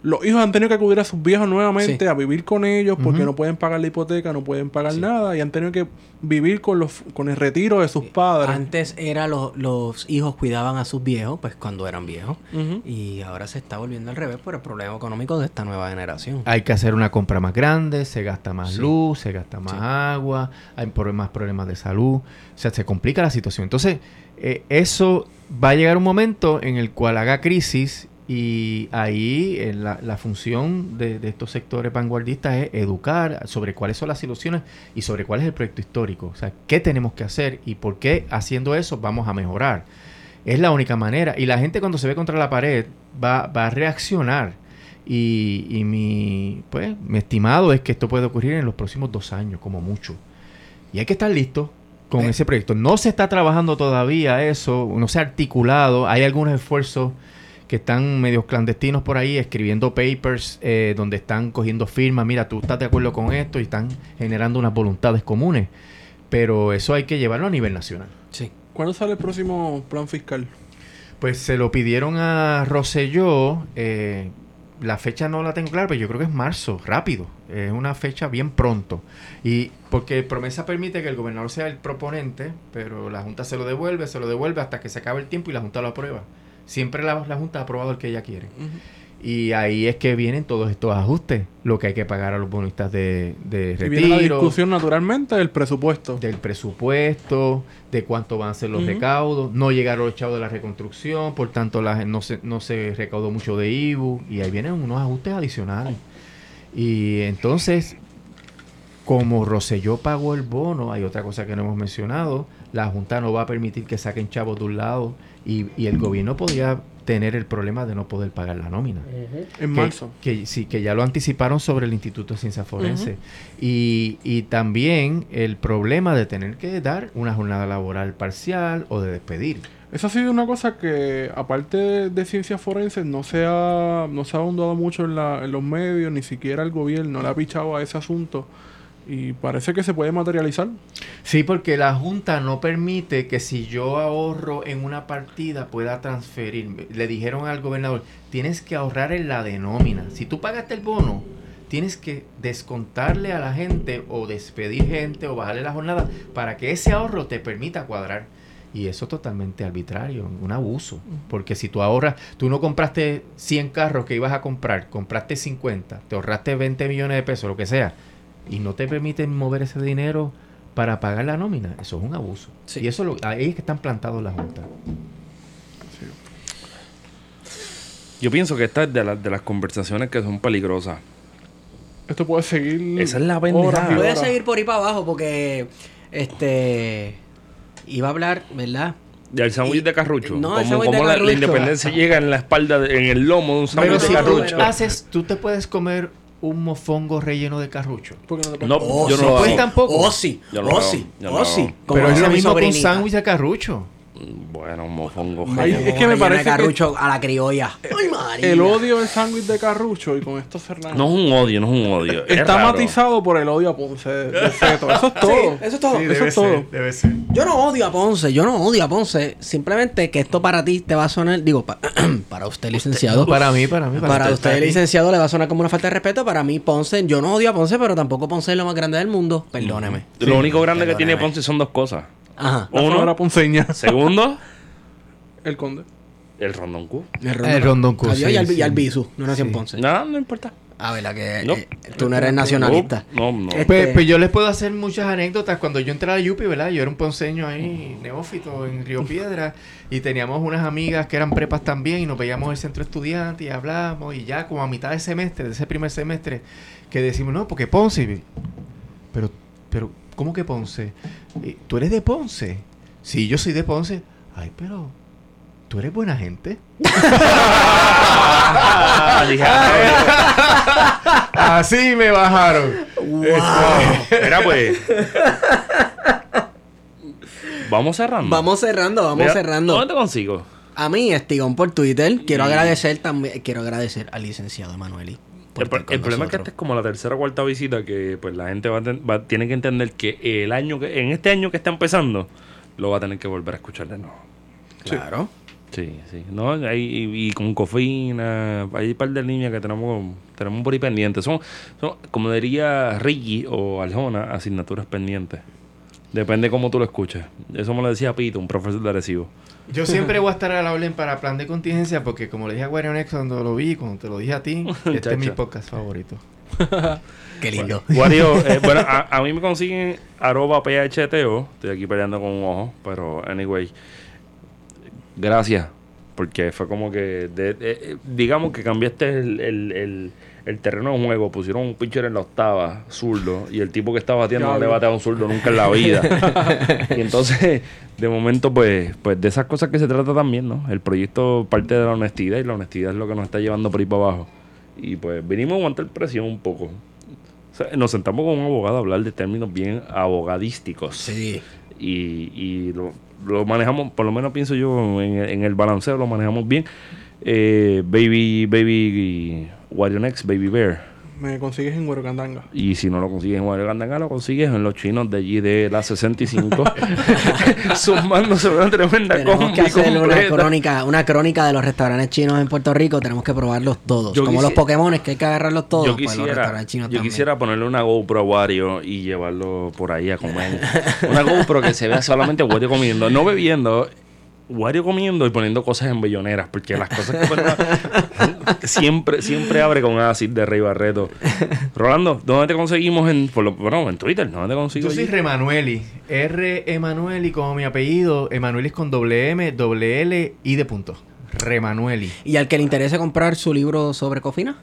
Los hijos han tenido que acudir a sus viejos nuevamente Sí. a vivir con ellos porque no pueden pagar la hipoteca, no pueden pagar nada y han tenido que vivir con los con el retiro de sus padres. Antes era lo- los hijos cuidaban a sus viejos, pues cuando eran viejos. Y ahora se está volviendo al revés por el problema económico de esta nueva generación. Hay que hacer una compra más grande, se gasta más Sí. luz, se gasta más Sí. agua, hay más problemas de salud. O sea, se complica la situación. Entonces, eh, eso va a llegar un momento en el cual haga crisis y ahí eh, la, la función de, de estos sectores vanguardistas es educar sobre cuáles son las soluciones y sobre cuál es el proyecto histórico. O sea, qué tenemos que hacer y por qué haciendo eso vamos a mejorar. Es la única manera. Y la gente cuando se ve contra la pared va, va a reaccionar. Y, y mi, pues, mi estimado es que esto puede ocurrir en los próximos dos años, como mucho. Y hay que estar listo con Eh. ese proyecto. No se está trabajando todavía eso, no se ha articulado. Hay algunos esfuerzos que están medios clandestinos por ahí escribiendo papers eh, donde están cogiendo firmas. Mira, tú estás de acuerdo con esto y están generando unas voluntades comunes. Pero eso hay que llevarlo a nivel nacional. Sí. ¿Cuándo sale el próximo plan fiscal? Pues se lo pidieron a Rosselló. eh, la fecha no la tengo clara, pero yo creo que es marzo, rápido. Es una fecha bien pronto. Y porque promesa permite que el gobernador sea el proponente, pero la Junta se lo devuelve, se lo devuelve hasta que se acabe el tiempo y la Junta lo aprueba. Siempre la, la Junta ha aprobado el que ella quiere. Y ahí es que vienen todos estos ajustes. Lo que hay que pagar a los bonistas de, de Y viene la discusión naturalmente del presupuesto. del presupuesto, de cuánto van a ser los recaudos. No llegaron los chavos de la reconstrucción, por tanto la, no, se, no se recaudó mucho de IBU. Y ahí vienen unos ajustes adicionales. Y entonces, como Roselló pagó el bono, hay otra cosa que no hemos mencionado, la Junta no va a permitir que saquen chavos de un lado y, y el gobierno podría tener el problema de no poder pagar la nómina. En Que- marzo. Que, sí, que ya lo anticiparon sobre el Instituto de Ciencias Forenses. y, y también el problema de tener que dar una jornada laboral parcial o de despedir. Esa ha sido una cosa que, aparte de, de ciencias forenses, no se ha, no se ha ahondado mucho en, la, en los medios, ni siquiera el gobierno le ha pichado a ese asunto. Y parece que se puede materializar. Sí, porque la Junta no permite que si yo ahorro en una partida pueda transferir. Le dijeron al gobernador, tienes que ahorrar en la de nómina. Si tú pagaste el bono, tienes que descontarle a la gente o despedir gente o bajarle la jornada para que ese ahorro te permita cuadrar. Y eso es totalmente arbitrario, un abuso. Porque si tú ahorras, tú no compraste 100 carros que ibas a comprar, compraste 50, te ahorraste 20 millones de pesos, lo que sea, y no te permiten mover ese dinero para pagar la nómina, eso es un abuso. Sí. Y eso lo, ahí es que están plantados la Junta. Yo pienso que esta es de, las de las conversaciones que son peligrosas. Esto puede seguir. Esa es la pendejada. Puede seguir por ahí para abajo porque este iba a hablar, ¿verdad? Del sándwich Y- de carrucho. no, como el sándwich de como la, la Carrucho. independencia llega en la espalda, de- en el lomo de un sándwich si de tú carrucho. haces, tú te puedes comer un mofongo relleno de carrucho. Porque no Oh, yo sí. no lo Pues hago. tampoco. Oh, sí. Yo no oh, lo sí. hago. Yo no Oh, lo sí. hago. Pero es lo mi mismo que un sándwich de carrucho. Bueno, un mofongo. Ay, es que me parece que- carrucho a la criolla. Ay, María. El odio del sándwich de carrucho, y con esto cerramos. No es un odio, no es un odio. es Está raro. matizado por el odio a Ponce de. Eso es todo. Sí, eso es todo. eso es todo. debe ser. Yo no odio a Ponce, yo no odio a Ponce. Simplemente que esto para ti te va a sonar, digo, pa- para usted licenciado. Para mí, para mí. Para, usted usted, licenciado, le va a sonar como una falta de respeto. Para mí, Ponce, yo no odio a Ponce, pero tampoco Ponce es lo más grande del mundo. Perdóneme. Lo único grande que tiene. Ponce son dos cosas. Ajá. La Uno. sonora ponceña. Segundo, El conde. el rondón Q. El Rondon Q, Adiós sí, y al, sí. y al Bisu. No nació en. Ponce. No, no importa. Ah, ¿verdad? Que No. eh, tú no eres nacionalista. No, no. Este- Pues, pues yo les puedo hacer muchas anécdotas. Cuando yo entré a la Yupi, ¿verdad? Yo era un ponceño ahí, neófito, en Río Piedra. Y teníamos unas amigas que eran prepas también. Y nos veíamos en el centro estudiante y hablamos. Y ya como a mitad de semestre, de ese primer semestre, que decimos, no, porque Ponce. Pero, pero, ¿cómo que Ponce? Eh, ¿Tú eres de Ponce? Sí, yo soy de Ponce. Ay, pero, ¿tú eres buena gente? Ah, Así me bajaron. Mira, pues. Vamos cerrando. Vamos cerrando, vamos Mira, cerrando. ¿Dónde te consigo? A mí, Estigón por Twitter. Quiero Y- agradecer también, quiero agradecer al licenciado Emanueli. El, problema es que esta es como la tercera o cuarta visita que pues la gente va a, ten- va- tiene que entender que el año que en este año que está empezando lo va a tener que volver a escuchar de nuevo. Claro. Sí, sí. ¿no? Hay, y, y con cofina, hay un par de líneas que tenemos, tenemos por ahí pendientes. Son, son, como diría Ricky o Aljona, asignaturas pendientes. Depende cómo tú lo escuches. Eso me lo decía Pito, un profesor de Arecibo. Yo siempre voy a estar a la orden para plan de contingencia porque como le dije a Guarionex cuando lo vi, cuando te lo dije a ti, este es mi podcast favorito. Qué lindo. Wario, eh, bueno, a, a mí me consiguen arroba PHTO. Estoy aquí peleando con un ojo, pero anyway. Gracias porque fue como que, de- de- digamos que cambiaste el, el- el- el terreno de juego, pusieron un pitcher en la octava, zurdo, y el tipo que estaba batiendo no le Diablo. batea a un zurdo nunca en la vida. y entonces, de momento, pues, pues de esas cosas que se trata también, ¿no? El proyecto parte de la honestidad y la honestidad es lo que nos está llevando por ahí para abajo. Y pues vinimos a aguantar presión un poco. O sea, nos sentamos con un abogado a hablar de términos bien abogadísticos Sí. y, y lo, lo manejamos, por lo menos pienso yo, en, en el balanceo lo manejamos bien. Eh, baby, baby, Wario Next, Baby Bear. Me consigues en Huerocandanga. Y si no lo consigues en Wario Gandanga, lo consigues en los chinos de allí de la 65. Sumándose una tremenda Tenemos combi que hacer una crónica, una crónica de los restaurantes chinos en Puerto Rico. Tenemos que probarlos todos. Yo Como los Pokémon, que hay que agarrarlos todos. Yo pues los quisiera, restaurantes chinos yo también. quisiera ponerle una GoPro a Wario y llevarlo por ahí a comer. una GoPro que se vea solamente Wario comiendo, no bebiendo. Wario comiendo y poniendo cosas en belloneras, porque las cosas que pone- siempre, siempre abre con acid de Rey Barreto. Rolando, ¿dónde te conseguimos en, por lo- bueno, en Twitter? ¿Dónde te consigo? Yo soy? Remanueli. R. Emanueli como mi apellido. Emanueli es con doble M, doble L y de punto. Remanueli. Y al que le interese comprar su libro sobre cofina.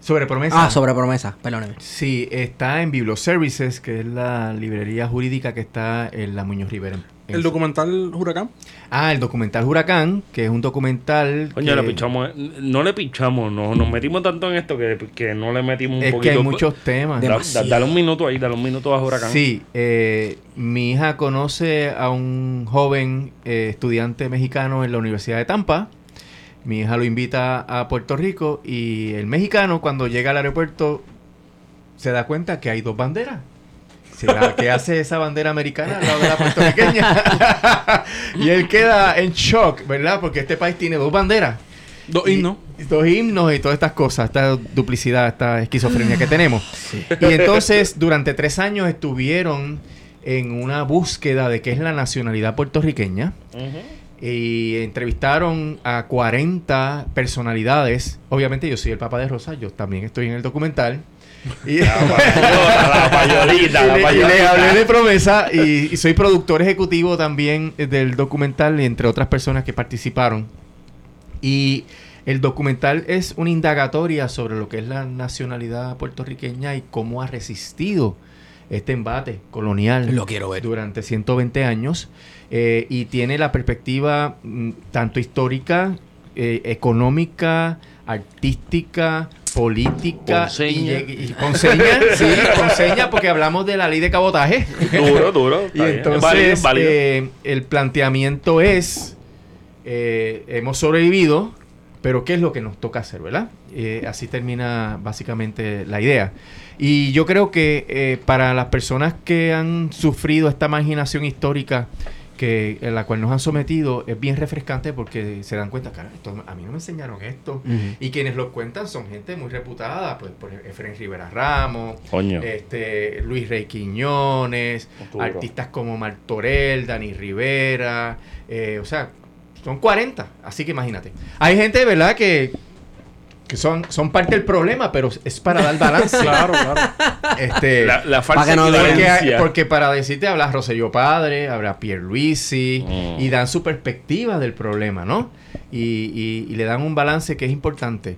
Sobre promesa. Ah, sobre promesa, perdóneme. Sí, está en Biblioservices, que es la librería jurídica que está en la Muñoz Rivera. El documental Huracán. Ah, el documental Huracán, que es un documental. Coño, que- le pichamos, eh, no le pichamos, no, nos metimos tanto en esto que, que no le metimos un Es que poquito. hay muchos temas. Da- da- dale un minuto ahí, dale un minuto a Huracán. Sí, eh, mi hija conoce a un joven eh, estudiante mexicano en la Universidad de Tampa. Mi hija lo invita a Puerto Rico y el mexicano cuando llega al aeropuerto se da cuenta que hay dos banderas. Sí, la- ¿Qué hace esa bandera americana al lado de la puertorriqueña? y él queda en shock, ¿verdad? Porque este país tiene dos banderas. Dos himnos. y Dos himnos y todas estas cosas, esta duplicidad, esta esquizofrenia que tenemos. Y entonces, durante tres años estuvieron en una búsqueda de qué es la nacionalidad puertorriqueña. Y entrevistaron a 40 personalidades. Obviamente yo soy el papá de Rosa, yo también estoy en el documental. Y, la payolita, la y hablé de promesa y, y soy productor ejecutivo también eh, del documental, entre otras personas que participaron. Y el documental es una indagatoria sobre lo que es la nacionalidad puertorriqueña y cómo ha resistido este embate colonial Lo quiero ver. durante 120 años eh, y tiene la perspectiva mm, tanto histórica, eh, económica, artística, política Ponceña. y, y- ponceña, sí, ponceña porque hablamos de la ley de cabotaje. Duro, duro. Y entonces válido, válido. eh, el planteamiento es, eh, hemos sobrevivido, pero ¿qué es lo que nos toca hacer, verdad? Eh, así termina básicamente la idea. Y yo creo que para las personas que han sufrido esta marginación histórica que, en la cual nos han sometido, es bien refrescante porque se dan cuenta, cara, esto- a mí no me enseñaron esto. Y quienes lo cuentan son gente muy reputada, pues por Efraín Rivera Ramos, Coño. este, Luis Rey Quiñones, artistas como Martorell, Dani Rivera, eh, o sea, son 40, así que imagínate. Hay gente, ¿verdad?, que, que son, son parte del problema, pero es para dar balance. Claro, claro. Este, la, la falsa no porque, para decirte, habla Rosselló Padre, habla Pierluisi, Mm. y dan su perspectiva del problema, ¿no? Y, y- y le dan un balance que es importante.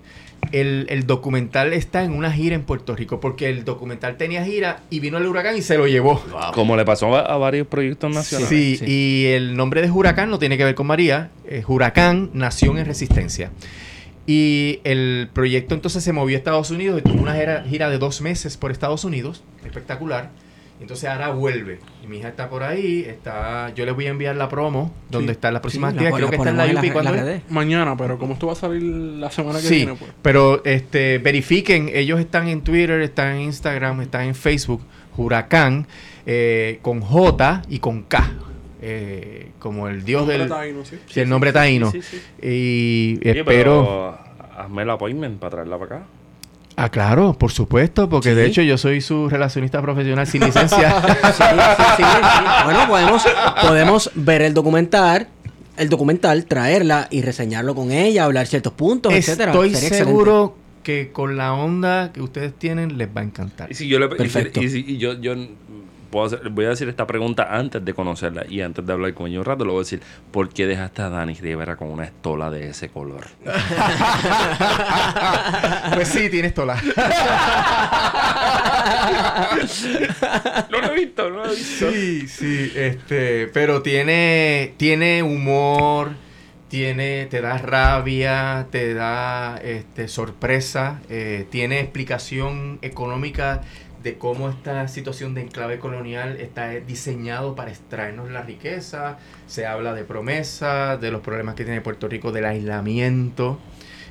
El, el documental está en una gira en Puerto Rico, porque el documental tenía gira y vino el huracán y se lo llevó. Como le pasó a, a varios proyectos nacionales. Sí, Sí. y el nombre de Huracán no tiene que ver con María. Eh, Huracán, Nación en Resistencia. Y el proyecto entonces se movió a Estados Unidos y tuvo una gira, gira de dos meses por Estados Unidos. Espectacular. Entonces ahora vuelve. Y mi hija está por ahí. está Yo les voy a enviar la promo, donde Sí. están las próximas Sí, actividades. la- Creo la que está en la redes. Mañana, pero como esto va a salir la semana que Sí, viene, pues. pero este, verifiquen, ellos están en Twitter, están en Instagram, están en Facebook, Huracán, eh, con J y con K, eh, como el dios del... taíno, sí. sí, el nombre taíno. Sí. Y espero... pero hazme el appointment para traerla para acá. Ah, claro, por supuesto, porque de hecho yo soy su relacionista profesional sin licencia. Sí, sí, sí, sí. Bueno, podemos, podemos ver el documental, el documental, traerla y reseñarlo con ella, hablar ciertos puntos, etcétera. Estoy Sería excelente. seguro que con la onda que ustedes tienen les va a encantar. Y si yo le Perfecto. Y, si- y yo, yo puedo hacer- voy a decir esta pregunta antes de conocerla y antes de hablar con ella un rato, le voy a decir, ¿por qué dejaste a Dani Rivera con una estola de ese color? Pues sí, tienes tola. no lo he visto, no lo he visto. Sí, sí, este, pero tiene, tiene humor, tiene, te da rabia, te da este, sorpresa, eh, tiene explicación económica de cómo esta situación de enclave colonial está diseñado para extraernos la riqueza. Se habla de promesa, de los problemas que tiene Puerto Rico, del aislamiento.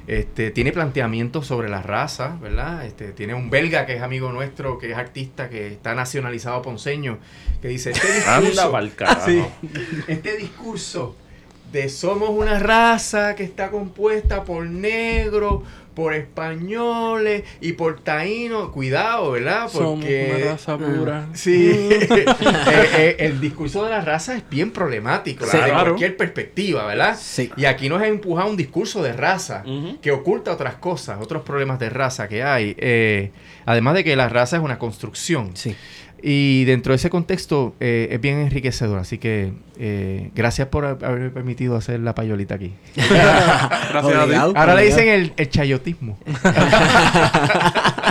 Este, tiene planteamientos sobre la raza, ¿verdad? Este, tiene un belga que es amigo nuestro, que es artista, que está nacionalizado ponceño, que dice, este discurso. Sí. este discurso de somos una raza que está compuesta por negros, por españoles y por taínos, cuidado, ¿verdad? Somos Porque una raza pura. Sí, Eh, eh, el discurso de la raza es bien problemático, Sí. Claro. cualquier perspectiva, ¿verdad? Sí. Y aquí nos ha empujado un discurso de raza que oculta otras cosas, otros problemas de raza que hay. Eh, además de que la raza es una construcción. Sí. Y dentro de ese contexto eh, es bien enriquecedor. Así que eh, gracias por ha- haberme permitido hacer la payolita aquí. Gracias a ti. Obligado. Ahora le dicen el, el chayotismo.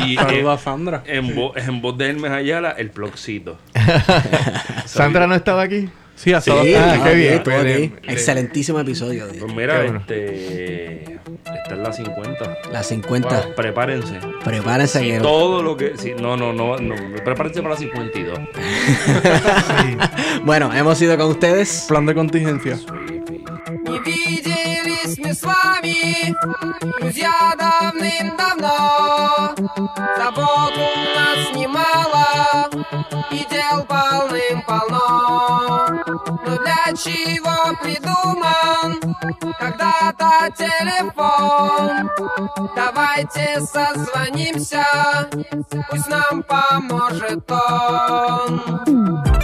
Y Saludos eh, a Sandra. en, voz, en voz de Hermes Ayala, el plogcito. Sandra no estaba aquí. Sí, a Sí, todos. Ah, ah, qué bien. estuvo Pues, aquí. eh, Excelentísimo episodio. de- Pues mira, Qué bueno. este. Esta es la 50. La 50. Wow, prepárense. Prepárense que Todo lo que. sí, no, no, no, no. Prepárense para la 52. Bueno, hemos ido con ustedes. Plan de contingencia. Не виделись мы с вами, друзья, давным-давно. Забот у нас немало, и дел полным-полно. Но для чего придуман когда-то телефон? Давайте созвонимся, пусть нам поможет он.